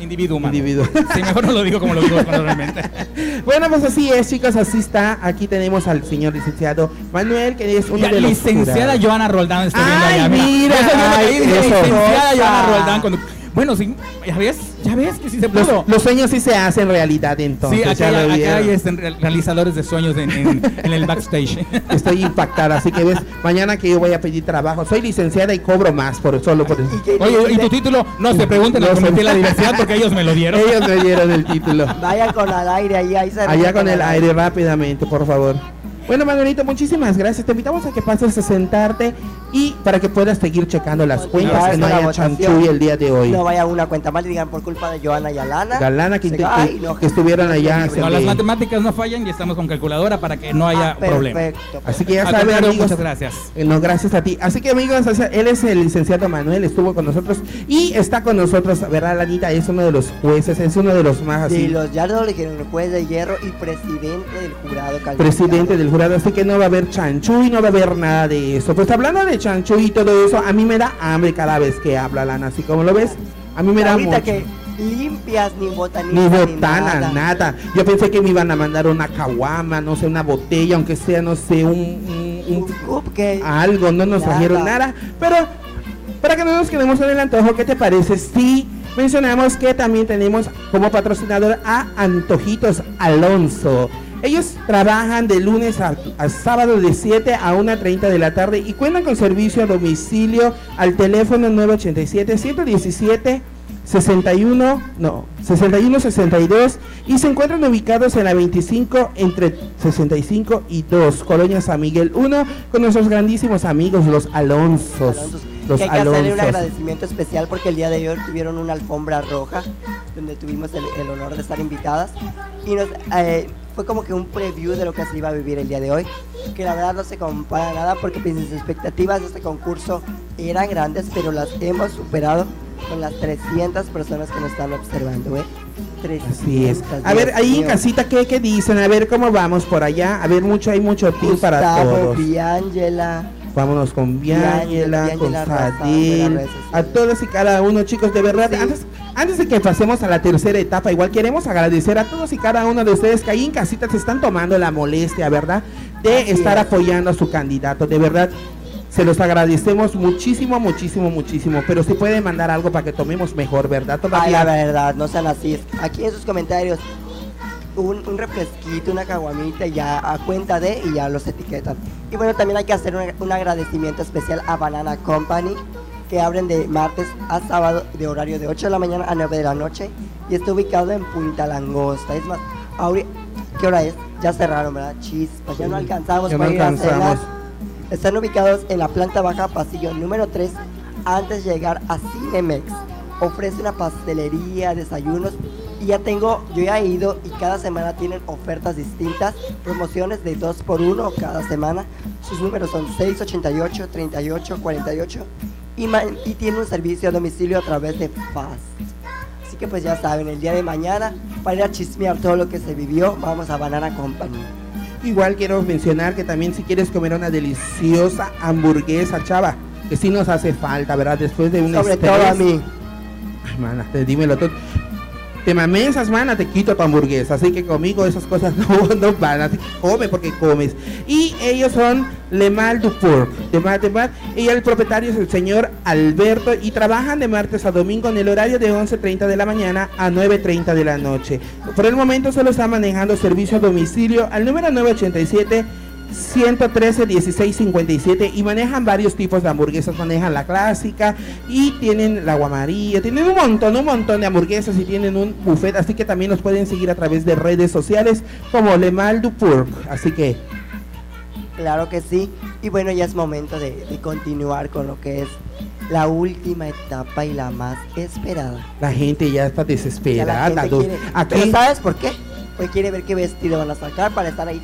Individuo humano. Individuo. <laughs> Sí, mejor no lo digo como lo digo realmente. <laughs> Bueno, pues así es, chicos, así está. Aquí tenemos al señor licenciado Manuel, que es uno de los licenciada. Joana Roldán estoy viendo Ay, allá. mira, estoy viendo ay, eso. licenciada Joana. Roldán. cuando- Bueno, sí, ya ves, ya ves que sí se Los, pudo. los sueños sí se hacen realidad entonces. sí, acá, ya hay- acá hay este, re- realizadores de sueños en, en- en el backstage. <laughs> Estoy impactada, así que ves, mañana que yo voy a pedir trabajo, soy licenciada y cobro más por solo por eso. Oye, ¿y tu título? No se pregunten No de la Diversidad porque ellos me lo dieron. Ellos me dieron el título. Vaya con al aire ahí, ahí se Allá con el aire rápidamente, por favor. Bueno, Manuelito, muchísimas gracias. Te invitamos a que pases a sentarte y para que puedas seguir checando las cuentas, que no haya chanchuy el día de hoy. No vaya una cuenta mal y digan por culpa de Joana y Alana. Galana que, Ay, que- no, que estuvieron allá. se No, las matemáticas no fallan y estamos con calculadora para que no haya Ah, problema. perfecto. Así que ya saben, amigos. muchas gracias. Eh, No, gracias a ti. Así que amigos, o sea, él es el licenciado Manuel, estuvo con nosotros y está con nosotros, ¿verdad, Lanita? Es uno de los jueces, es uno de los más así. De los ya lo eligieron juez de hierro y presidente del jurado calificado. presidente del jurado, así que no va a haber chanchuy, no va a haber nada de eso. Pues hablando de chanchuy y todo eso, a mí me da hambre cada vez que habla Lana, así como lo ves, a mí me da mucho. que limpias ni botanita Ni botana, nada. Yo pensé que me iban a mandar una caguama, no sé, una botella, aunque sea, no sé, un, un, un- algo, no nos Nada. trajeron nada. Pero para que no nos quedemos con el antojo, ¿qué te parece? Si mencionamos que también tenemos como patrocinador a Antojitos Alonso. Ellos trabajan de lunes a, a sábado de 7 a 1.30 de la tarde y cuentan con servicio a domicilio al teléfono 987-117. 61, no, 61 62 y se encuentran ubicados en la 25 entre 65 y 2, Colonia San Miguel 1, con nuestros grandísimos amigos los Alonsos. Los que hay que hacerle un Alonsos. agradecimiento especial porque el día de hoy tuvieron una alfombra roja donde tuvimos el, el honor de estar invitadas y nos, eh, fue como que un preview de lo que se iba a vivir el día de hoy que la verdad no se compara nada porque pues, las expectativas de este concurso eran grandes pero las hemos superado con las 300 personas que nos están observando ¿eh? 300, Así es. A ver, ahí en casita, ¿qué, qué dicen? A ver, ¿cómo vamos por allá? A ver, mucho, hay mucho team para Gustavo, todos. Vámonos con Biángela, con Fadil, a todos y cada uno, chicos, de verdad, antes, antes de que pasemos a la tercera etapa, igual queremos agradecer a todos y cada uno de ustedes que ahí en casita se están tomando la molestia, ¿verdad? De Así estar es. apoyando a su candidato, de verdad. Se los agradecemos muchísimo, muchísimo, muchísimo. Pero si pueden mandar algo para que tomemos mejor, ¿verdad? Ay, la verdad, no sean así. Aquí en sus comentarios, un, un refresquito, una caguamita, ya a cuenta de, y ya los etiquetan. Y bueno, también hay que hacer un, un agradecimiento especial a Banana Company, que abren de martes a sábado de horario de 8 de la mañana a 9 de la noche, y está ubicado en Punta Langosta. Es más, ahorita, ¿qué hora es? Ya cerraron, ¿verdad? Chispas, ya no alcanzamos Ya no para ir a cenar. Están ubicados en la planta baja, pasillo número 3, antes de llegar a Cinemex. Ofrece una pastelería, desayunos. Y ya tengo, yo ya he ido y cada semana tienen ofertas distintas, promociones de 2 por 1 cada semana. Sus números son 688, 38, 48 y, y tiene un servicio a domicilio a través de Fast. Así que pues ya saben, el día de mañana, para ir a chismear todo lo que se vivió, vamos a Banana Company. Igual quiero mencionar que también si quieres comer una deliciosa hamburguesa, chava, que sí nos hace falta, ¿verdad? Después de un Sobre estrés. todo a mí. Ay, mana, te dímelo tú. Te mamé esas manas, te quito tu hamburguesa. Así que conmigo esas cosas <laughs> no, no van. Así que come porque comes. Y ellos son Le Mal du Porc. De Mal, de Mal. Y el propietario es el señor Alberto. Y trabajan de martes a domingo en el horario de 11.30 de la mañana a 9.30 de la noche. Por el momento solo está manejando servicio a domicilio al número 987. 113 16 57 y manejan varios tipos de hamburguesas, manejan la clásica y tienen la guamarilla, tienen un montón, un montón de hamburguesas y tienen un buffet, así que también los pueden seguir a través de redes sociales como Le Mal du Porc, así que Claro que sí. Y bueno, ya es momento de, de continuar con lo que es la última etapa y la más esperada. la gente ya está Ya la desesperada. gente do- quiere- aquí Pero ¿sabes por qué? Porque quiere ver qué vestido van a sacar para estar ahí.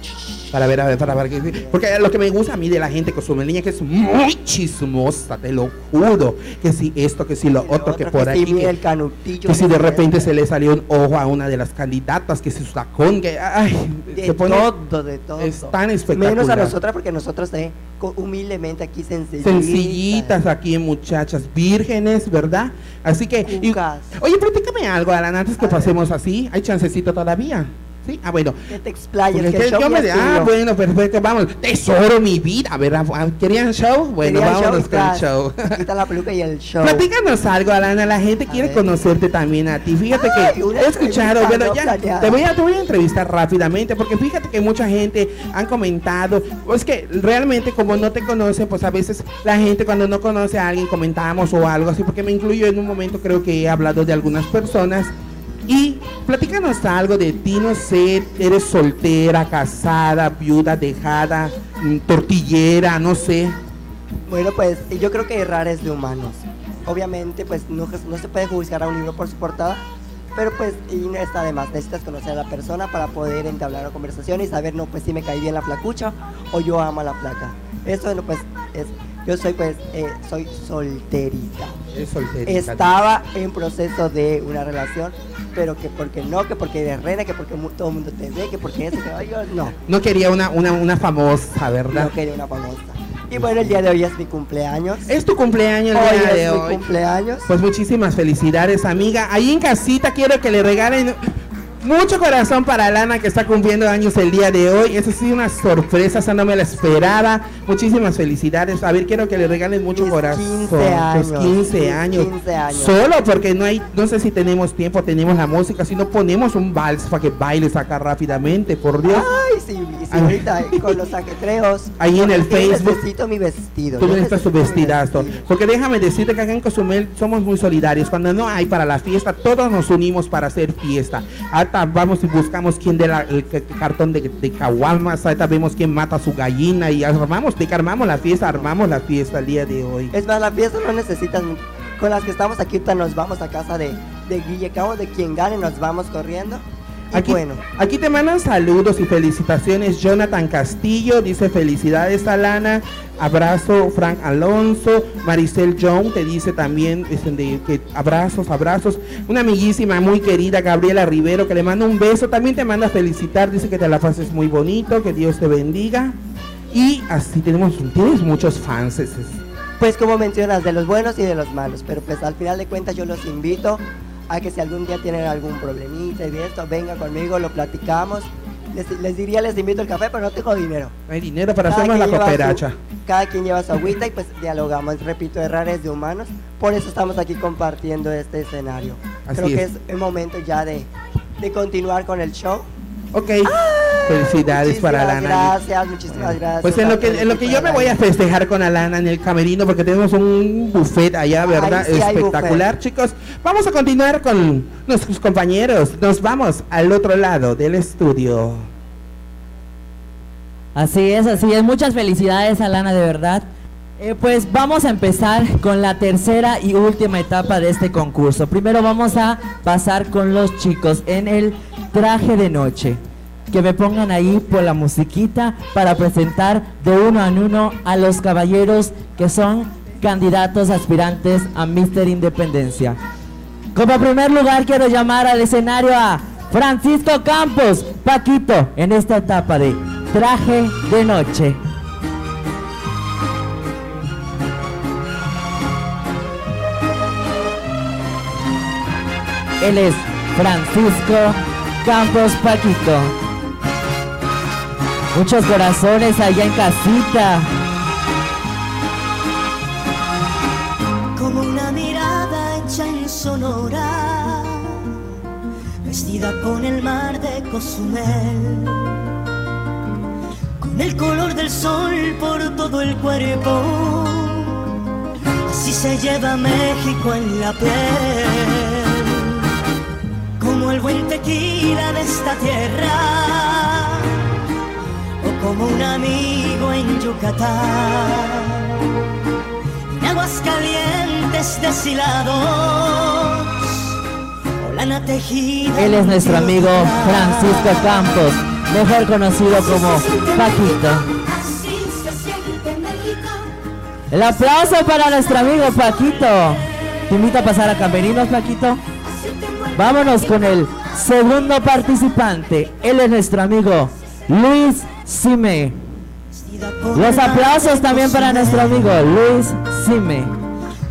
para ver, a ver, para ver, qué- porque lo que me gusta a mí de la gente cosumeleña que es muy chismosa, te lo juro, que si esto, que si lo otro, que otro, por que aquí, mira que- el canutillo, que si de repente se le salió un ojo a una de las candidatas, que si su tacón, que ay, De se pone todo, de todo. es tan espectacular. Menos a nosotras porque nosotros eh, humildemente aquí sencillitas. sencillitas aquí, muchachas vírgenes, ¿verdad? Así que, y- oye, platícame algo, Alan, antes que pasemos así, hay chancecito todavía. ¿Sí? Ah, bueno. Que te explayes, que el show yo me de- ah, bueno, perfecto, vamos. Tesoro mi vida, ¿verdad? ¿Querían show? Bueno, Quería vámonos con el show. Quita la peluca y el <laughs> show. Platícanos algo, Alana, la gente quiere conocerte también a ti. Fíjate Ay, que he escuchado, bueno, no ya planeada. te voy, a, te voy a entrevistar rápidamente porque fíjate que mucha gente han comentado, pues que realmente como no te conocen, pues a veces la gente cuando no conoce a alguien comentamos o algo así, porque me incluyo en un momento creo que he hablado de algunas personas. Y platícanos algo de ti, no sé, eres soltera, casada, viuda, dejada, mm, tortillera, no sé. Bueno, pues yo creo que errar es de humanos. Obviamente, pues no, se puede juzgar a un libro por su portada, pero pues y no está de más. Necesitas conocer a la persona para poder entablar una conversación y saber, no, pues si me cae bien la flacucha o yo amo la flaca. Eso, no, pues, es, yo soy, pues, eh, soy solterita. Es solterita. Estaba en proceso de una relación, pero que porque no, que porque eres reina, que porque todo el mundo te ve, que porque eso, que yo no. No quería una, una, una famosa, ¿verdad? No quería una famosa. Y bueno, el día de hoy es mi cumpleaños. Es tu cumpleaños el Hoy día es de mi hoy. cumpleaños. Pues muchísimas felicidades, amiga. Ahí en casita quiero que le regalen mucho corazón para Lana que está cumpliendo años el día de hoy. Eso sí, una sorpresa, esa no me la esperaba. Muchísimas felicidades. A ver, quiero que le regalen mucho corazón. 15 años. Tus 15 Mis años. 15 años. Solo porque no hay, no sé si tenemos tiempo, tenemos la música, si no ponemos un vals para que bailes acá rápidamente, por Dios. Ay, sí, sí, Ay. ahorita con los ajetreos. <laughs> Ahí en el Facebook. Necesito mi vestido. Tú necesitas tu vestidazo. Porque déjame decirte que acá en Cozumel somos muy solidarios. Cuando no hay para la fiesta, todos nos unimos para hacer fiesta. Hasta vamos y buscamos quién de la, el, que cartón de, de. Ahorita vemos quién mata a su gallina. Y armamos, de que armamos la fiesta, armamos la fiesta el día de hoy. Es más, la fiesta no necesitas. Con las que estamos aquí, nos vamos a casa de, de Guille Cabo, de quien gane, nos vamos corriendo. Aquí, bueno, aquí te mandan saludos y felicitaciones. Jonathan Castillo dice felicidades Alana. Abrazo Frank Alonso. Maricel John te dice también de que abrazos, abrazos. Una amiguísima muy querida Gabriela Rivero que le manda un beso. También te manda felicitar. Dice que te la pases muy bonito. Que Dios te bendiga. Y así tenemos, tienes muchos fans. es- es- pues como mencionas, de los buenos y de los malos. Pero pues al final de cuentas, yo los invito a que si algún día tienen algún problemita y de esto, vengan conmigo, lo platicamos. Les, les diría, les invito el café, pero no tengo dinero. No hay dinero para Cada hacernos la lleva su- cooperacha. Cada quien lleva su agüita y pues dialogamos. Repito, errar es de humanos. Por eso estamos aquí compartiendo este escenario. Así Creo que es. es el momento ya de, de continuar con el show. Ok. Felicidades para Alana. Gracias, muchísimas gracias. Pues en lo que en lo que yo me voy a festejar con Alana en el camerino porque tenemos un buffet allá, ¿verdad? Ay, sí Espectacular, chicos. Vamos a continuar con nuestros compañeros. Nos vamos al otro lado del estudio. Así es, así es. Muchas felicidades, Alana, de verdad. Eh, pues vamos a empezar con la tercera y última etapa de este concurso. Primero vamos a pasar con los chicos en el traje de noche. Que me pongan ahí por la musiquita para presentar de uno en uno a los caballeros que son candidatos aspirantes a Mister Independencia. Como primer lugar quiero llamar al escenario a Francisco Campos, Paquito, en esta etapa de traje de noche. Él es Francisco Campos Paquito. Muchos corazones allá en casita. como una mirada hecha en Sonora, vestida con el mar de Cozumel, con el color del sol por todo el cuerpo, así se lleva México en la piel, como el buen tequila de esta tierra, o como un amigo en Yucatán en aguas calientes deshilados, o lana tejida. Él es nuestro amigo Francisco Campos, mejor conocido como Paquito. El aplauso para nuestro amigo Paquito. Te invito a pasar a Camerinos, Paquito. Vámonos con el segundo participante. Él es nuestro amigo Luis Sime. Los aplausos también para nuestro amigo Luis Sime.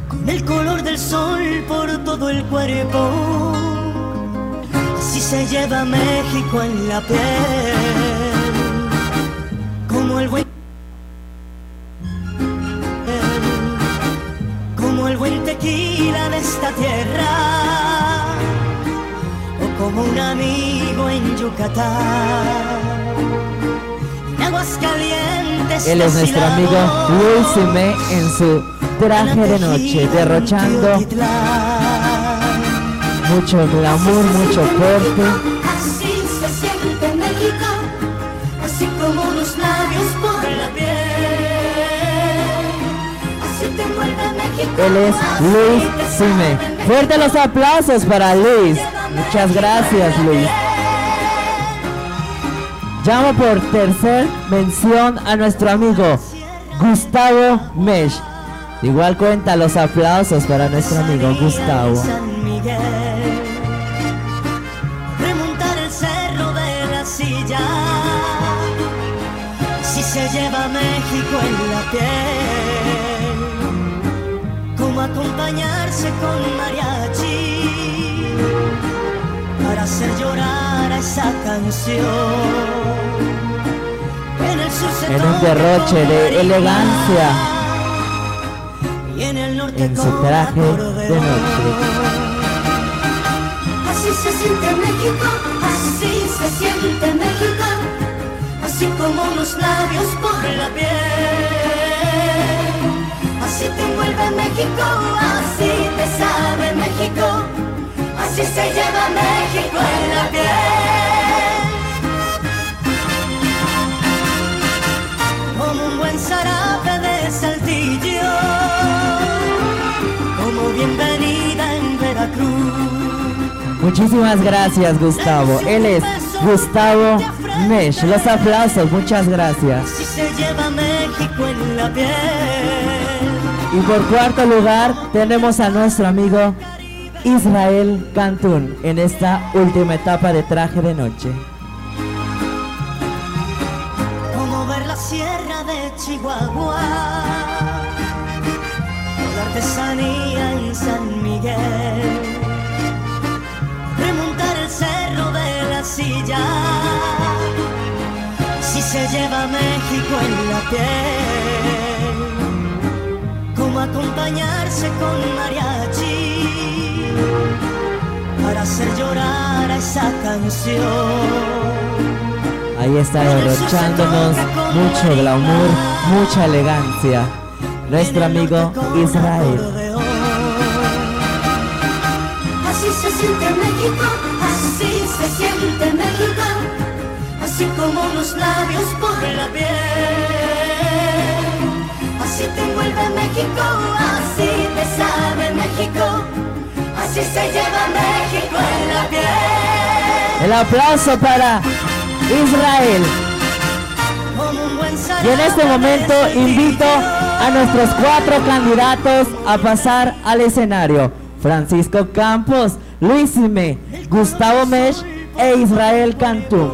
Con el color del sol por todo el cuerpo. Así se lleva México en la piel. Como el buen. Como el buen tequila de esta tierra. Como un amigo en Yucatán. Él es nuestro amigo Luis Sime en su traje de noche, derrochando mucho glamour, mucho corte. Así se siente México, así como los labios por la piel. Así te México. Él es Luis Sime. Fuerte los aplausos para Luis. Muchas gracias, Luis. Llamo por tercer mención a nuestro amigo Gustavo Mesh. Igual cuenta los aplausos para nuestro amigo Gustavo. Remontar el cerro de la silla. Si se lleva México en la piel. Como acompañarse con mariachi. Hacer llorar a esa canción. En el sur se En un derroche de elegancia y en el norte en su traje de noche. Así se siente México, así se siente México, así como los labios por la piel. así te envuelve México, así te sabe México, así se lleva México en la piel. Como un buen zarape de saltillo, como bienvenida en Veracruz. Muchísimas gracias, Gustavo. Él es Gustavo Mesh. Los aplausos, muchas gracias. Así se lleva México en la piel. Y por cuarto lugar tenemos a nuestro amigo Israel Cantún en esta última etapa de traje de noche. como ver la sierra de Chihuahua, la artesanía en San Miguel, remontar el cerro de la silla, si se lleva México en la piel, como acompañarse con mariachi para hacer llorar a esa canción. Ahí está derrochándonos mucho glamour, mucha elegancia. Nuestro amigo Israel. Así se siente México, así se siente México, así como los labios por la piel. así te envuelve México, así te sabe México, así se lleva México en la piel. El aplauso para Israel. Y en este momento invito a nuestros cuatro candidatos a pasar al escenario. Francisco Campos, Luis Sime, Gustavo Mesh e Israel Cantú.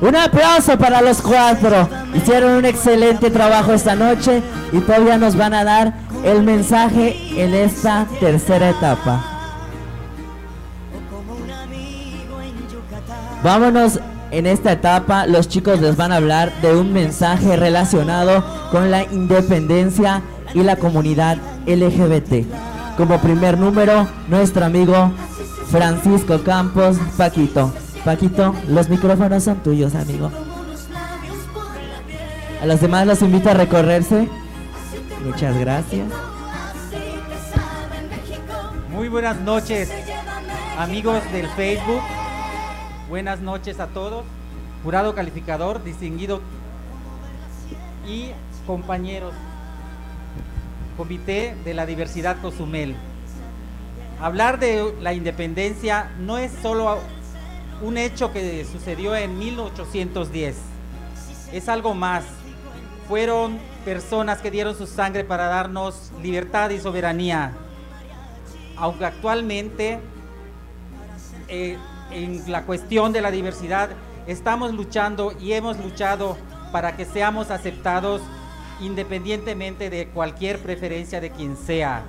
Un aplauso para los cuatro. Hicieron un excelente trabajo esta noche y todavía nos van a dar el mensaje en esta tercera etapa. Vámonos en esta etapa, los chicos les van a hablar de un mensaje relacionado con la independencia y la comunidad LGBT. Como primer número, nuestro amigo Francisco Campos Paquito. Paquito, los micrófonos son tuyos, amigo. A los demás los invito a recorrerse. Muchas gracias. Muy buenas noches, amigos del Facebook. Buenas noches a todos. Jurado calificador, distinguido y compañeros. Comité de la Diversidad Cozumel. Hablar de la independencia no es solo un hecho que sucedió en 1810. Es algo más. Fueron personas que dieron su sangre para darnos libertad y soberanía. Aunque actualmente eh, en la cuestión de la diversidad estamos luchando y hemos luchado para que seamos aceptados independientemente de cualquier preferencia de quien sea.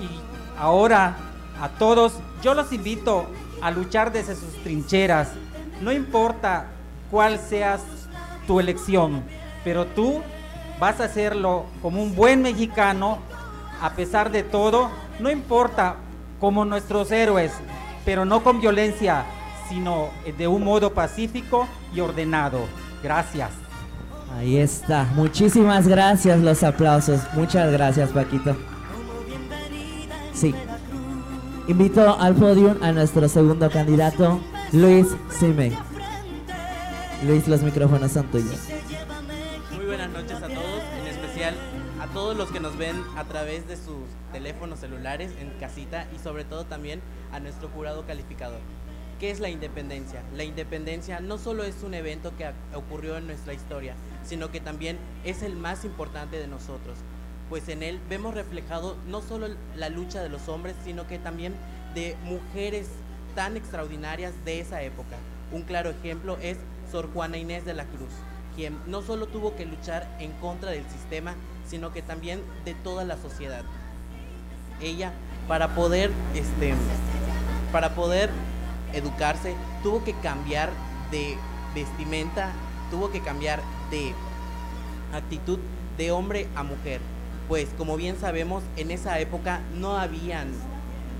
Y ahora a todos yo los invito a luchar desde sus trincheras. No importa cuál seas tu elección, pero tú vas a hacerlo como un buen mexicano, a pesar de todo, no importa como nuestros héroes, pero no con violencia, sino de un modo pacífico y ordenado. Gracias. Ahí está. Muchísimas gracias, los aplausos. Muchas gracias, Paquito. Sí. Invito al podium a nuestro segundo candidato, Luis Sime. Luis, los micrófonos son tuyos. Muy buenas noches a todos, todos los que nos ven a través de sus teléfonos celulares en casita y sobre todo también a nuestro jurado calificador. ¿Qué es la independencia? La independencia no solo es un evento que ocurrió en nuestra historia, sino que también es el más importante de nosotros, pues en él vemos reflejado no solo la lucha de los hombres, sino que también de mujeres tan extraordinarias de esa época. Un claro ejemplo es Sor Juana Inés de la Cruz, quien no solo tuvo que luchar en contra del sistema, sino que también de toda la sociedad. Ella, para poder, este, para poder educarse, tuvo que cambiar de vestimenta, tuvo que cambiar de actitud de hombre a mujer. Pues como bien sabemos, en esa época no habían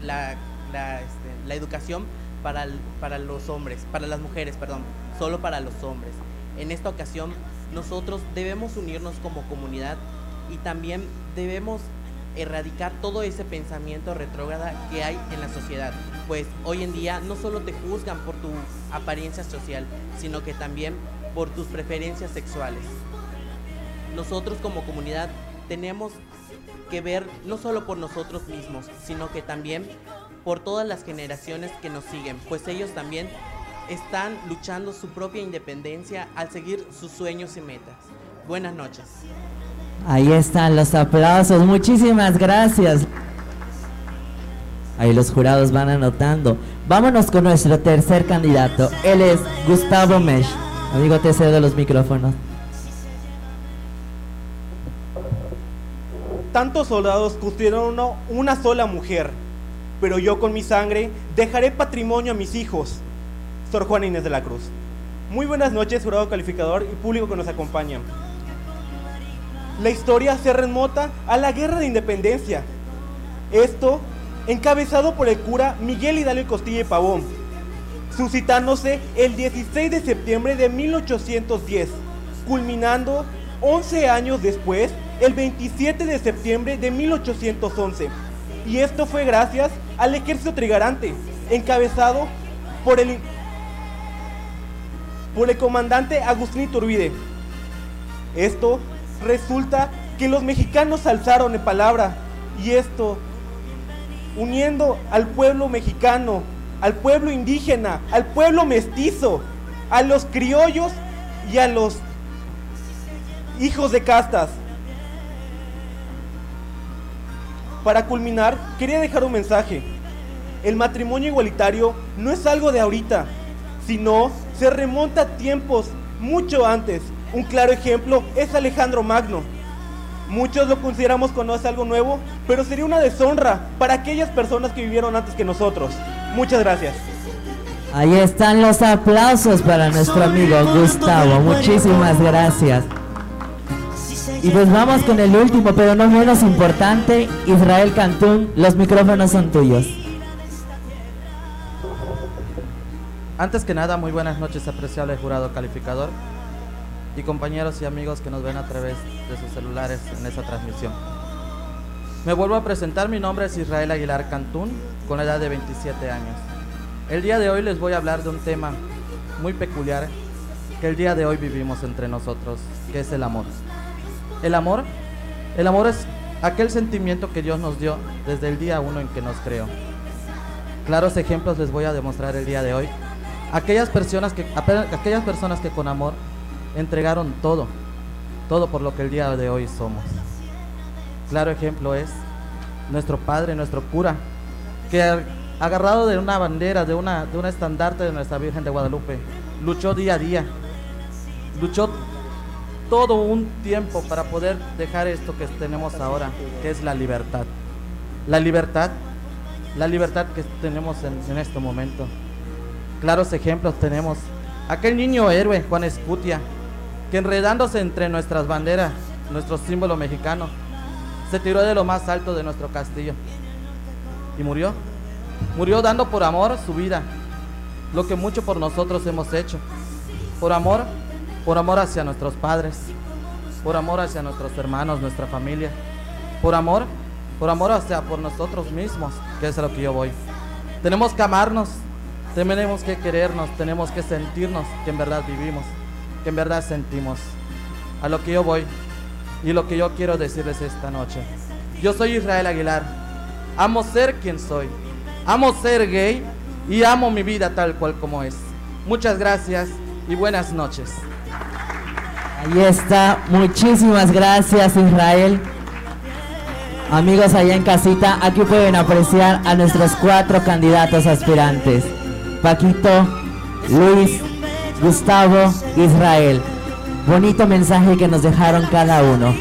la, la, este, la educación para, para los hombres, para las mujeres, perdón, solo para los hombres. En esta ocasión, nosotros debemos unirnos como comunidad y también debemos erradicar todo ese pensamiento retrógrada que hay en la sociedad, pues hoy en día no solo te juzgan por tu apariencia social, sino que también por tus preferencias sexuales. Nosotros como comunidad tenemos que ver no solo por nosotros mismos, sino que también por todas las generaciones que nos siguen, pues ellos también están luchando su propia independencia al seguir sus sueños y metas. Buenas noches. Ahí están los aplausos. Muchísimas gracias. Ahí los jurados van anotando. Vámonos con nuestro tercer candidato. Él es Gustavo Mesh. Amigo, te cedo los micrófonos. Tantos soldados construyeron una sola mujer, pero yo con mi sangre dejaré patrimonio a mis hijos. Sor Juana Inés de la Cruz. Muy buenas noches, jurado calificador y público que nos acompaña. La historia se remota a la Guerra de Independencia. Esto encabezado por el cura Miguel Hidalgo Costilla y Pavón, suscitándose el 16 de septiembre de 1810, culminando 11 años después, el 27 de septiembre de 1811. Y esto fue gracias al ejército trigarante, encabezado por el, por el comandante Agustín Iturbide. Esto resulta que los mexicanos alzaron en palabra y esto uniendo al pueblo mexicano, al pueblo indígena, al pueblo mestizo, a los criollos y a los hijos de castas. Para culminar, quería dejar un mensaje. El matrimonio igualitario no es algo de ahorita, sino se remonta a tiempos mucho antes. Un claro ejemplo es Alejandro Magno. Muchos lo consideramos como no es algo nuevo, pero sería una deshonra para aquellas personas que vivieron antes que nosotros. Muchas gracias. Ahí están los aplausos para nuestro amigo Gustavo. Muchísimas gracias. Y pues vamos con el último, pero no menos importante, Israel Cantún. Los micrófonos son tuyos. Antes que nada, muy buenas noches, apreciable jurado calificador y compañeros y amigos que nos ven a través de sus celulares en esta transmisión. Me vuelvo a presentar, mi nombre es Israel Aguilar Cantún, con la edad de 27 años. El día de hoy les voy a hablar de un tema muy peculiar que el día de hoy vivimos entre nosotros, que es el amor. El amor, el amor es aquel sentimiento que Dios nos dio desde el día uno en que nos creó. Claros ejemplos les voy a demostrar el día de hoy. Aquellas personas que, aquellas personas que con amor entregaron todo, todo por lo que el día de hoy somos. Claro ejemplo es nuestro padre, nuestro cura, que agarrado de una bandera, de una, de un estandarte de nuestra Virgen de Guadalupe, luchó día a día, luchó todo un tiempo para poder dejar esto que tenemos ahora, que es la libertad. La libertad, la libertad que tenemos en, en este momento. Claros ejemplos tenemos. Aquel niño héroe, Juan Escutia, que enredándose entre nuestras banderas, nuestro símbolo mexicano, se tiró de lo más alto de nuestro castillo y murió. Murió dando por amor su vida, lo que mucho por nosotros hemos hecho. Por amor, por amor hacia nuestros padres, por amor hacia nuestros hermanos, nuestra familia, por amor, por amor hacia por nosotros mismos, que es a lo que yo voy. Tenemos que amarnos, tenemos que querernos, tenemos que sentirnos que en verdad vivimos, que en verdad sentimos. A lo que yo voy y lo que yo quiero decirles esta noche. Yo soy Israel Aguilar, amo ser quien soy, amo ser gay y amo mi vida tal cual como es. Muchas gracias y buenas noches. Ahí está, muchísimas gracias Israel. Amigos allá en casita, aquí pueden apreciar a nuestros cuatro candidatos aspirantes. Paquito, Luis, Gustavo, Israel. Bonito mensaje que nos dejaron cada uno.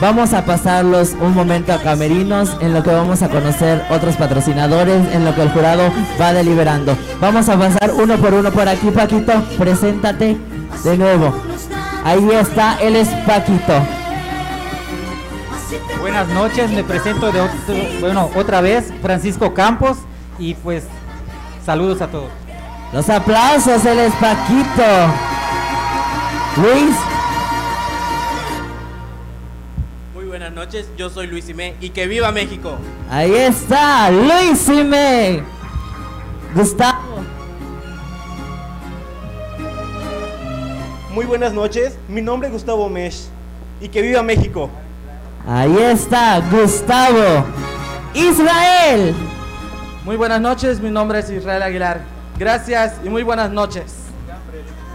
Vamos a pasarlos un momento a camerinos en lo que vamos a conocer otros patrocinadores, en lo que el jurado va deliberando. Vamos a pasar uno por uno por aquí, Paquito. Preséntate de nuevo. Ahí está, él es Paquito. Buenas noches, me presento de otro- bueno, otra vez, Francisco Campos, y pues saludos a todos. Los aplausos, él es Paquito. Luis, Muy buenas noches, yo soy Luis Imé y que viva México. ahí está, Luis Sime. Gustavo, Muy buenas noches, mi nombre es Gustavo Mesh y que viva México. ahí está, Gustavo. Israel. Muy buenas noches, mi nombre es Israel Aguilar. Gracias y muy buenas noches.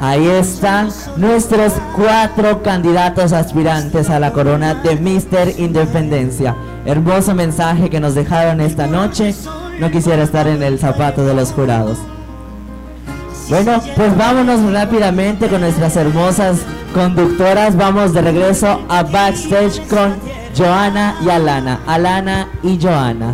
Ahí están nuestros cuatro candidatos aspirantes a la corona de Mister Independencia. Hermoso mensaje que nos dejaron esta noche. No quisiera estar en el zapato de los jurados. Bueno, pues vámonos rápidamente con nuestras hermosas conductoras. Vamos de regreso a backstage con Joana y Alana. Alana y Joana.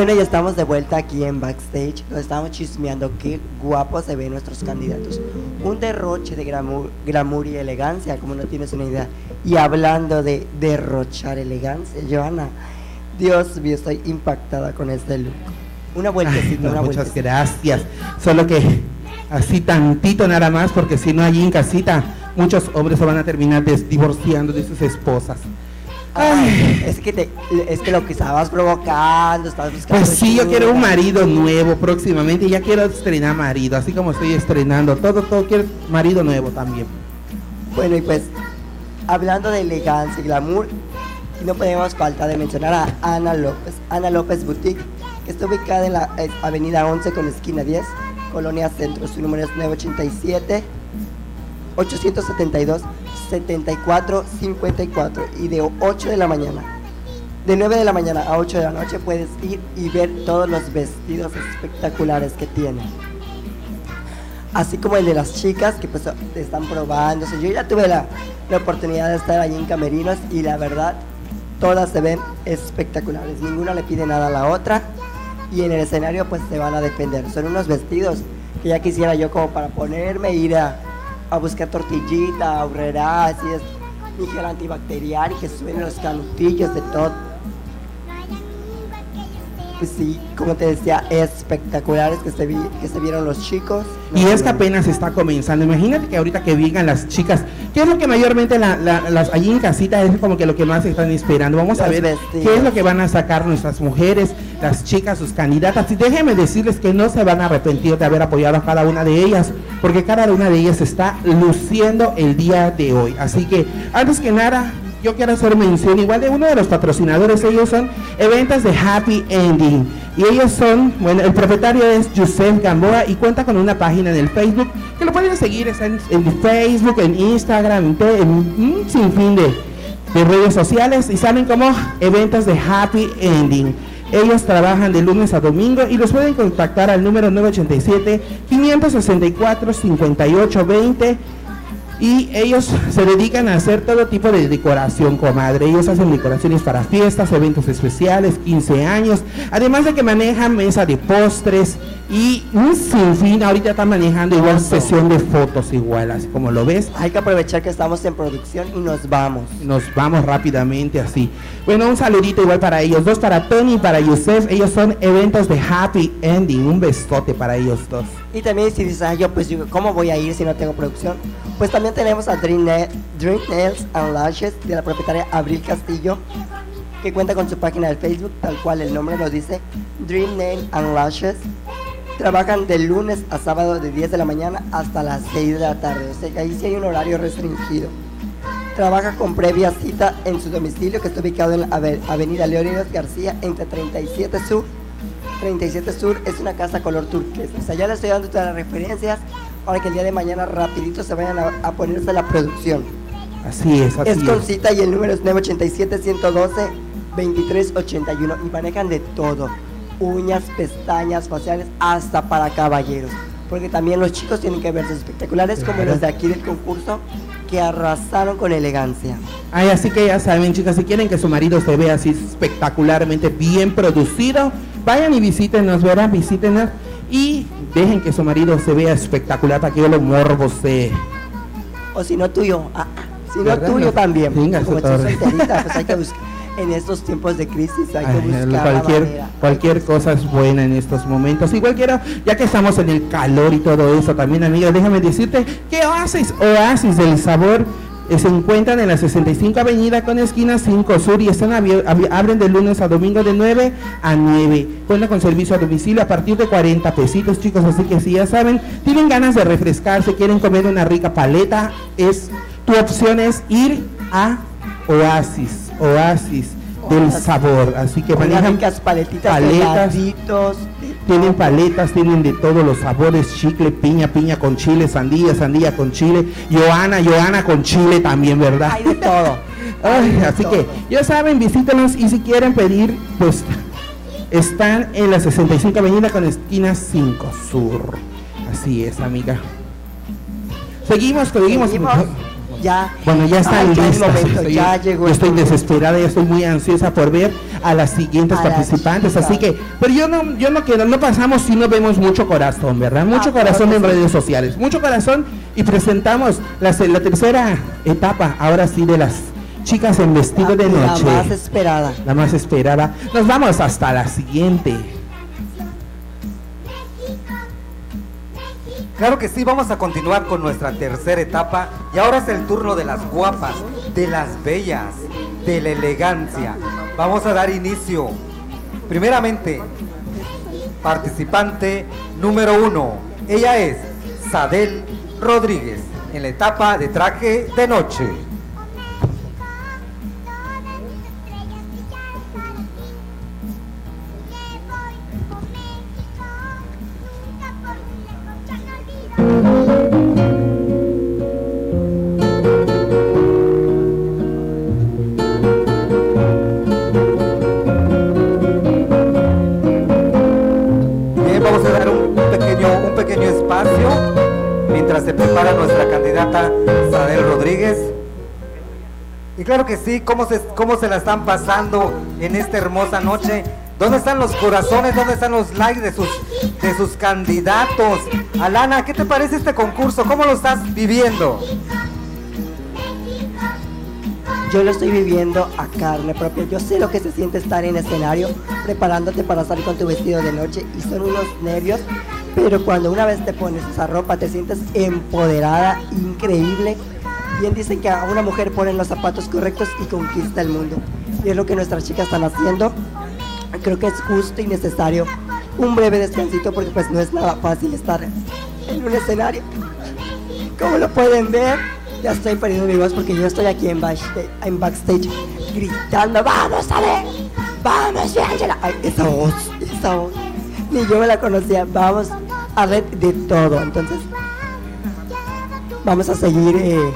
Bueno, ya estamos de vuelta aquí en backstage. Nos estamos chismeando qué guapos se ven nuestros candidatos. Un derroche de glamour, glamour y elegancia, como no tienes una idea. Y hablando de derrochar elegancia, Joana, Dios mío, estoy impactada con este look. Una vueltecita, No, una muchas vueltecita. gracias. Solo que así tantito nada más, porque si no allí en casita, muchos hombres se van a terminar divorciando de sus esposas. Ay, es que te, es que lo que estabas provocando, estabas buscando. Pues sí, yo quiero un marido nuevo próximamente. Ya quiero estrenar marido, así como estoy estrenando todo, todo quiero marido nuevo también. Bueno, y pues, hablando de elegancia y glamour, no podemos faltar de mencionar a Ana López. Ana López Boutique, que está ubicada en la eh, avenida 11 con esquina 10, Colonia Centro. Su número es 987 872 74 54 y de 8 de la mañana. De 9 de la mañana a 8 de la noche puedes ir y ver todos los vestidos espectaculares que tiene. Así como el de las chicas que pues están probando. Yo ya tuve la, la oportunidad de estar ahí en Camerinos y la verdad, todas se ven espectaculares. Ninguna le pide nada a la otra y en el escenario pues se van a defender. Son unos vestidos que ya quisiera yo como para ponerme, ir a, a buscar tortillita, ahorrera, así es, mi gel antibacterial y que suenen los canutillos de todo. Pues sí, como te decía, espectaculares que se, vi, que se vieron los chicos. Y es que apenas está comenzando. Imagínate que ahorita que vengan las chicas, ¿qué es lo que mayormente la- la- las allí en casita es como que lo que más están esperando? Vamos a ver vestidos. qué es lo que van a sacar nuestras mujeres, las chicas, sus candidatas. Y déjenme decirles que no se van a arrepentir de haber apoyado a cada una de ellas, porque cada una de ellas está luciendo el día de hoy. Así que, antes que nada, yo quiero hacer mención igual de uno de los patrocinadores, ellos son eventos de Happy Ending. Y ellos son, bueno, el propietario es Yusef Gamboa y cuenta con una página en el Facebook que lo pueden seguir, está en, Facebook, en Instagram, en, en un sinfín de, de redes sociales y salen como eventos de Happy Ending. Ellos trabajan de lunes a domingo y los pueden contactar al número 987-564-5820 y ellos se dedican a hacer todo tipo de decoración, comadre. Ellos hacen decoraciones para fiestas, eventos especiales, 15 años. Además de que manejan mesa de postres y un sinfín. Ahorita están manejando igual sesión de fotos igual, así como lo ves. Hay que aprovechar que estamos en producción y nos vamos. Nos vamos rápidamente así. Bueno, un saludito igual para ellos. Dos para Tony y para Yusef. Ellos son eventos de happy ending. Un besote para ellos dos. Y también si dices, "Ay, yo pues ¿cómo voy a ir si no tengo producción? Pues también tenemos a Dream, Na- Dream Nails and Lashes de la propietaria Abril Castillo, que cuenta con su página de Facebook, tal cual el nombre lo dice, Dream Nail and Lashes. Trabajan de lunes a sábado de 10 de la mañana hasta las 6 de la tarde, o sea que ahí sí hay un horario restringido. Trabaja con previa cita en su domicilio que está ubicado en Avenida Leónidas García entre 37 Sur 37 Sur es una casa color turquesa. O sea, ya les estoy dando todas las referencias para que el día de mañana rapidito se vayan a, a ponerse la producción. Así es, así es con cita y el número es 987-112-2381 y manejan de todo. Uñas, pestañas, faciales, hasta para caballeros. Porque también los chicos tienen que verse espectaculares como los de aquí del concurso que arrasaron con elegancia. Ay, así que ya saben, chicas, si quieren que su marido se vea así espectacularmente bien producido, vayan y visítenos, ¿verdad? Visítenos y dejen que su marido se vea espectacular para que yo lo morbose. O si no tuyo, ah, si no tuyo No, también. venga, Como solterita, pues hay que buscar. En estos tiempos de crisis hay que Ay, buscar la cualquier, manera. cualquier cosa es buena en estos momentos. Igual quiero, ya que estamos en el calor y todo eso, también amiga, déjame decirte que Oasis, Oasis del Sabor se encuentran en la 65 Avenida con esquina 5 Sur y están abren de lunes a domingo de 9 a 9. Cuenta con servicio a domicilio a partir de 40 pesitos, chicos, así que si ya saben, tienen ganas de refrescarse, quieren comer una rica paleta, es tu opción es ir a Oasis, Oasis del sabor, así que manejan ricas paletitas, paletas, heladitos, tienen paletas, tienen de todos los sabores, chicle, piña, piña con chile, sandía, sandía con chile, Joana, Joana con chile también, ¿verdad? Hay de todo. <laughs> Ay, así que ya saben, visítenos y si quieren pedir, pues están en la 65 Avenida con esquina 5 Sur. Así es, amiga. Seguimos, seguimos. Seguimos. Ya. Bueno, ya están Ay, ya el listas. momento, estoy, ya llegó yo estoy desesperada, ya estoy muy ansiosa por ver a las siguientes A participantes, así que, pero yo no, yo no quiero, no pasamos si no vemos mucho corazón, ¿verdad? Mucho Ah, corazón en sí. redes sociales, mucho corazón y presentamos la, la tercera etapa, ahora sí, de las chicas en vestido de La noche. más esperada. La más esperada. Nos vamos hasta la siguiente. Claro que sí, vamos a continuar con nuestra tercera etapa y ahora es el turno de las guapas, de las bellas, de la elegancia. Vamos a dar inicio. Primeramente, participante número uno. Ella es Sadel Rodríguez en la etapa de traje de noche. Y claro que sí, ¿cómo se, cómo se la están pasando en esta hermosa noche? ¿Dónde están los corazones? ¿Dónde están los likes de sus, de sus candidatos? Alana, ¿qué te parece este concurso? ¿Cómo lo estás viviendo? Yo lo estoy viviendo a carne propia. Yo sé lo que se siente estar en escenario, preparándote para salir con tu vestido de noche y son unos nervios. Pero cuando una vez te pones esa ropa, te sientes empoderada, increíble. Bien dicen que a una mujer ponen los zapatos correctos y conquista el mundo. Y es lo que nuestras chicas están haciendo. Creo que es justo y necesario un breve descansito porque pues no es nada fácil estar en un escenario. Como lo pueden ver, ya estoy perdiendo mi voz porque yo estoy aquí en backstage, gritando, vamos a ver, vamos Angela. Ay, esa voz, esa voz. Ni yo me la conocía, vamos a ver de todo. Entonces, vamos a seguir eh,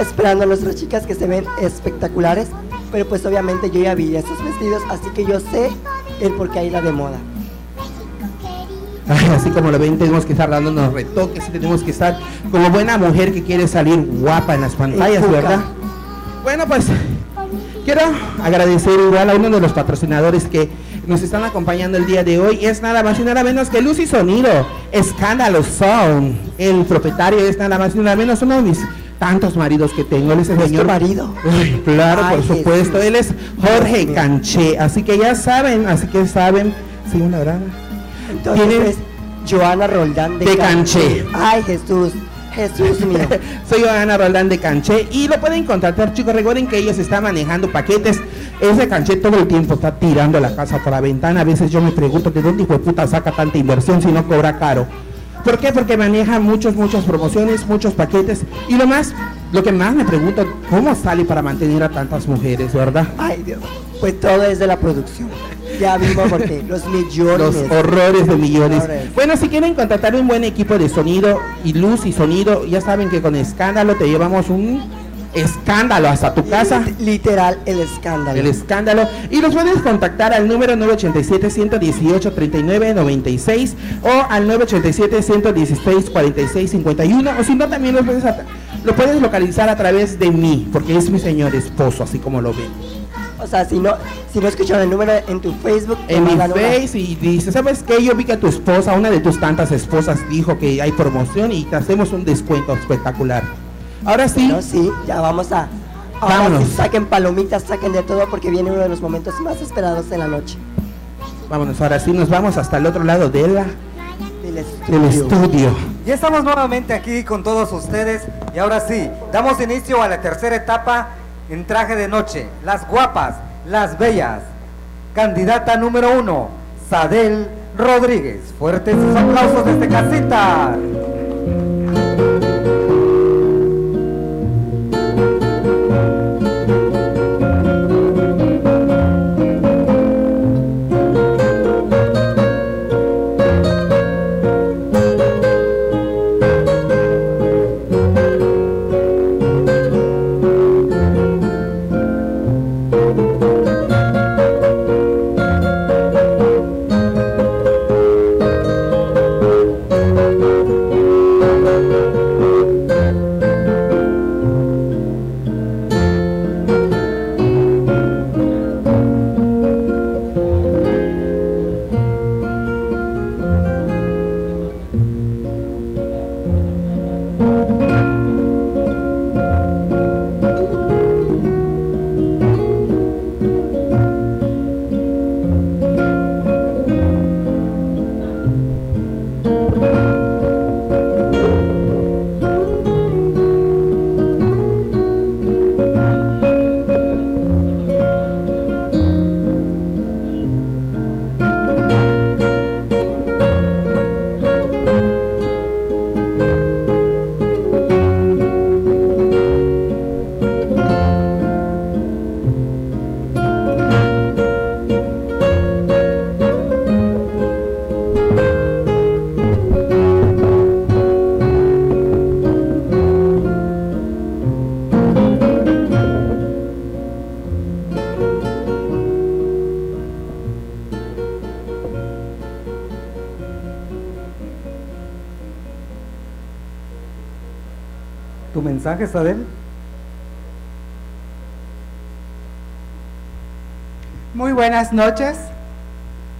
esperando a nuestras chicas que se ven espectaculares. Pero pues obviamente yo ya vi esos vestidos, así que yo sé el por qué hay la de moda. Así como lo ven, tenemos que estar dándonos retoques y tenemos que estar como buena mujer que quiere salir guapa en las pantallas. ¿verdad? Bueno, pues quiero agradecer igual a uno de los patrocinadores que nos están acompañando el día de hoy. Es nada más y nada menos que Luz y Sonido, Escándalo Sound. El propietario es nada más y nada menos uno de mis tantos maridos que tengo. Él es el ¿Es marido? Ay, claro, Ay, por supuesto. Jesús. Él es Jorge Canché. Así que ya saben, así que saben. Sí, una verdad. Entonces Tienen- es Joana Roldán de, De Canché. Ay, Jesús, Jesús mío. <laughs> Soy Ana Roldán de Canché y lo pueden contratar, chicos. Recuerden que ellos están manejando paquetes. Ese Canché todo el tiempo está tirando la casa por la ventana. A veces yo me pregunto de dónde hijo de puta saca tanta inversión si no cobra caro. ¿Por qué? Porque maneja muchos, muchas promociones, muchos paquetes. Y lo más, lo que más me pregunto, ¿cómo sale para mantener a tantas mujeres, verdad? Ay, Dios. Pues todo es de la producción. Ya vimos porque los millones. Los horrores de millones. Horrores. Bueno, si quieren contratar un buen equipo de sonido y luz y sonido, ya saben que con escándalo te llevamos un escándalo hasta tu casa. Literal, el escándalo. El escándalo. Y los puedes contactar al número 987-118-3996 o al 987-116-4651 o si no también lo puedes, lo puedes localizar a través de mí, porque es mi señor esposo, así como lo ven. O sea, si no, si no escucharon el número en tu Facebook, en mi una- face y dice, ¿sabes qué? Yo vi que tu esposa, una de tus tantas esposas, dijo que hay promoción y te hacemos un descuento espectacular. Ahora sí. Ya vamos a. Ahora Vámonos. sí, saquen palomitas, saquen de todo porque viene uno de los momentos más esperados en la noche. Vámonos, ahora sí nos vamos hasta el otro lado de la, Del del estudio. Ya estamos nuevamente aquí con todos ustedes y ahora sí, damos inicio a la tercera etapa en traje de noche. Las guapas, las bellas. Candidata número uno, Sadel Rodríguez. Fuertes sus aplausos desde casita. ¿Tu mensaje, Sadel? Muy buenas noches.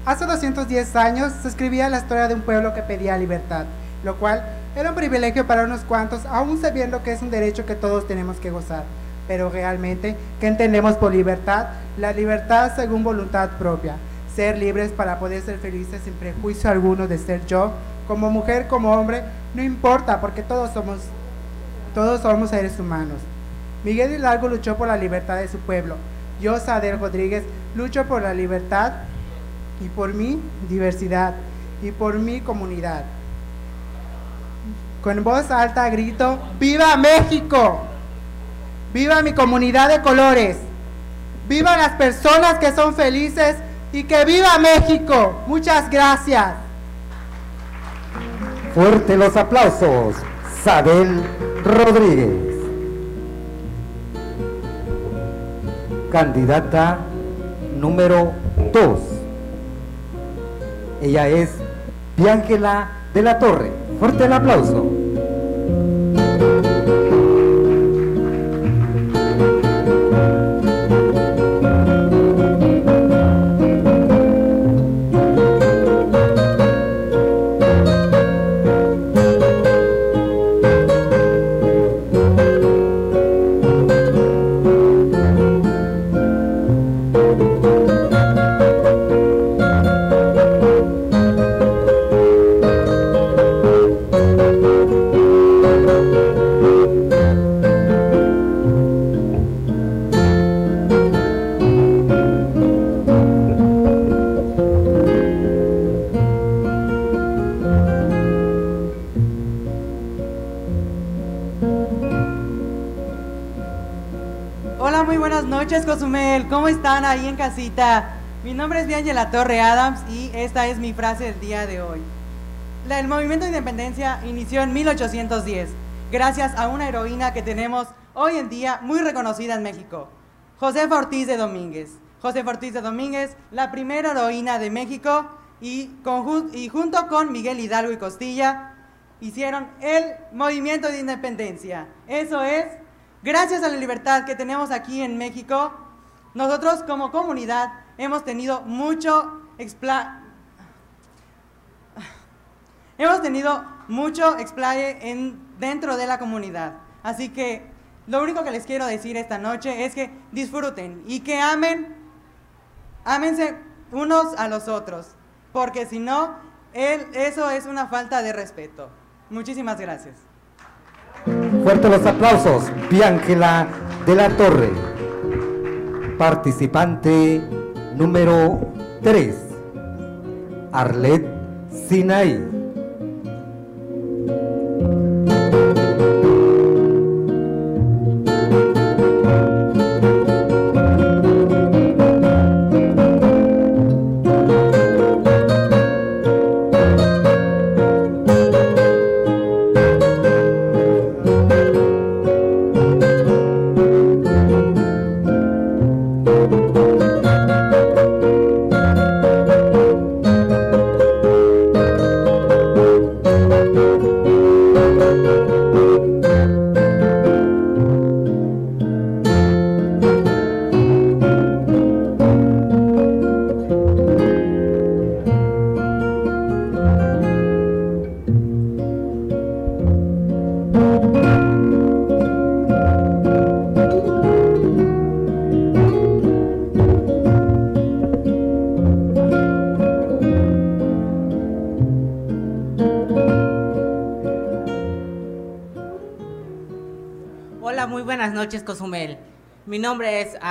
Hace 210 años se escribía la historia de un pueblo que pedía libertad, lo cual era un privilegio para unos cuantos, aún sabiendo que es un derecho que todos tenemos que gozar. Pero realmente, ¿qué entendemos por libertad? La libertad según voluntad propia. Ser libres para poder ser felices sin prejuicio alguno de ser yo, como mujer, como hombre, no importa, porque todos somos, todos somos seres humanos. Miguel Hidalgo luchó por la libertad de su pueblo. Yo, Sadel Rodríguez, lucho por la libertad y por mi diversidad y por mi comunidad. Con voz alta grito, ¡Viva México! ¡Viva mi comunidad de colores! ¡Viva las personas que son felices y que viva México! Muchas gracias. Fuerte los aplausos, Sadel Rodríguez. Candidata número 2, Ella es Piángela de la Torre. Fuerte el aplauso. Mi nombre es Biangela Torre Adams y esta es mi frase del día de hoy. La- el movimiento de independencia inició en 1810, gracias a una heroína que tenemos hoy en día muy reconocida en México, Josefa Ortiz de Domínguez. Josefa Ortiz de Domínguez, la primera heroína de México y, conjun- y junto con Miguel Hidalgo y Costilla hicieron el movimiento de independencia. Eso es, gracias a la libertad que tenemos aquí en México, nosotros como comunidad hemos tenido mucho hemos tenido mucho explaye en, dentro de la comunidad. Así que lo único que les quiero decir esta noche es que disfruten y que amen, ámense unos a los otros, porque si no, eso es una falta de respeto. Muchísimas gracias. Fuerte los aplausos. Piángela de la Torre. Participante número 3. Arlet Sinaí.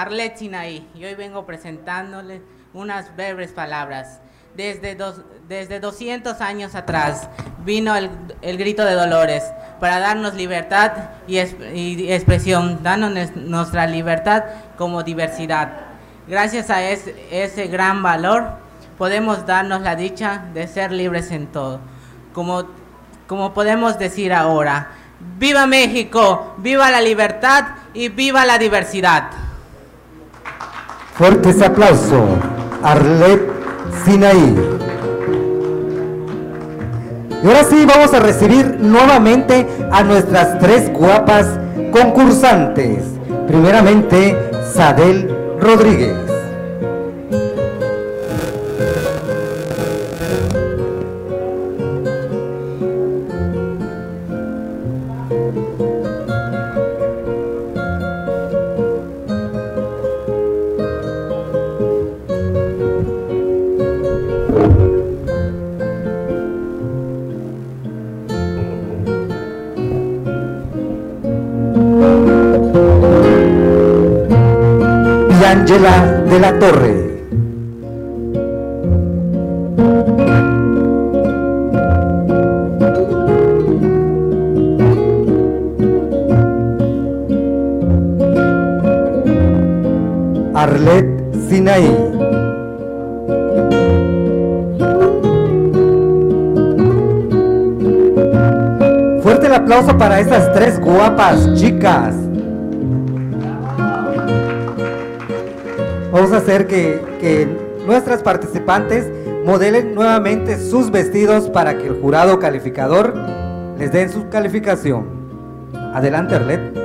Arlet Sinaí y hoy vengo presentándoles unas breves palabras. Desde, dos- desde 200 años atrás vino el, el grito de Dolores para darnos libertad y, es- y expresión, dándonos nuestra libertad como diversidad. Gracias a ese, ese gran valor podemos darnos la dicha de ser libres en todo. Como, como podemos decir ahora, ¡Viva México! ¡Viva la libertad! ¡Y viva la diversidad! Fuerte ese aplauso. Arlet Sinaí. Y ahora sí vamos a recibir nuevamente a nuestras tres guapas concursantes. Primeramente, Sadel Rodríguez. Piangela de la Torre. Arlet Sinaí. Fuerte el aplauso para esas tres guapas chicas. Vamos a hacer que, nuestras participantes modelen nuevamente sus vestidos para que el jurado calificador les den su calificación. Adelante, Arlet.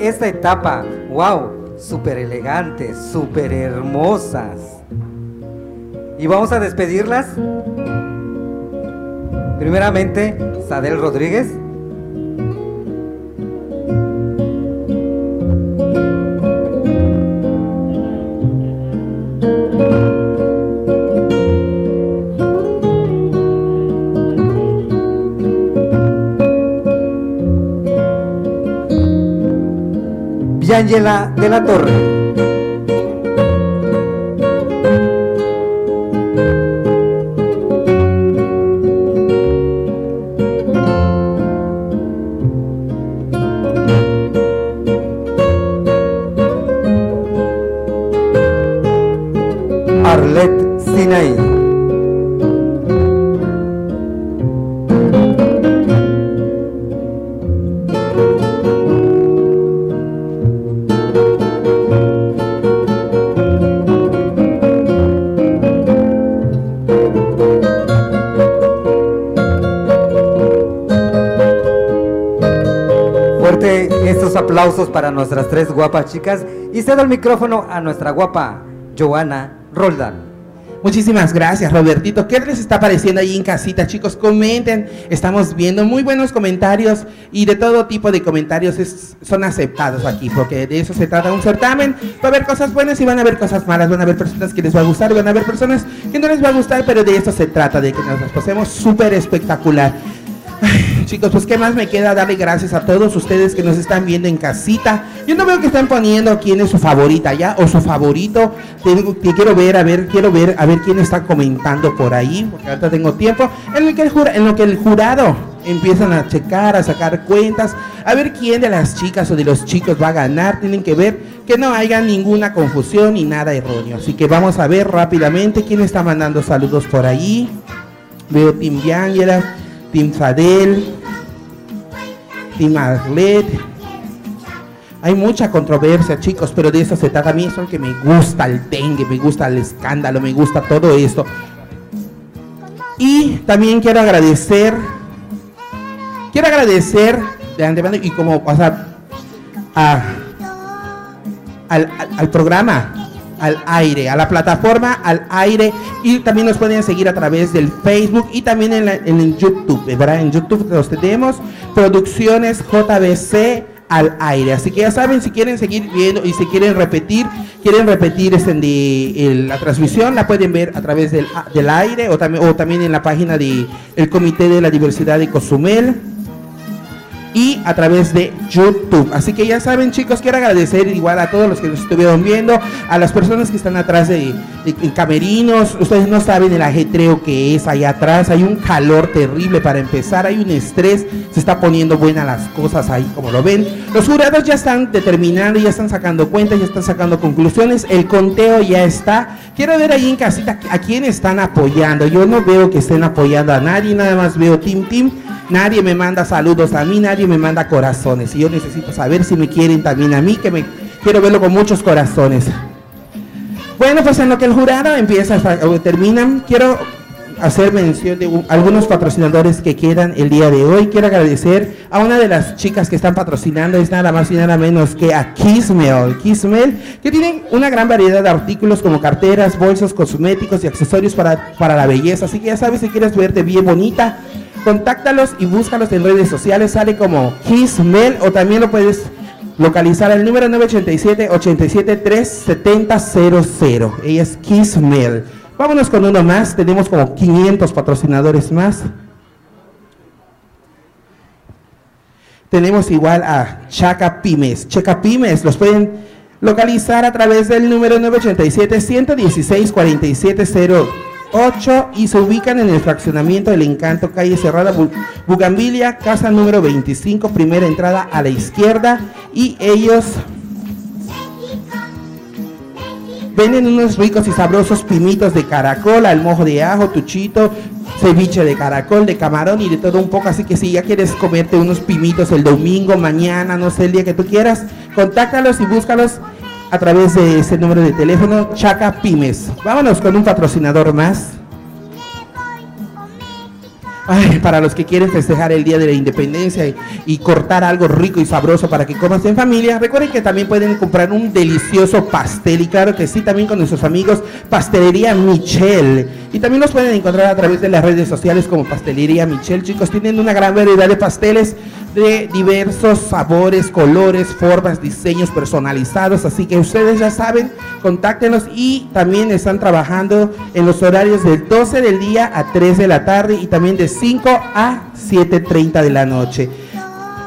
Esta etapa? ¡Wow! Súper elegantes, súper hermosas. Y vamos a despedirlas. Primeramente, Sadel Rodríguez. Biángela de la Torre. Y cedo el micrófono a nuestra guapa Joana Roldán. Muchísimas gracias, Robertito. ¿Qué les está pareciendo ahí en casita, chicos? Comenten. Estamos viendo muy buenos comentarios y de todo tipo de comentarios es- son aceptados aquí, porque de eso se trata un certamen. Va a haber cosas buenas y van a haber cosas malas. Van a haber personas que les va a gustar van a haber personas que no les va a gustar, pero de eso se trata, de que nos las pasemos súper espectacular. Ay, chicos, pues qué más me queda darle gracias a todos ustedes que nos están viendo en casita. Yo no veo que están poniendo quién es su favorita ya o su favorito. Tengo, que quiero ver, a ver, quiero ver, a ver quién está comentando por ahí, porque ahorita tengo tiempo. En el que el, lo que el jurado empiezan a checar, a sacar cuentas, a ver quién de las chicas o de los chicos va a ganar. Tienen que ver que no haya ninguna confusión ni nada erróneo. Así que vamos a ver rápidamente quién está mandando saludos por ahí. Veo Tim Biangela, Tim Fadel, Tim Arlet. Hay mucha controversia, chicos, pero de eso se trata. A mí eso es lo que me gusta, el dengue, me gusta el escándalo, me gusta todo esto. Y también quiero agradecer, quiero agradecer de antemano y como, o a- al, al- programa, al aire, a la plataforma, al aire. Y también nos pueden seguir a través del Facebook y también en, la- en YouTube, ¿verdad? En YouTube los tenemos, Producciones JBC al aire. Así que ya saben, si quieren seguir viendo y si quieren repetir, quieren repetir este de, la transmisión, la pueden ver a través del, del aire o también, o también en la página del el Comité de la Diversidad de Cozumel. Y a través de YouTube. Así que ya saben, chicos, quiero agradecer igual a todos los que nos estuvieron viendo, a las personas que están atrás de, camerinos. Ustedes no saben el ajetreo que es allá atrás. Hay un calor terrible para empezar, hay un estrés. Se está poniendo buenas las cosas ahí, como lo ven. Los jurados ya están determinando, ya están sacando cuentas, ya están sacando conclusiones. El conteo ya está. Quiero ver ahí en casita a quién están apoyando. Yo no veo que estén apoyando a nadie, nada más veo Team Team. Nadie me manda saludos a mí, nadie me manda corazones. Y yo necesito saber si me quieren también a mí, que me quiero verlo con muchos corazones. Bueno, pues en lo que el jurado empieza o termina, quiero hacer mención de un- algunos patrocinadores que quedan el día de hoy. Quiero agradecer a una de las chicas que están patrocinando, es nada más y nada menos que a Kissmel. Kissmel, que tienen una gran variedad de artículos como carteras, bolsos, cosméticos y accesorios para, para la belleza. Así que ya sabes, si quieres verte bien bonita, contáctalos y búscalos en redes sociales. Sale como Kissmel o también lo puedes localizar al número 987-873-7000. Ella es Kissmel. Vámonos con uno más. Tenemos como 500 patrocinadores más. Tenemos igual a Chaca Pymes. Chaca Pymes los pueden localizar a través del número 987-116-4708 y se ubican en el fraccionamiento del Encanto, calle Cerrada, Bu- Bugambilia, casa número 25, primera entrada a la izquierda y ellos Venden unos ricos y sabrosos pimitos de caracol, al mojo de ajo, tuchito, ceviche de caracol, de camarón y de todo un poco. Así que si ya quieres comerte unos pimitos el domingo, mañana, no sé, el día que tú quieras, contáctalos y búscalos a través de ese número de teléfono, Chaca Pymes. Vámonos con un patrocinador más. Ay, para los que quieren festejar el Día de la Independencia y, y cortar algo rico y sabroso para que comas en familia, recuerden que también pueden comprar un delicioso pastel y claro que sí, también con nuestros amigos Pastelería Michelle. Y también los pueden encontrar a través de las redes sociales como Pastelería Michelle. Chicos, tienen una gran variedad de pasteles de diversos sabores, colores, formas, diseños personalizados. Así que ustedes ya saben, contáctenos y también están trabajando en los horarios del 12 del día a 3 de la tarde y también de 5 a 7.30 de la noche.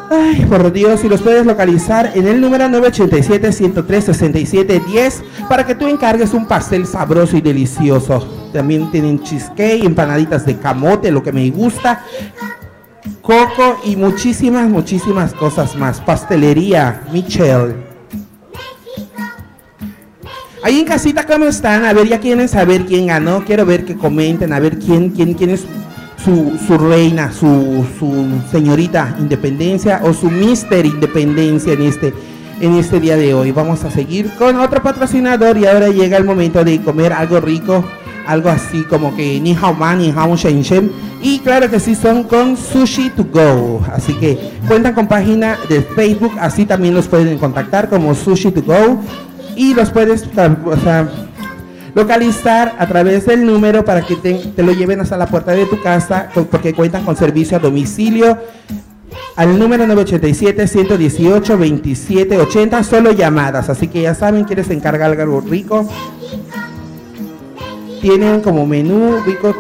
Ay, por Dios, y los puedes localizar en el número 987-103-6710 para que tú encargues un pastel sabroso y delicioso. También tienen cheesecake, empanaditas de camote, lo que me gusta, coco y muchísimas, muchísimas cosas más. Pastelería Michelle. Ahí en casita, ¿cómo están? A ver, ya quieren saber quién ganó. Quiero ver que comenten, a ver quién, quién, quién es su, reina, su, señorita Independencia o su Mister Independencia en este, en este día de hoy. Vamos a seguir con otro patrocinador y ahora llega el momento de comer algo rico, algo así como que ni hao man, ni hao shen shen. Y claro que sí, son con Sushi to Go. Así que cuentan con página de Facebook, así también los pueden contactar como Sushi to Go. Y los puedes, o localizar a través del número para que te, lo lleven hasta la puerta de tu casa, porque cuentan con servicio a domicilio. Al número 987-118-2780, solo llamadas. Así que ya saben, quieres encargar algo rico. Tienen como menú rico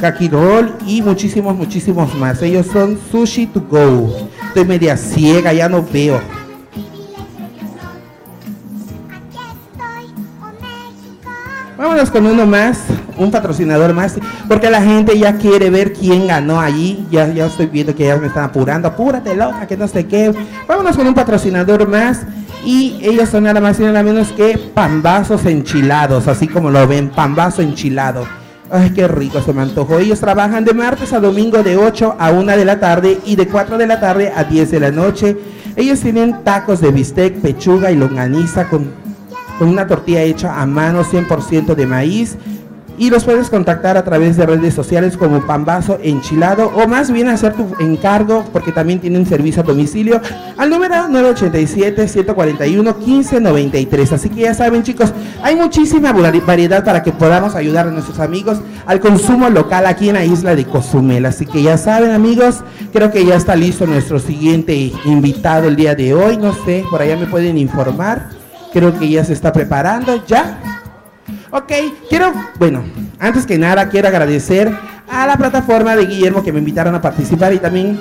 kaki roll y muchísimos, muchísimos más. Ellos son sushi to go. Estoy media ciega, ya no veo. Vámonos con uno más, un patrocinador más, porque la gente ya quiere ver quién ganó allí. Ya, ya estoy viendo que ya me están apurando. Apúrate, loca, que no sé qué. Vámonos con un patrocinador más. Y ellos son nada más y nada menos que pambazos enchilados, así como lo ven, pambazo enchilado. Ay, qué rico se me antojó. Ellos trabajan de martes a domingo de 8 a 1 de la tarde y de 4 de la tarde a 10 de la noche. Ellos tienen tacos de bistec, pechuga y longaniza con con una tortilla hecha a mano 100% de maíz y los puedes contactar a través de redes sociales como Pambazo Enchilado o más bien hacer tu encargo porque también tienen servicio a domicilio al número 987-141-1593. Así que ya saben chicos, hay muchísima vari- variedad para que podamos ayudar a nuestros amigos al consumo local aquí en la isla de Cozumel. Así que ya saben amigos, creo que ya está listo nuestro siguiente invitado el día de hoy. No sé, por allá me pueden informar. Creo que ya se está preparando, ¿ya? Ok, quiero, bueno, antes que nada quiero agradecer a la plataforma de Guillermo que me invitaron a participar y también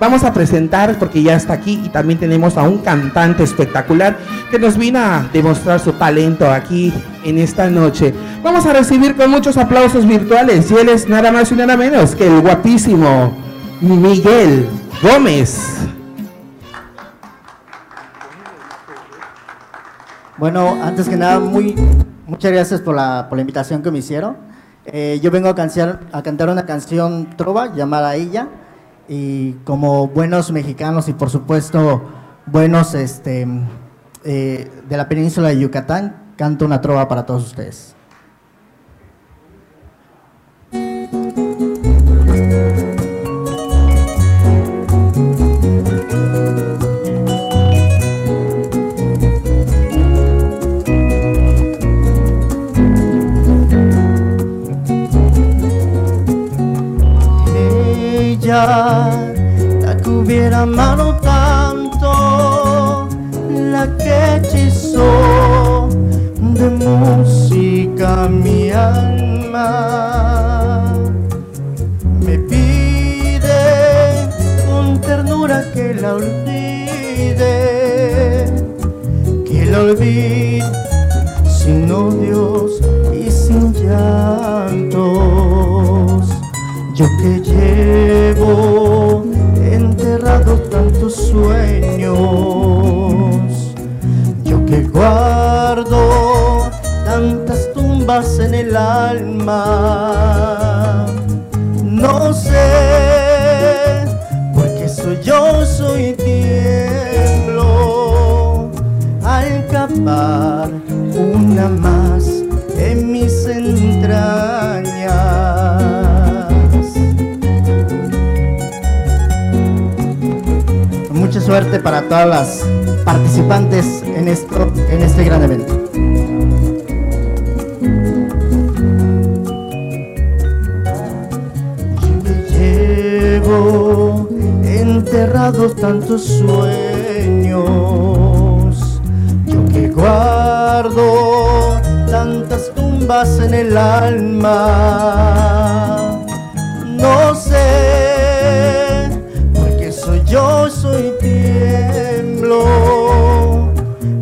vamos a presentar, porque ya está aquí, y también tenemos a un cantante espectacular que nos vino a demostrar su talento aquí en esta noche. Vamos a recibir con muchos aplausos virtuales, y él es nada más y nada menos que el guapísimo Miguel Gómez. Bueno, antes que nada, muy, muchas gracias por la, invitación que me hicieron. Eh, yo vengo a cantar una canción trova llamada Ella y como buenos mexicanos y por supuesto buenos este, eh, de la península de Yucatán, canto una trova para todos ustedes. La que hubiera amado tanto, la que hechizó de música mi alma. Me pide con ternura que la olvide, que la olvide sin odios y sin llantos. Yo que llevo enterrado tantos sueños, yo que guardo tantas tumbas en el alma, no sé, porque soy yo, soy tiemblo, al capar una más en mis entrañas. Suerte para todas las participantes en, esto, en este gran evento. llevo enterrados tantos sueños. Yo que guardo tantas tumbas en el alma. No sé, yo, soy tiemblo.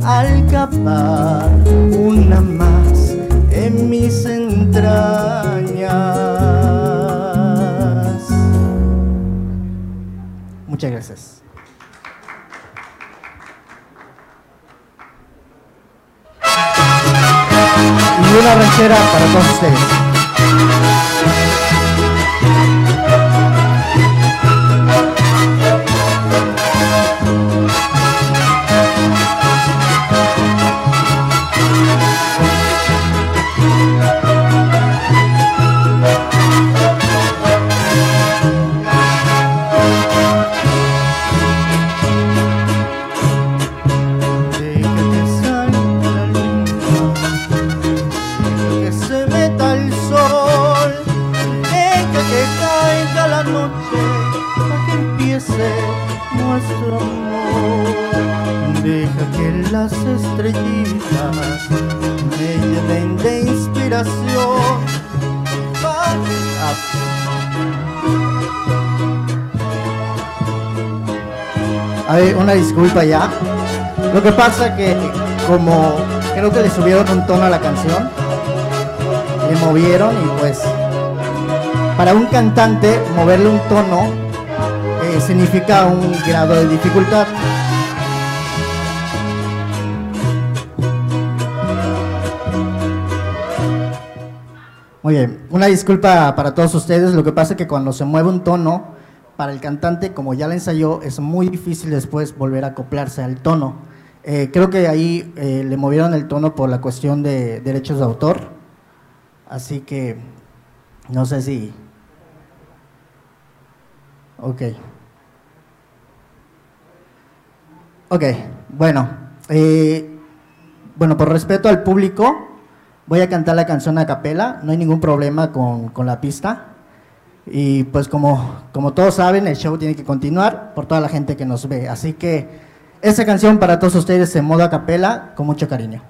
Al capar una más en mis entrañas. Muchas gracias. Y una ranchera para todos ustedes. Una disculpa ya. Lo que pasa que como creo que le subieron un tono a la canción, le movieron y pues para un cantante moverle un tono eh, significa un grado de dificultad. Muy bien, una disculpa para todos ustedes. Lo que pasa es que cuando se mueve un tono, para el cantante, como ya la ensayó, es muy difícil después volver a acoplarse al tono. Eh, creo que ahí eh, le movieron el tono por la cuestión de derechos de autor. Así que no sé si. Ok. Ok, bueno. eh, bueno, por respeto al público, voy a cantar la canción a capela. No hay ningún problema con, con la pista. Y pues como, como todos saben, el show tiene que continuar por toda la gente que nos ve. Así que esta canción para todos ustedes en modo a capela, con mucho cariño.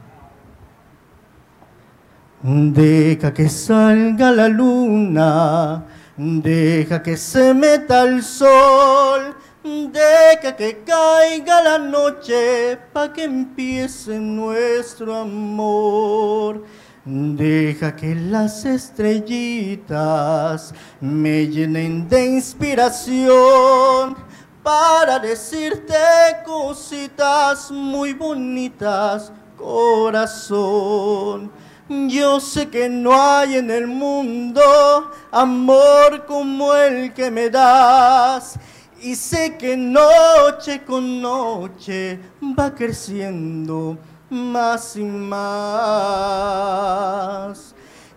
Deja que salga la luna, deja que se meta el sol, Deja que caiga la noche pa' que empiece nuestro amor. Deja que las estrellitas me llenen de inspiración para decirte cositas muy bonitas, corazón. Yo sé que no hay en el mundo amor como el que me das. Y sé que noche con noche va creciendo más y más.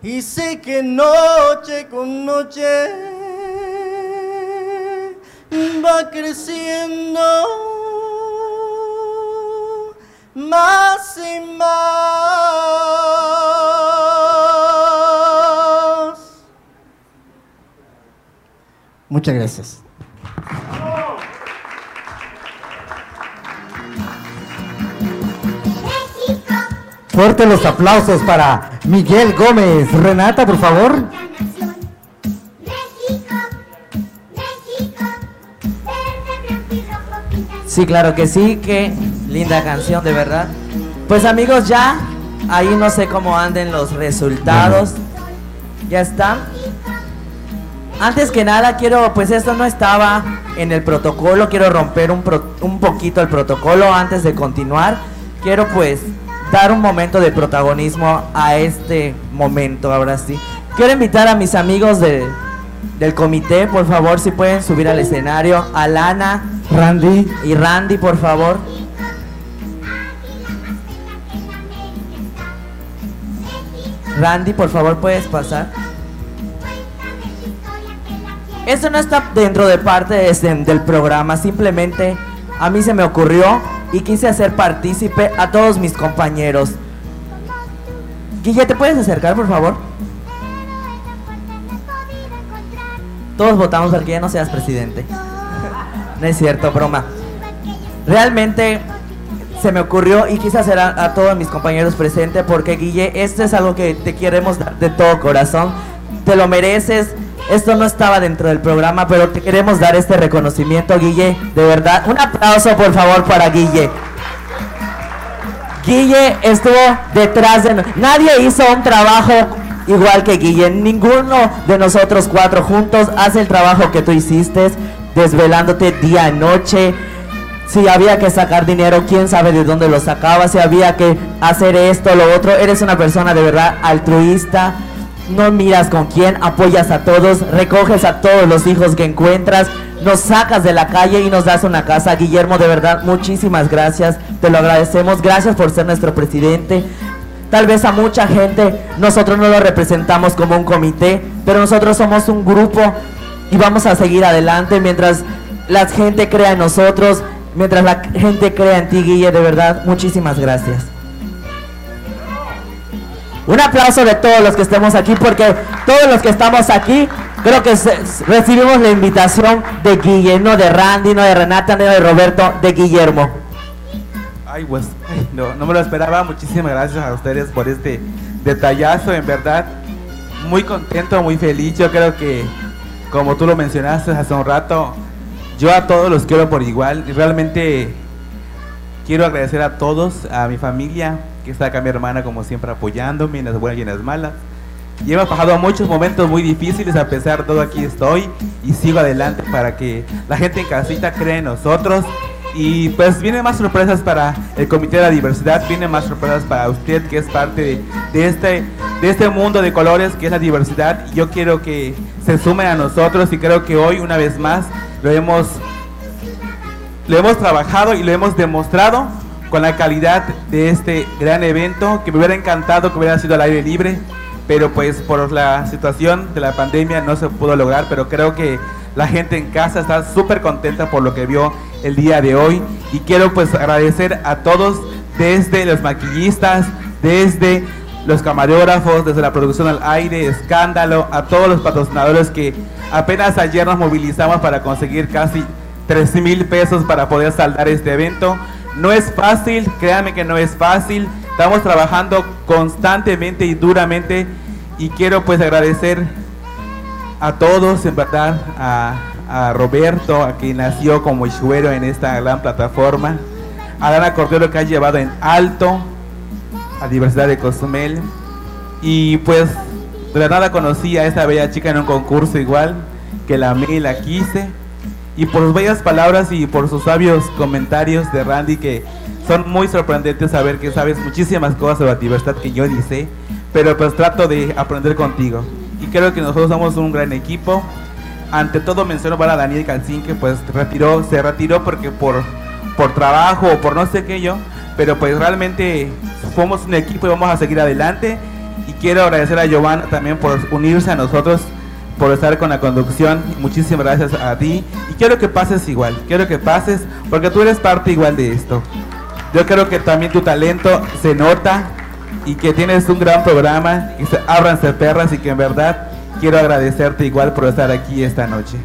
Y sé que noche con noche va creciendo más y más. Muchas gracias. Fuerte los aplausos para Miguel Gómez. Renata, por favor. Sí, claro que sí, qué linda canción, de verdad. Pues amigos, ya ahí no sé cómo anden los resultados. Ya están. Antes que nada quiero, pues esto no estaba en el protocolo, quiero romper un, pro- un poquito el protocolo antes de continuar. Quiero pues dar un momento de protagonismo a este momento, ahora sí. Quiero invitar a mis amigos de- del comité, por favor, si pueden subir al escenario. Alana, Randy y Randy, por favor. Randy, por favor, puedes pasar. Esto no está dentro de parte de este- del programa, simplemente a mí se me ocurrió y quise hacer partícipe a todos mis compañeros. Guille, ¿te puedes acercar, por favor? Todos votamos para que ya no seas presidente. No es cierto, broma. Realmente se me ocurrió y quise hacer a, a todos mis compañeros presentes porque Guille, esto es algo que te queremos dar de todo corazón. Te lo mereces. Esto no estaba dentro del programa, pero te queremos dar este reconocimiento, Guille. De verdad, un aplauso por favor para Guille. Guille estuvo detrás de... no- Nadie hizo un trabajo igual que Guille. Ninguno de nosotros cuatro juntos hace el trabajo que tú hiciste, desvelándote día y noche. Si había que sacar dinero, quién sabe de dónde lo sacaba. Si había que hacer esto, lo otro. Eres una persona de verdad altruista. No miras con quién, apoyas a todos, recoges a todos los hijos que encuentras, nos sacas de la calle y nos das una casa. Guillermo, de verdad, muchísimas gracias. Te lo agradecemos. Gracias por ser nuestro presidente. Tal vez a mucha gente nosotros no lo representamos como un comité, pero nosotros somos un grupo y vamos a seguir adelante mientras la gente crea en nosotros, mientras la gente crea en ti, Guille, de verdad, muchísimas gracias. Un aplauso de todos los que estemos aquí, porque todos los que estamos aquí, creo que recibimos la invitación de Guille, no de Randy, no de Renata, no de Roberto, de Guillermo. Ay, pues, ay, no, no me lo esperaba. Muchísimas gracias a ustedes por este detallazo, en verdad. Muy contento, muy feliz. Yo creo que, como tú lo mencionaste hace un rato, yo a todos los quiero por igual. Y realmente quiero agradecer a todos, a mi familia, que está acá mi hermana como siempre apoyándome en las buenas y en las malas. Y hemos pasado muchos momentos muy difíciles, a pesar de todo aquí estoy y sigo adelante para que la gente en casita crea en nosotros. Y pues vienen más sorpresas para el Comité de la Diversidad, vienen más sorpresas para usted que es parte de, de este, de este mundo de colores que es la diversidad. Y yo quiero que se sumen a nosotros y creo que hoy una vez más lo hemos lo hemos trabajado y lo hemos demostrado con la calidad de este gran evento que me hubiera encantado que hubiera sido al aire libre, pero pues por la situación de la pandemia no se pudo lograr, pero creo que la gente en casa está súper contenta por lo que vio el día de hoy y quiero pues agradecer a todos desde los maquillistas, desde los camarógrafos, desde la producción al aire, escándalo, a todos los patrocinadores que apenas ayer nos movilizamos para conseguir casi 3 mil pesos para poder saldar este evento. No es fácil, créanme que no es fácil. Estamos trabajando constantemente y duramente y quiero pues agradecer a todos, en verdad, a, Roberto, a quien nació como Ishuero en esta gran plataforma, a Dana Cordero que ha llevado en alto a diversidad de Cozumel. Y pues de la nada conocí a esta bella chica en un concurso igual, que la amé y la quise. Y por sus bellas palabras y por sus sabios comentarios de Randy que son muy sorprendentes saber que sabes muchísimas cosas sobre la diversidad que yo dice, pero pues trato de aprender contigo. Y creo que nosotros somos un gran equipo. Ante todo menciono para Daniel Calcín que pues retiró, se retiró porque por, por trabajo o por no sé qué yo, pero pues realmente somos un equipo y vamos a seguir adelante. Y quiero agradecer a Giovanna también por unirse a nosotros, por estar con la conducción. Muchísimas gracias a ti. Y quiero que pases igual, quiero que pases porque tú eres parte igual de esto. Yo creo que también tu talento se nota y que tienes un gran programa, y se, ábranse perras y que en verdad quiero agradecerte igual por estar aquí esta noche.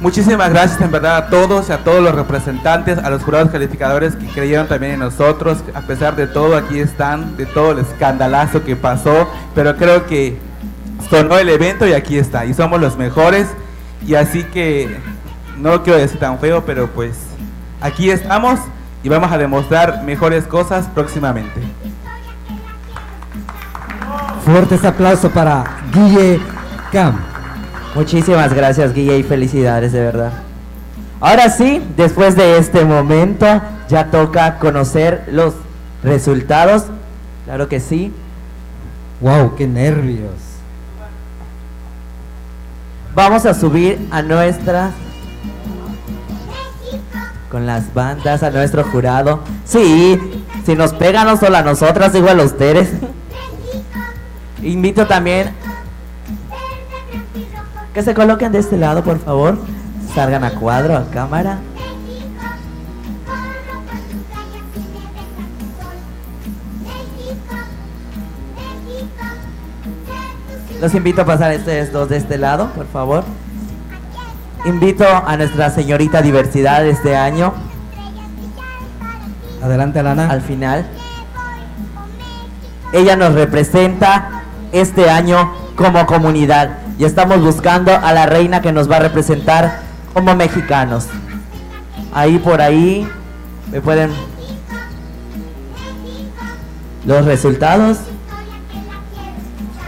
Muchísimas gracias en verdad a todos, a todos los representantes, a los jurados calificadores que creyeron también en nosotros. A pesar de todo, aquí están, de todo el escandalazo que pasó, pero creo que sonó el evento y aquí está. Y somos los mejores. Y así que no lo quiero decir tan feo, pero pues aquí estamos y vamos a demostrar mejores cosas próximamente. Fuertes aplausos para Guille Cam. Muchísimas gracias, Guille, y felicidades, de verdad. Ahora sí, después de este momento, ya toca conocer los resultados. Claro que sí. Wow, qué nervios. Vamos a subir a nuestras con las bandas, a nuestro jurado. Sí, si nos pegan no solo a nosotras, igual a ustedes. Invito también que se coloquen de este lado, por favor. Salgan a cuadro, a cámara. Los invito a pasar ustedes dos de este lado, por favor. Invito a nuestra señorita diversidad de este año. Adelante, Alana. Al final. Ella nos representa este año como comunidad y estamos buscando a la reina que nos va a representar como mexicanos. Ahí por ahí me pueden los resultados.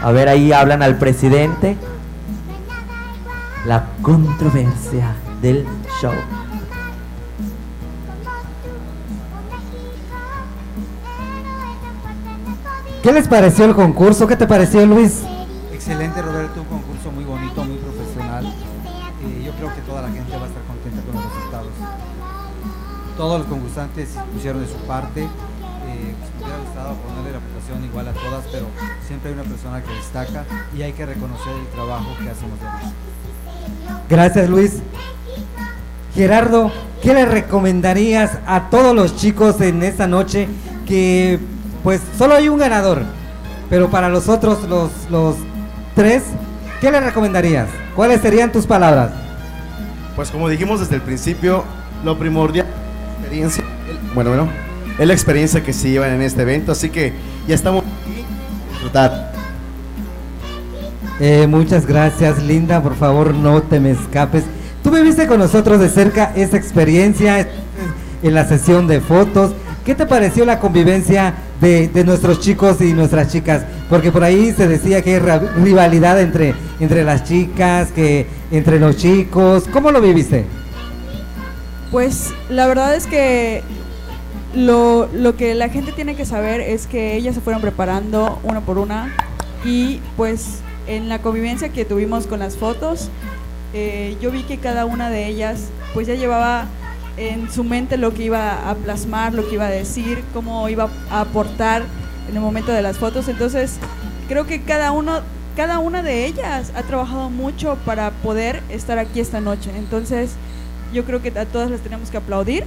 A ver, ahí hablan al presidente. La controversia del show. ¿Qué les pareció el concurso? ¿Qué te pareció, Luis? Excelente, Roberto, un concurso muy bonito, muy profesional. Eh, yo creo que toda la gente va a estar contenta con los resultados. Todos los concursantes pusieron de su parte. Hubiera gustado ponerle la puntuación igual a todas, pero siempre hay una persona que destaca y hay que reconocer el trabajo que hacen los demás. Gracias, Luis. Gerardo, ¿qué le recomendarías a todos los chicos en esta noche que pues solo hay un ganador, pero para los otros, los, los tres, ¿qué le recomendarías? ¿Cuáles serían tus palabras? Pues como dijimos desde el principio, lo primordial es la experiencia, el- bueno, bueno, es la experiencia que se llevan en este evento, así que ya estamos aquí a disfrutar. Eh, muchas gracias, Linda. Por favor, no te me escapes. Tú viviste con nosotros de cerca esa experiencia eh, en la sesión de fotos. ¿Qué te pareció la convivencia de, de nuestros chicos y nuestras chicas? Porque por ahí se decía que hay rivalidad entre, entre las chicas, que entre los chicos. ¿Cómo lo viviste? Pues la verdad es que lo, lo que la gente tiene que saber es que ellas se fueron preparando una por una y pues en la convivencia que tuvimos con las fotos, eh, yo vi que cada una de ellas pues ya llevaba en su mente lo que iba a plasmar, lo que iba a decir, cómo iba a aportar en el momento de las fotos. Entonces creo que cada uno, cada una de ellas ha trabajado mucho para poder estar aquí esta noche. Entonces yo creo que a todas las tenemos que aplaudir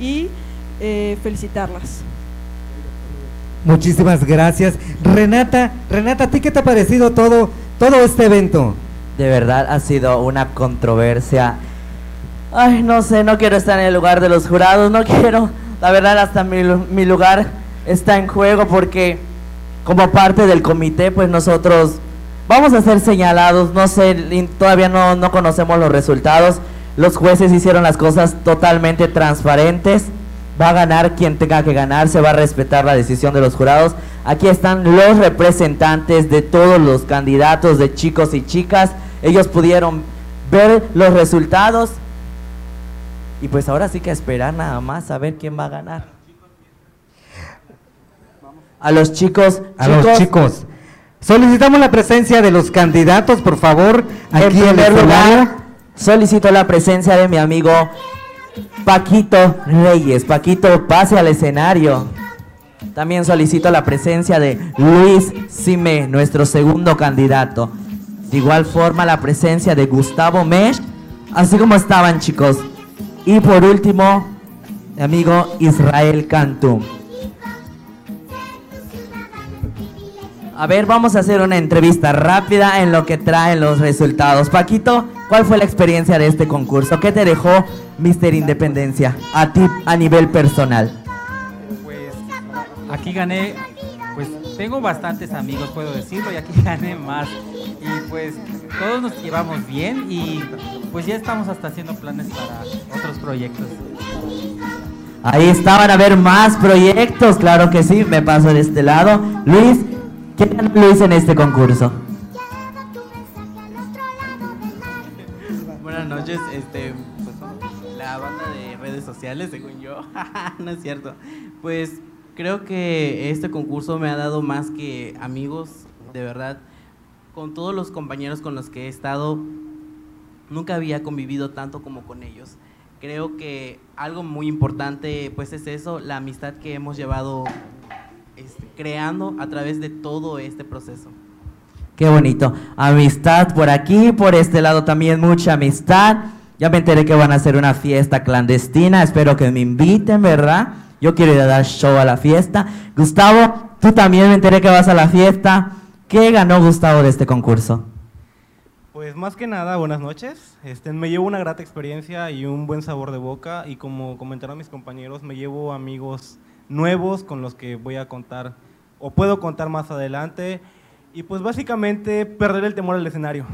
y eh, felicitarlas. Muchísimas gracias. Renata, Renata, ¿a ti qué te ha parecido todo, todo este evento? De verdad ha sido una controversia. Ay, no sé, no quiero estar en el lugar de los jurados, no <laughs> quiero. La verdad, hasta mi, mi lugar está en juego porque como parte del comité, pues nosotros Vamos a ser señalados, no sé, todavía no, no conocemos los resultados. Los jueces hicieron las cosas totalmente transparentes. Va a ganar quien tenga que ganar, se va a respetar la decisión de los jurados. Aquí están los representantes de todos los candidatos, de chicos y chicas. Ellos pudieron ver los resultados. Y pues ahora sí que esperar nada más a ver quién va a ganar. A los chicos, A los chicos. Solicitamos la presencia de los candidatos, por favor, aquí en el primer lugar, solicito la presencia de mi amigo Paquito Reyes. Paquito, pase al escenario. También solicito la presencia de Luis Sime, nuestro segundo candidato. De igual forma, la presencia de Gustavo Mesh, así como estaban, chicos. Y por último, mi amigo Israel Cantú. A ver, vamos a hacer una entrevista rápida en lo que traen los resultados. Paquito, ¿cuál fue la experiencia de este concurso? ¿Qué te dejó Mister Independencia a ti a nivel personal? Aquí gané, pues tengo bastantes amigos, puedo decirlo, y aquí <laughs> gané más. Y pues todos nos llevamos bien y pues ya estamos hasta haciendo planes para otros proyectos. Ahí estaban a ver más proyectos, claro que sí, me paso de este lado. Luis, ¿qué ganó Luis en este concurso? <laughs> Buenas noches, este, según yo, <laughs> no es cierto. Pues creo que este concurso me ha dado más que amigos, de verdad. Con todos los compañeros con los que he estado, nunca había convivido tanto como con ellos. Creo que algo muy importante, pues es eso, la amistad que hemos llevado este, creando a través de todo este proceso. Qué bonito. Amistad por aquí, por este lado también mucha amistad. Ya me enteré que van a hacer una fiesta clandestina. Espero que me inviten, ¿verdad? Yo quiero ir a dar show a la fiesta. Gustavo, tú también me enteré que vas a la fiesta. ¿Qué ganó Gustavo de este concurso? Pues más que nada, buenas noches. Este, me llevo una grata experiencia y un buen sabor de boca y como comentaron mis compañeros, me llevo amigos nuevos con los que voy a contar o puedo contar más adelante y pues básicamente perder el temor al escenario.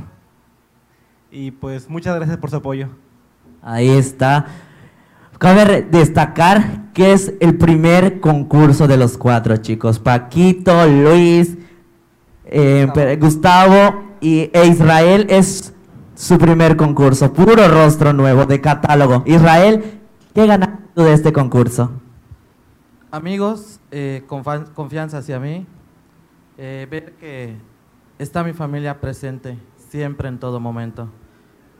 Y pues muchas gracias por su apoyo. Ahí está. Cabe destacar que es el primer concurso de los cuatro chicos. Paquito, Luis, eh, Gustavo y, e Israel es su primer concurso. Puro rostro nuevo de catálogo. Israel, ¿qué ganaste tú de este concurso? Amigos, eh, confianza hacia mí. eh, ver que está mi familia presente siempre en todo momento.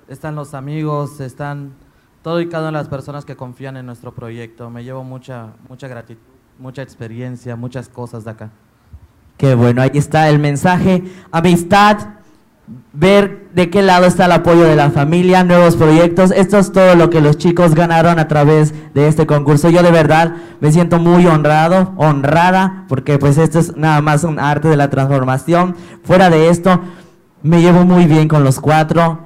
Están los amigos, están todo y cada una de las personas que confían en nuestro proyecto. Me llevo mucha, mucha gratitud, mucha experiencia, muchas cosas de acá. Qué bueno, ahí está el mensaje. Amistad, ver de qué lado está el apoyo de la familia, nuevos proyectos. Esto es todo lo que los chicos ganaron a través de este concurso. Yo de verdad me siento muy honrado, honrada, porque pues esto es nada más un arte de la transformación. Fuera de esto, me llevo muy bien con los cuatro.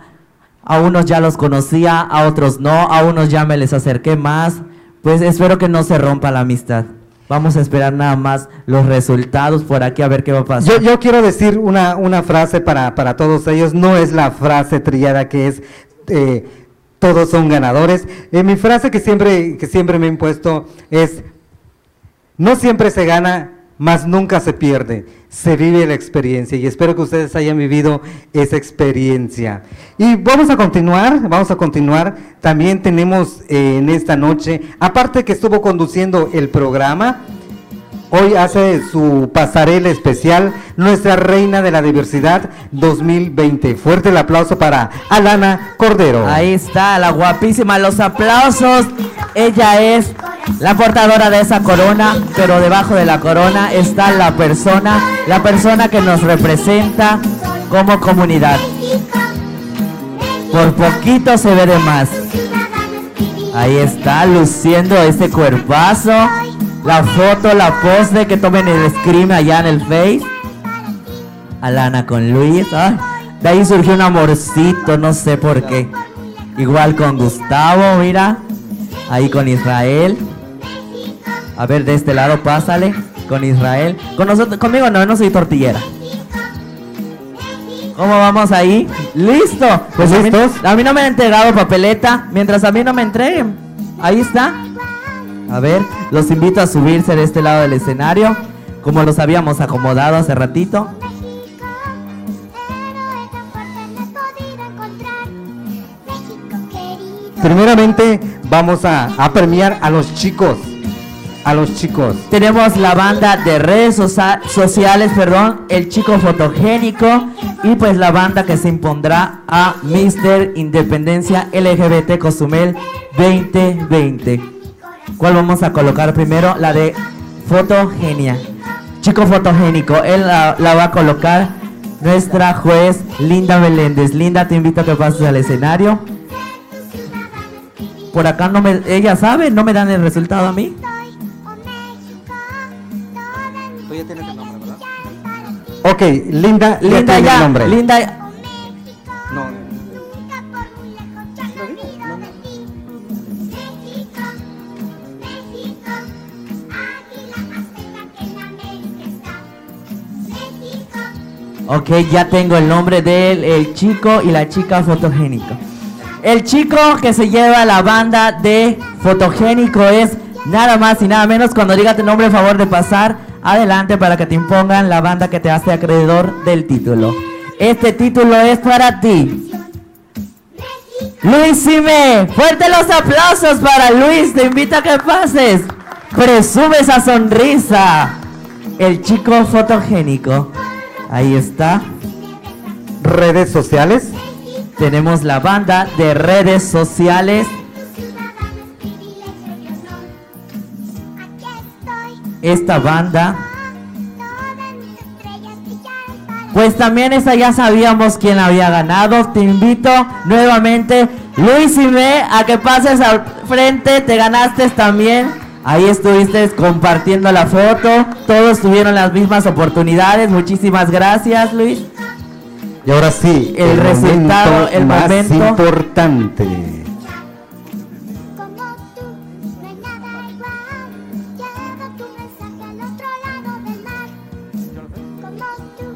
A unos ya los conocía, a otros no, a unos ya me les acerqué más. Pues espero que no se rompa la amistad. Vamos a esperar nada más los resultados por aquí a ver qué va a pasar. Yo, quiero decir una, una frase para, para todos ellos, no es la frase trillada que es eh, todos son ganadores. Eh, mi frase que siempre, que siempre me he impuesto es, no siempre se gana, mas nunca se pierde, se vive la experiencia y espero que ustedes hayan vivido esa experiencia. Y vamos a continuar, vamos a continuar. También tenemos eh, en esta noche, aparte que estuvo conduciendo el programa, Hoy hace su pasarela especial nuestra reina de la diversidad 2020. Fuerte el aplauso para Alana Cordero. Ahí está, la guapísima, los aplausos. Ella es la portadora de esa corona, pero debajo de la corona está la persona, la persona que nos representa como comunidad. Por poquito se ve de más. Ahí está, luciendo ese cuerpazo. La foto, la pose que tomen el scream allá en el Face. Alana con Luis. ay, de ahí surgió un amorcito, no sé por qué. Igual con Gustavo, mira. Ahí con Israel. A ver, de este lado, pásale. Con Israel. Con nosotros, conmigo no, no soy tortillera. ¿Cómo vamos ahí? ¿Listo? Pues a mí, a mí no me han entregado papeleta. Mientras a mí no me entreguen. Ahí está. A ver, los invito a subirse de este lado del escenario. Como los habíamos acomodado hace ratito. Primeramente vamos a, premiar a los chicos. A los chicos. Tenemos la banda de redes socia- sociales, perdón, el chico fotogénico y pues la banda que se impondrá a Mr. Independencia LGBT Cozumel 2020. ¿Cuál vamos a colocar primero? La de fotogenia. Chico fotogénico, él la, la va a colocar nuestra juez Linda Meléndez. Linda, te invito a que pases al escenario. Por acá no me, ella sabe, no me dan el resultado a mí. Tú ya tienes el nombre, ¿verdad? Ok, Linda, ya Linda ya, el nombre. Linda Ok, ya tengo el nombre del el chico y la chica fotogénico. El chico que se lleva la banda de fotogénico es nada más y nada menos. Cuando diga tu nombre, favor de pasar adelante para que te impongan la banda que te hace acreedor del título. Este título es para ti. Luis Sime, fuerte los aplausos para Luis, te invito a que pases. Presume esa sonrisa. El chico fotogénico. Ahí está. Redes sociales. Tenemos la banda de redes sociales. Esta banda. Pues también esa ya sabíamos quién había ganado. Te invito nuevamente, Luis y me, a que pases al frente. Te ganaste también. Ahí estuviste compartiendo la foto. Todos tuvieron las mismas oportunidades. Muchísimas gracias, Luis. Y ahora sí, El resultado, momento el más momento. importante.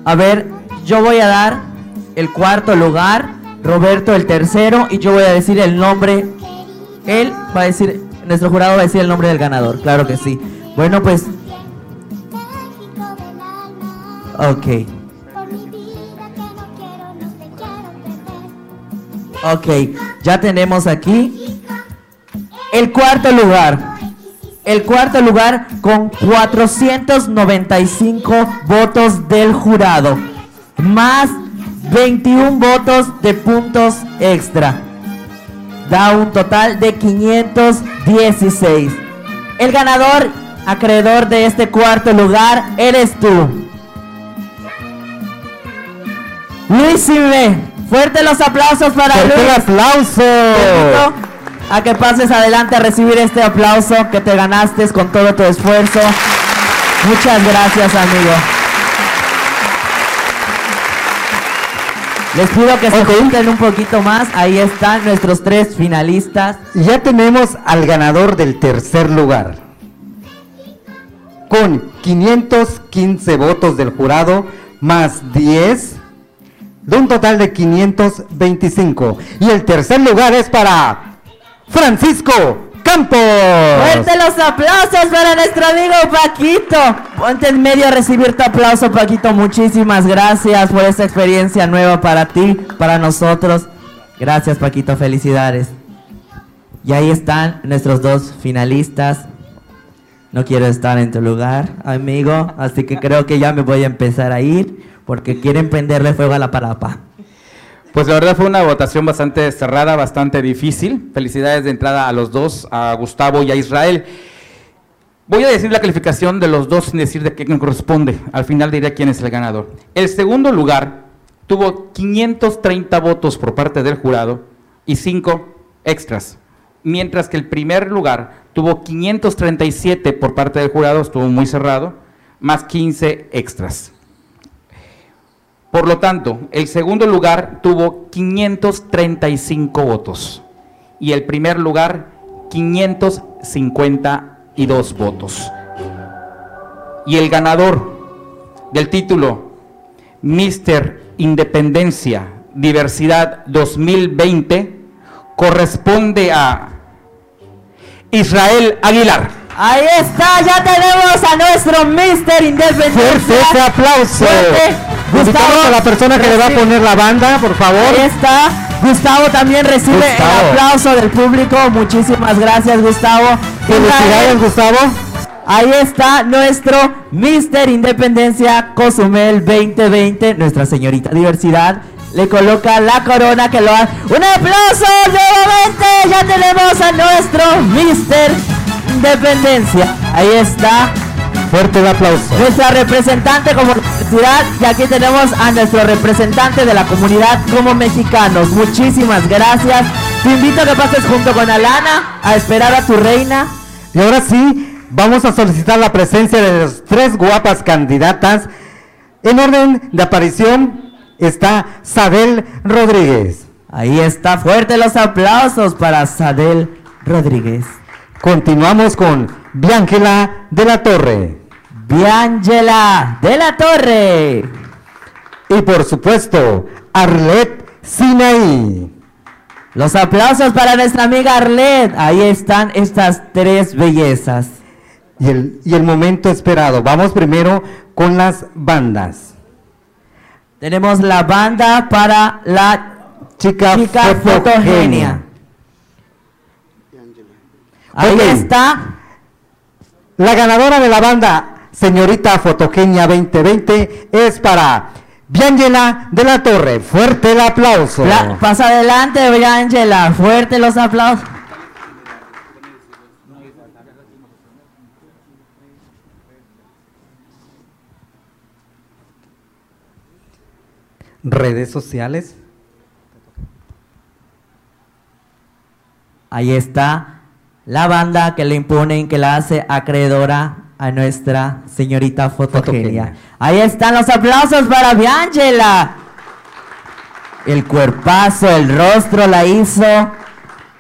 A ver, yo voy a dar el cuarto lugar, Roberto el tercero, y yo voy a decir el nombre. Él va a decir, nuestro jurado va a decir el nombre del ganador, claro que sí. Bueno, pues. Ok. Ok, ya tenemos aquí el cuarto lugar. El cuarto lugar con 495 votos del jurado, más 21 votos de puntos extra. Da un total de 516. El ganador, acreedor de este cuarto lugar, eres tú. Luis Sime. Fuerte los aplausos para Fuerte Luis. aplauso. Te a que pases adelante a recibir este aplauso que te ganaste con todo tu esfuerzo. Muchas gracias, amigo. Les pido que se junten un poquito más. Ahí están nuestros tres finalistas. Ya tenemos al ganador del tercer lugar. Con 515 votos del jurado más 10, de un total de 525. Y el tercer lugar es para Francisco Campos. Fuerte los aplausos para nuestro amigo Paquito. Ponte en medio a recibir tu aplauso, Paquito. Muchísimas gracias por esta experiencia nueva para ti, para nosotros. Gracias, Paquito. Felicidades. Y ahí están nuestros dos finalistas. No quiero estar en tu lugar, amigo. Así que creo que ya me voy a empezar a ir porque quieren prenderle fuego a la palapa. Pues la verdad fue una votación bastante cerrada, bastante difícil. Felicidades de entrada a los dos, a Gustavo y a Israel. Voy a decir la calificación de los dos sin decir de qué corresponde. Al final diré quién es el ganador. El segundo lugar tuvo 530 votos por parte del jurado y 5 extras. Mientras que el primer lugar tuvo 537 por parte del jurado, estuvo muy cerrado, más 15 extras. Por lo tanto, el segundo lugar tuvo 535 votos y el primer lugar 552 votos. Y el ganador del título Mr. Independencia, Diversidad 2020 corresponde a Israel Aguilar. Ahí está, ya tenemos a nuestro Mister Independencia. Fuerte ese aplauso. Fuerte. Invitamos a la persona que le va a poner la banda, por favor. Ahí está. Gustavo también recibe Gustavo. el aplauso del público. Muchísimas gracias, Gustavo. Felicidades, Gustavo. Ahí está nuestro Mister Independencia Cozumel 2020, nuestra señorita diversidad. Le coloca la corona que lo ha... ¡Un aplauso nuevamente! Ya tenemos a nuestro Mister Independencia. Ahí está. Fuerte el aplauso. Nuestra representante como diversidad y aquí tenemos a nuestro representante de la comunidad como mexicanos. Muchísimas gracias. Te invito a que pases junto con Alana a esperar a tu reina. Y ahora sí, vamos a solicitar la presencia de las tres guapas candidatas. En orden de aparición está Sadel Rodríguez. Ahí está, fuerte los aplausos para Sadel Rodríguez. Continuamos con Biángela de la Torre. Biángela de la Torre. Y por supuesto, Arlet Sinaí. Los aplausos para nuestra amiga Arlet. Ahí están estas tres bellezas. Y el, y el momento esperado. Vamos primero con las bandas. Tenemos la banda para la chica, fotogenia. Ahí está. La ganadora de la banda Señorita Fotogenia 2020 es para Biángela de la Torre. Fuerte el aplauso. La- pasa adelante, Biángela. Fuerte los aplausos. Redes sociales. Ahí está la banda que le imponen, que la hace acreedora a nuestra señorita fotogenia. Ahí están los aplausos para Biángela. El cuerpazo, el rostro la hizo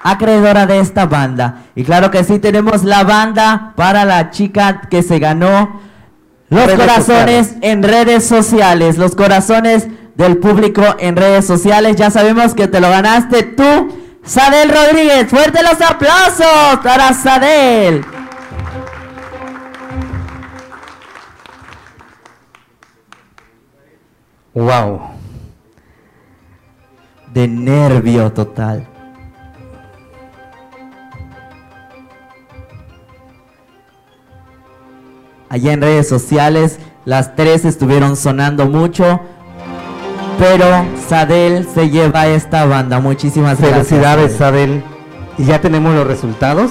acreedora de esta banda. Y claro que sí, tenemos la banda para la chica que se ganó los Redes corazones sociales. en redes sociales, los corazones del público en redes sociales. Ya sabemos que te lo ganaste tú, Sadel Rodríguez. Fuerte los aplausos para Sadel. Wow. De nervio total. Allá en redes sociales, las tres estuvieron sonando mucho. Pero Sadel se lleva esta banda. Muchísimas gracias. Felicidades, Sadel. Y ya tenemos los resultados.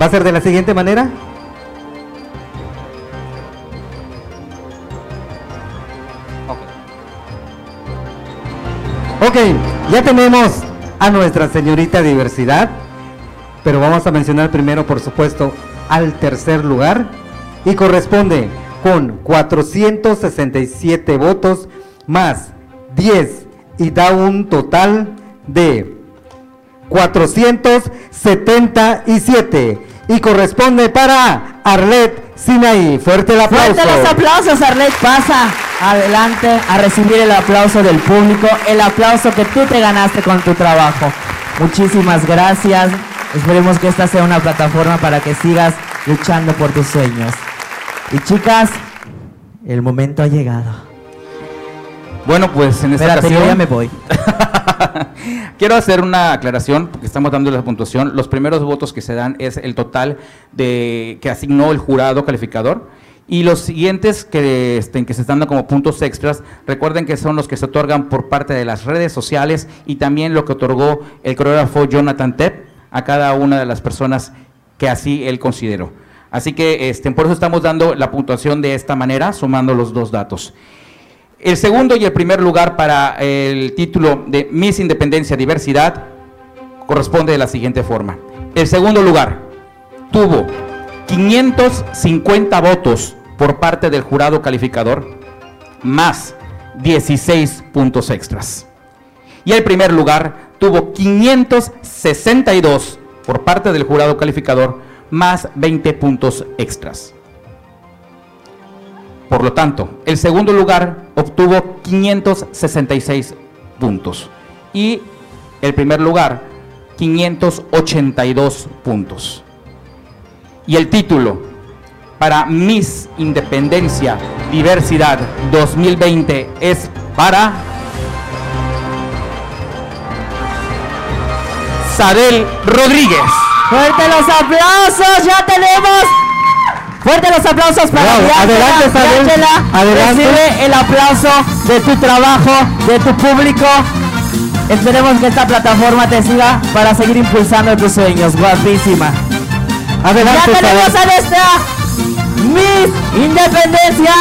¿Va a ser de la siguiente manera? Ok, ya tenemos a nuestra señorita diversidad, pero vamos a mencionar primero, por supuesto, al tercer lugar y corresponde con 467 votos más 10 y da un total de 477 y corresponde para Arlet Sinaí. Fuerte el aplauso. Fuerte los aplausos, Arlet. Pasa adelante a recibir el aplauso del público, el aplauso que tú te ganaste con tu trabajo. Muchísimas gracias. Esperemos que esta sea una plataforma para que sigas luchando por tus sueños. Y chicas, el momento ha llegado. Bueno, pues en esta Espérate, ocasión ya me voy. <laughs> Quiero hacer una aclaración, porque estamos dando la puntuación. Los primeros votos que se dan es el total de que asignó el jurado calificador. Y los siguientes que, este, que se están dando como puntos extras, recuerden que son los que se otorgan por parte de las redes sociales y también lo que otorgó el coreógrafo Jonathan Tepp a cada una de las personas que así él consideró. Así que este, por eso estamos dando la puntuación de esta manera, sumando los dos datos. El segundo y el primer lugar para el título de Miss Independencia Diversidad corresponde de la siguiente forma. El segundo lugar tuvo 550 votos por parte del jurado calificador, más 16 puntos extras. Y el primer lugar tuvo 562 por parte del jurado calificador, más 20 puntos extras. Por lo tanto, el segundo lugar obtuvo 566 puntos y el primer lugar 582 puntos. Y el título para Miss Independencia Diversidad 2020 es para Sadel Rodríguez. Fuerte los aplausos, ya tenemos. Fuerte los aplausos para Diángela. adelante. Diángela, Adelante. Recibe el aplauso de tu trabajo, de tu público. Esperemos que esta plataforma te siga para seguir impulsando tus sueños. Guapísima. Adelante, Ya tenemos a nuestra Miss Independencia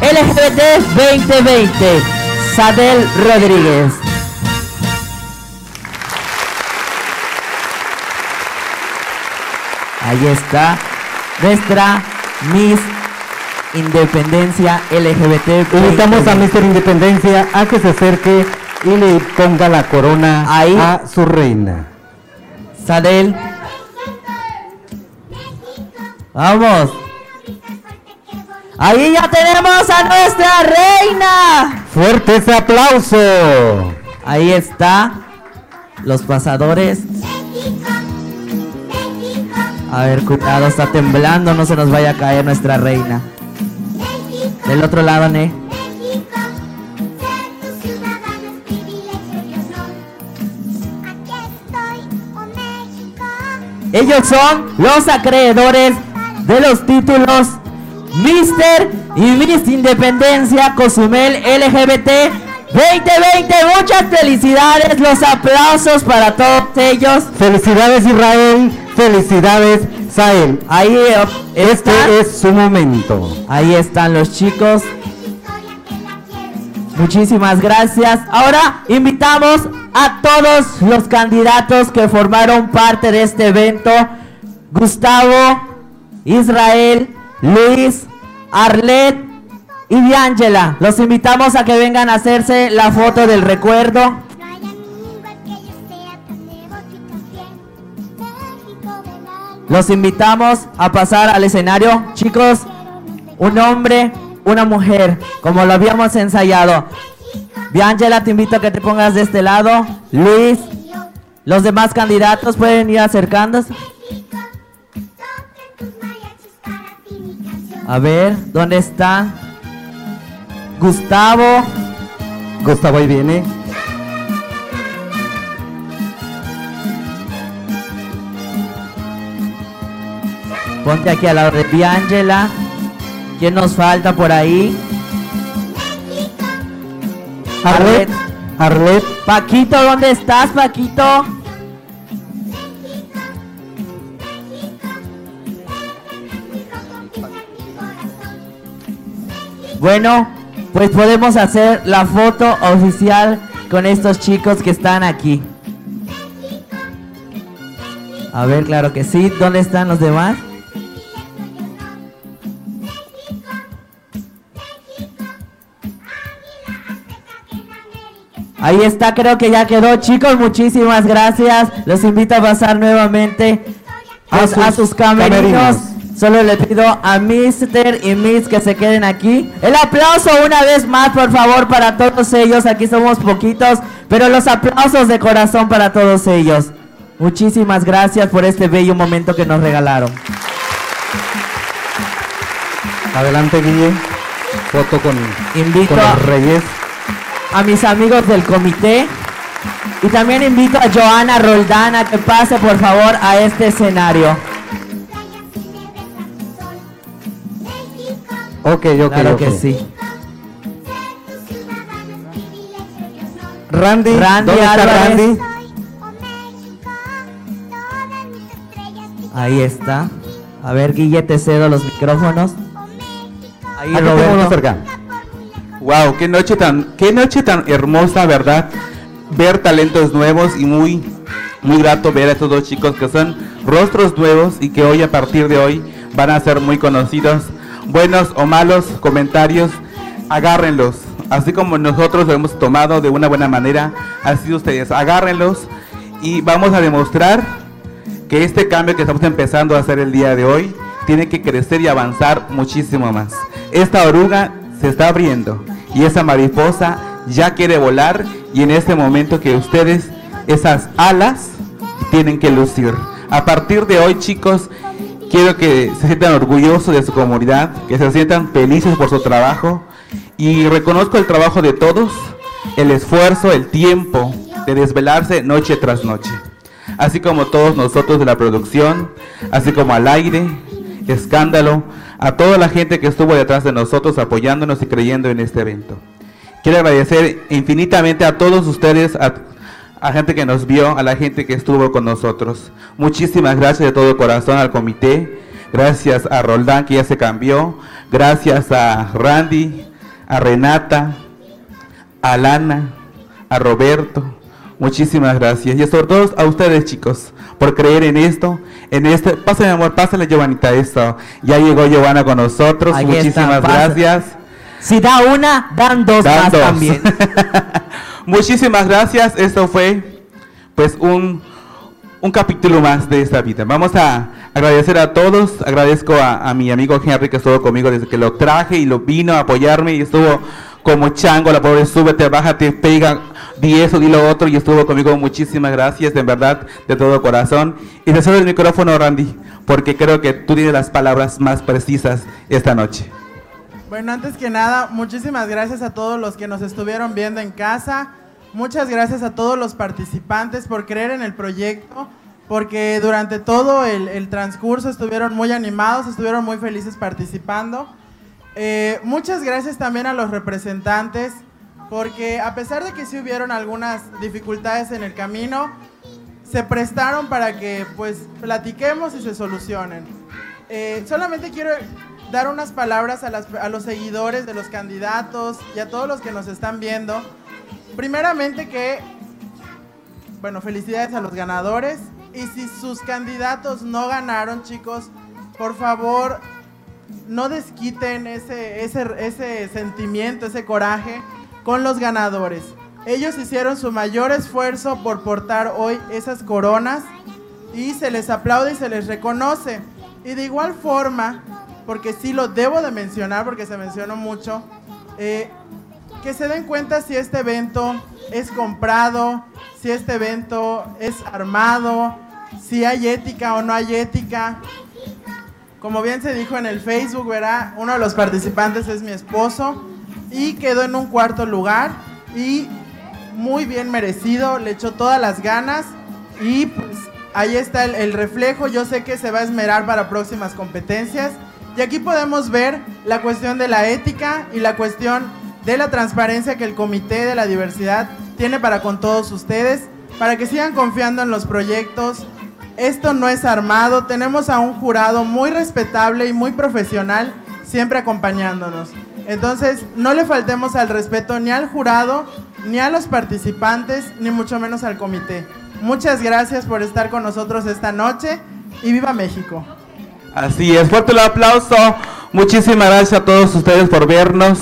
LGBT 2020, Sadel Rodríguez. Ahí está nuestra Miss Independencia LGBT. Invitamos a Mr. Independencia a que se acerque y le ponga la corona a su reina. Sadel. Vamos. Ahí ya tenemos a nuestra reina. Fuerte ese aplauso. Ahí está. Los pasadores. A ver, cuidado, está temblando, no se nos vaya a caer nuestra reina. Del otro lado, Ne. Ellos son los acreedores de los títulos Mister y Miss Independencia Cozumel LGBT 2020. Muchas felicidades, los aplausos para todos ellos. Felicidades Israel, felicidades Sael. Ahí eh, Este es su momento. Ahí están los chicos. Muchísimas gracias. Ahora invitamos a todos los candidatos que formaron parte de este evento. Gustavo, Israel, Luis, Arlet y Diángela. Los invitamos a que vengan a hacerse la foto del recuerdo. Los invitamos a pasar al escenario. Chicos, un hombre, una mujer, como lo habíamos ensayado. Biangela, te invito a que te pongas de este lado. Luis, los demás candidatos pueden ir acercándose. A ver, ¿dónde está? Gustavo. Gustavo ahí viene. Ponte aquí al lado de Biangela. ¿Quién nos falta por ahí? Arlet. Arlet. Paquito, ¿dónde estás, Paquito? Bueno, pues podemos hacer la foto oficial con estos chicos que están aquí. A ver, claro que sí. ¿Dónde están los demás? Ahí está, creo que ya quedó. Chicos, muchísimas gracias. Los invito a pasar nuevamente a, sus a sus camerinos. camerinos. Solo le pido a Mister y Miss que se queden aquí. El aplauso una vez más, por favor, para todos ellos. Aquí somos poquitos, pero los aplausos de corazón para todos ellos. Muchísimas gracias por este bello momento que nos regalaron. Adelante, Guille. Foto con, Invito con a- los reyes. A mis amigos del comité y también invito a Joana Roldán a que pase por favor a este escenario. Ok, ok, Claro ok. que sí. Randy, Randy ¿dónde está. Randy? Ahí está. A ver, Guille, te cedo los micrófonos. Ahí, Aquí Roberto. cerca. Wow, qué noche tan, qué noche tan hermosa, ¿verdad? Ver talentos nuevos y muy, muy grato ver a estos dos chicos que son rostros nuevos y que hoy a partir de hoy van a ser muy conocidos. Buenos o malos comentarios, agárrenlos. Así como nosotros lo hemos tomado de una buena manera, así ustedes, agárrenlos y vamos a demostrar que este cambio que estamos empezando a hacer el día de hoy tiene que crecer y avanzar muchísimo más. Esta oruga se está abriendo y esa mariposa ya quiere volar y en este momento que ustedes esas alas tienen que lucir. A partir de hoy, chicos, quiero que se sientan orgullosos de su comunidad, que se sientan felices por su trabajo y reconozco el trabajo de todos, el esfuerzo, el tiempo de desvelarse noche tras noche. Así como todos nosotros de la producción, así como al aire, escándalo, a toda la gente que estuvo detrás de nosotros apoyándonos y creyendo en este evento. Quiero agradecer infinitamente a todos ustedes, a, a gente que nos vio, a la gente que estuvo con nosotros. Muchísimas gracias de todo corazón al comité. Gracias a Roldán que ya se cambió. Gracias a Randy, a Renata, a Lana, a Roberto. Muchísimas gracias. Y sobre todo a ustedes, chicos, por creer en esto. En este, pásale, amor, pásale, Giovanita, esto. Ya llegó Giovanna con nosotros. Ahí está, Muchísimas pasa. gracias. Si da una, dan dos Dan más dos. también. <laughs> Muchísimas gracias. Esto fue, pues, un, un capítulo más de esta vida. Vamos a agradecer a todos. Agradezco a, a mi amigo Henry que estuvo conmigo desde que lo traje y lo vino a apoyarme y estuvo como chango, la pobre, súbete, bájate, pega, di eso, di lo otro y estuvo conmigo. Muchísimas gracias, de verdad, de todo corazón. Y te cedo el micrófono, Randy, porque creo que tú tienes las palabras más precisas esta noche. Bueno, antes que nada, muchísimas gracias a todos los que nos estuvieron viendo en casa. Muchas gracias a todos los participantes por creer en el proyecto, porque durante todo el, el transcurso estuvieron muy animados, estuvieron muy felices participando. Eh, muchas gracias también a los representantes, porque a pesar de que sí hubieron algunas dificultades en el camino, se prestaron para que pues platiquemos y se solucionen. Eh, solamente quiero dar unas palabras a, las- a los seguidores de los candidatos y a todos los que nos están viendo. Primeramente que, bueno, felicidades a los ganadores. Y si sus candidatos no ganaron, chicos, por favor, no desquiten ese, ese, ese sentimiento, ese coraje con los ganadores. Ellos hicieron su mayor esfuerzo por portar hoy esas coronas y se les aplaude y se les reconoce. Y de igual forma, porque sí lo debo de mencionar porque se mencionó mucho, eh, que se den cuenta si este evento es comprado, si este evento es armado, si hay ética o no hay ética. Como bien se dijo en el Facebook, verá, uno de los participantes es mi esposo y quedó en un cuarto lugar y muy bien merecido, le echó todas las ganas y pues ahí está el, el reflejo, yo sé que se va a esmerar para próximas competencias y aquí podemos ver la cuestión de la ética y la cuestión de la transparencia que el Comité de la Diversidad tiene para con todos ustedes, para que sigan confiando en los proyectos. Esto no es armado, tenemos a un jurado muy respetable y muy profesional siempre acompañándonos. Entonces, no le faltemos al respeto ni al jurado, ni a los participantes, ni mucho menos al comité. Muchas gracias por estar con nosotros esta noche y viva México. Así es, fuerte el aplauso. Muchísimas gracias a todos ustedes por vernos.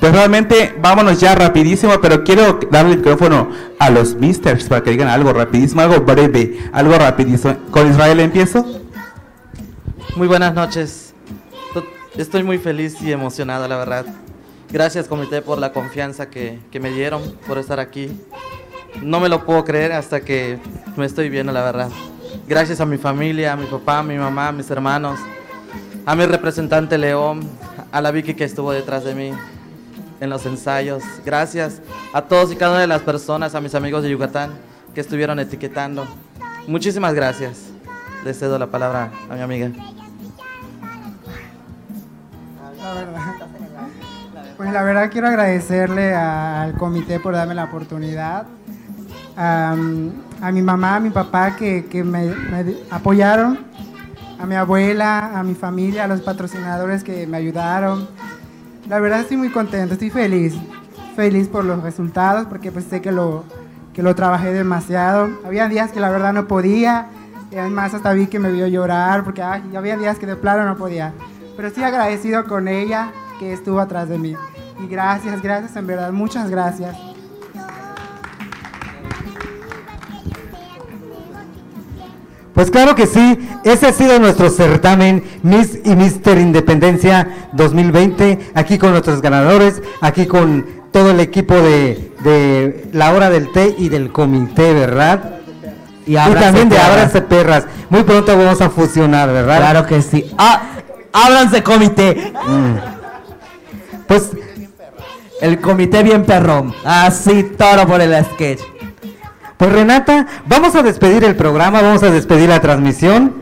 Pues realmente vámonos ya rapidísimo, pero quiero darle el micrófono a los misters para que digan algo rapidísimo, algo breve, algo rapidísimo. ¿Con Israel empiezo? Muy buenas noches. To- Estoy muy feliz y emocionado, la verdad. Gracias, comité, por la confianza que, que me dieron, por estar aquí. No me lo puedo creer hasta que me estoy viendo, la verdad. Gracias a mi familia, a mi papá, a mi mamá, a mis hermanos, a mi representante León, a la Vicky que estuvo detrás de mí en los ensayos. Gracias a todos y cada una de las personas, a mis amigos de Yucatán que estuvieron etiquetando. Muchísimas gracias. Le cedo la palabra a mi amiga. La verdad. Pues la verdad quiero agradecerle a- al comité por darme la oportunidad. A, a mi mamá, a mi papá que, que me, me apoyaron. A mi abuela, a mi familia, a los patrocinadores que me ayudaron. La verdad estoy muy contento, estoy feliz. Feliz por los resultados porque pues sé que lo, que lo trabajé demasiado. Había días que la verdad no podía. Y además hasta vi que me vio llorar porque ay, había días que de plano no podía. Pero estoy agradecido con ella que estuvo atrás de mí. Y gracias, gracias en verdad, muchas gracias. Pues claro que sí, ese ha sido nuestro certamen Miss y Mister Independencia 2020, aquí con nuestros ganadores, aquí con todo el equipo de, de la hora del té y del comité, ¿verdad? Y, Ábranse también de. Ábranse Perras. Muy pronto vamos a fusionar, ¿verdad? Claro que sí. Ah, ábranse comité. Pues el comité bien perrón. Así todo por el sketch. Pues Renata, vamos a despedir el programa, vamos a despedir la transmisión.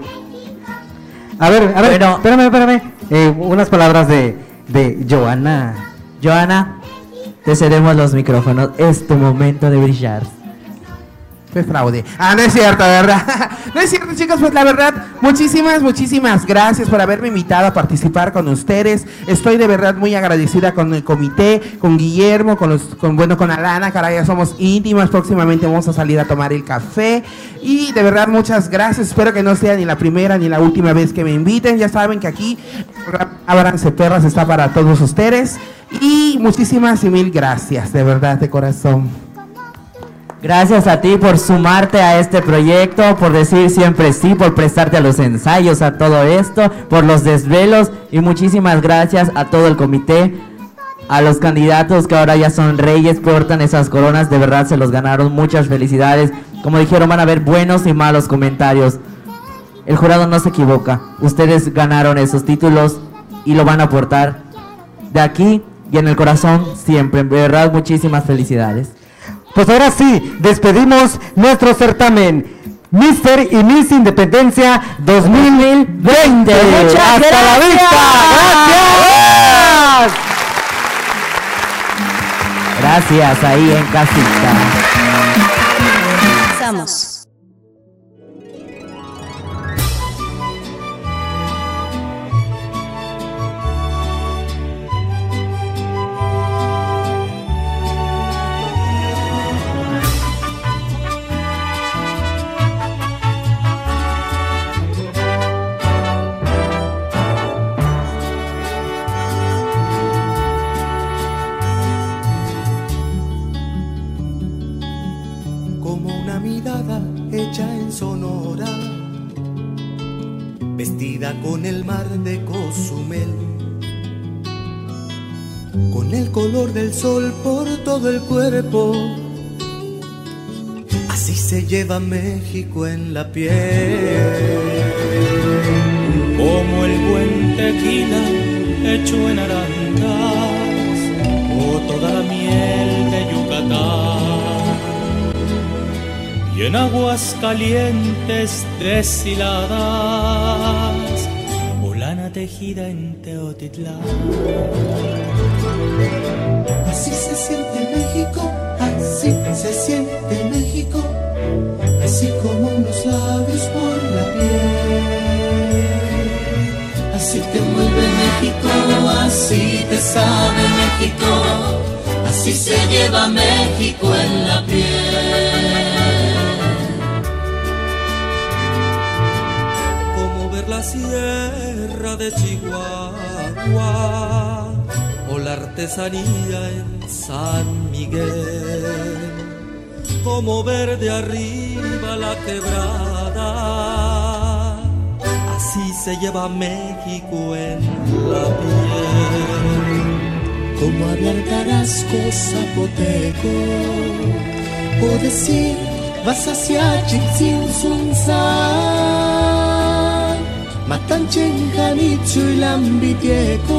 A ver, a ver, espérame, espérame. Eh, unas palabras de, de Joana. Joana, te cedemos los micrófonos. Es tu momento de brillar. Fue fraude. Ah, no es cierto, ¿verdad? <laughs> no es cierto, chicos, pues la verdad, muchísimas, muchísimas gracias por haberme invitado a participar con ustedes. Estoy de verdad muy agradecida con el comité, con Guillermo, con los, con bueno, con Alana, caray, ya somos íntimas. Próximamente vamos a salir a tomar el café. Y de verdad, muchas gracias. Espero que no sea ni la primera ni la última vez que me inviten. Ya saben que aquí Abranse Perras está para todos ustedes. Y muchísimas y mil gracias, de verdad, de corazón. Gracias a ti por sumarte a este proyecto, por decir siempre sí, por prestarte a los ensayos, a todo esto, por los desvelos y muchísimas gracias a todo el comité, a los candidatos que ahora ya son reyes, portan esas coronas, de verdad se los ganaron, muchas felicidades. Como dijeron, van a haber buenos y malos comentarios. El jurado no se equivoca, ustedes ganaron esos títulos y lo van a aportar de aquí y en el corazón siempre, de verdad muchísimas felicidades. Pues ahora sí, despedimos nuestro certamen. Mister y Miss Independencia 2020. Muchas Hasta la vista. Gracias. Gracias ahí en casita. Vestida con el mar de Cozumel, con el color del sol por todo el cuerpo. Así se lleva México en la piel. como el buen tequila hecho en arandas o toda la miel de Yucatán y en aguas calientes deshiladas o lana tejida en Teotitlán. Así se siente México, así se siente México, así como unos labios por la piel. Así te mueve México, así te sabe México, así se lleva México en la piel. La sierra de Chihuahua o la artesanía en San Miguel, como ver de arriba la quebrada, así se lleva México en la piel. Como hablar tarasco zapoteco o decir vas hacia Chitzinsunzan Matanchen janitzu ilan bitieko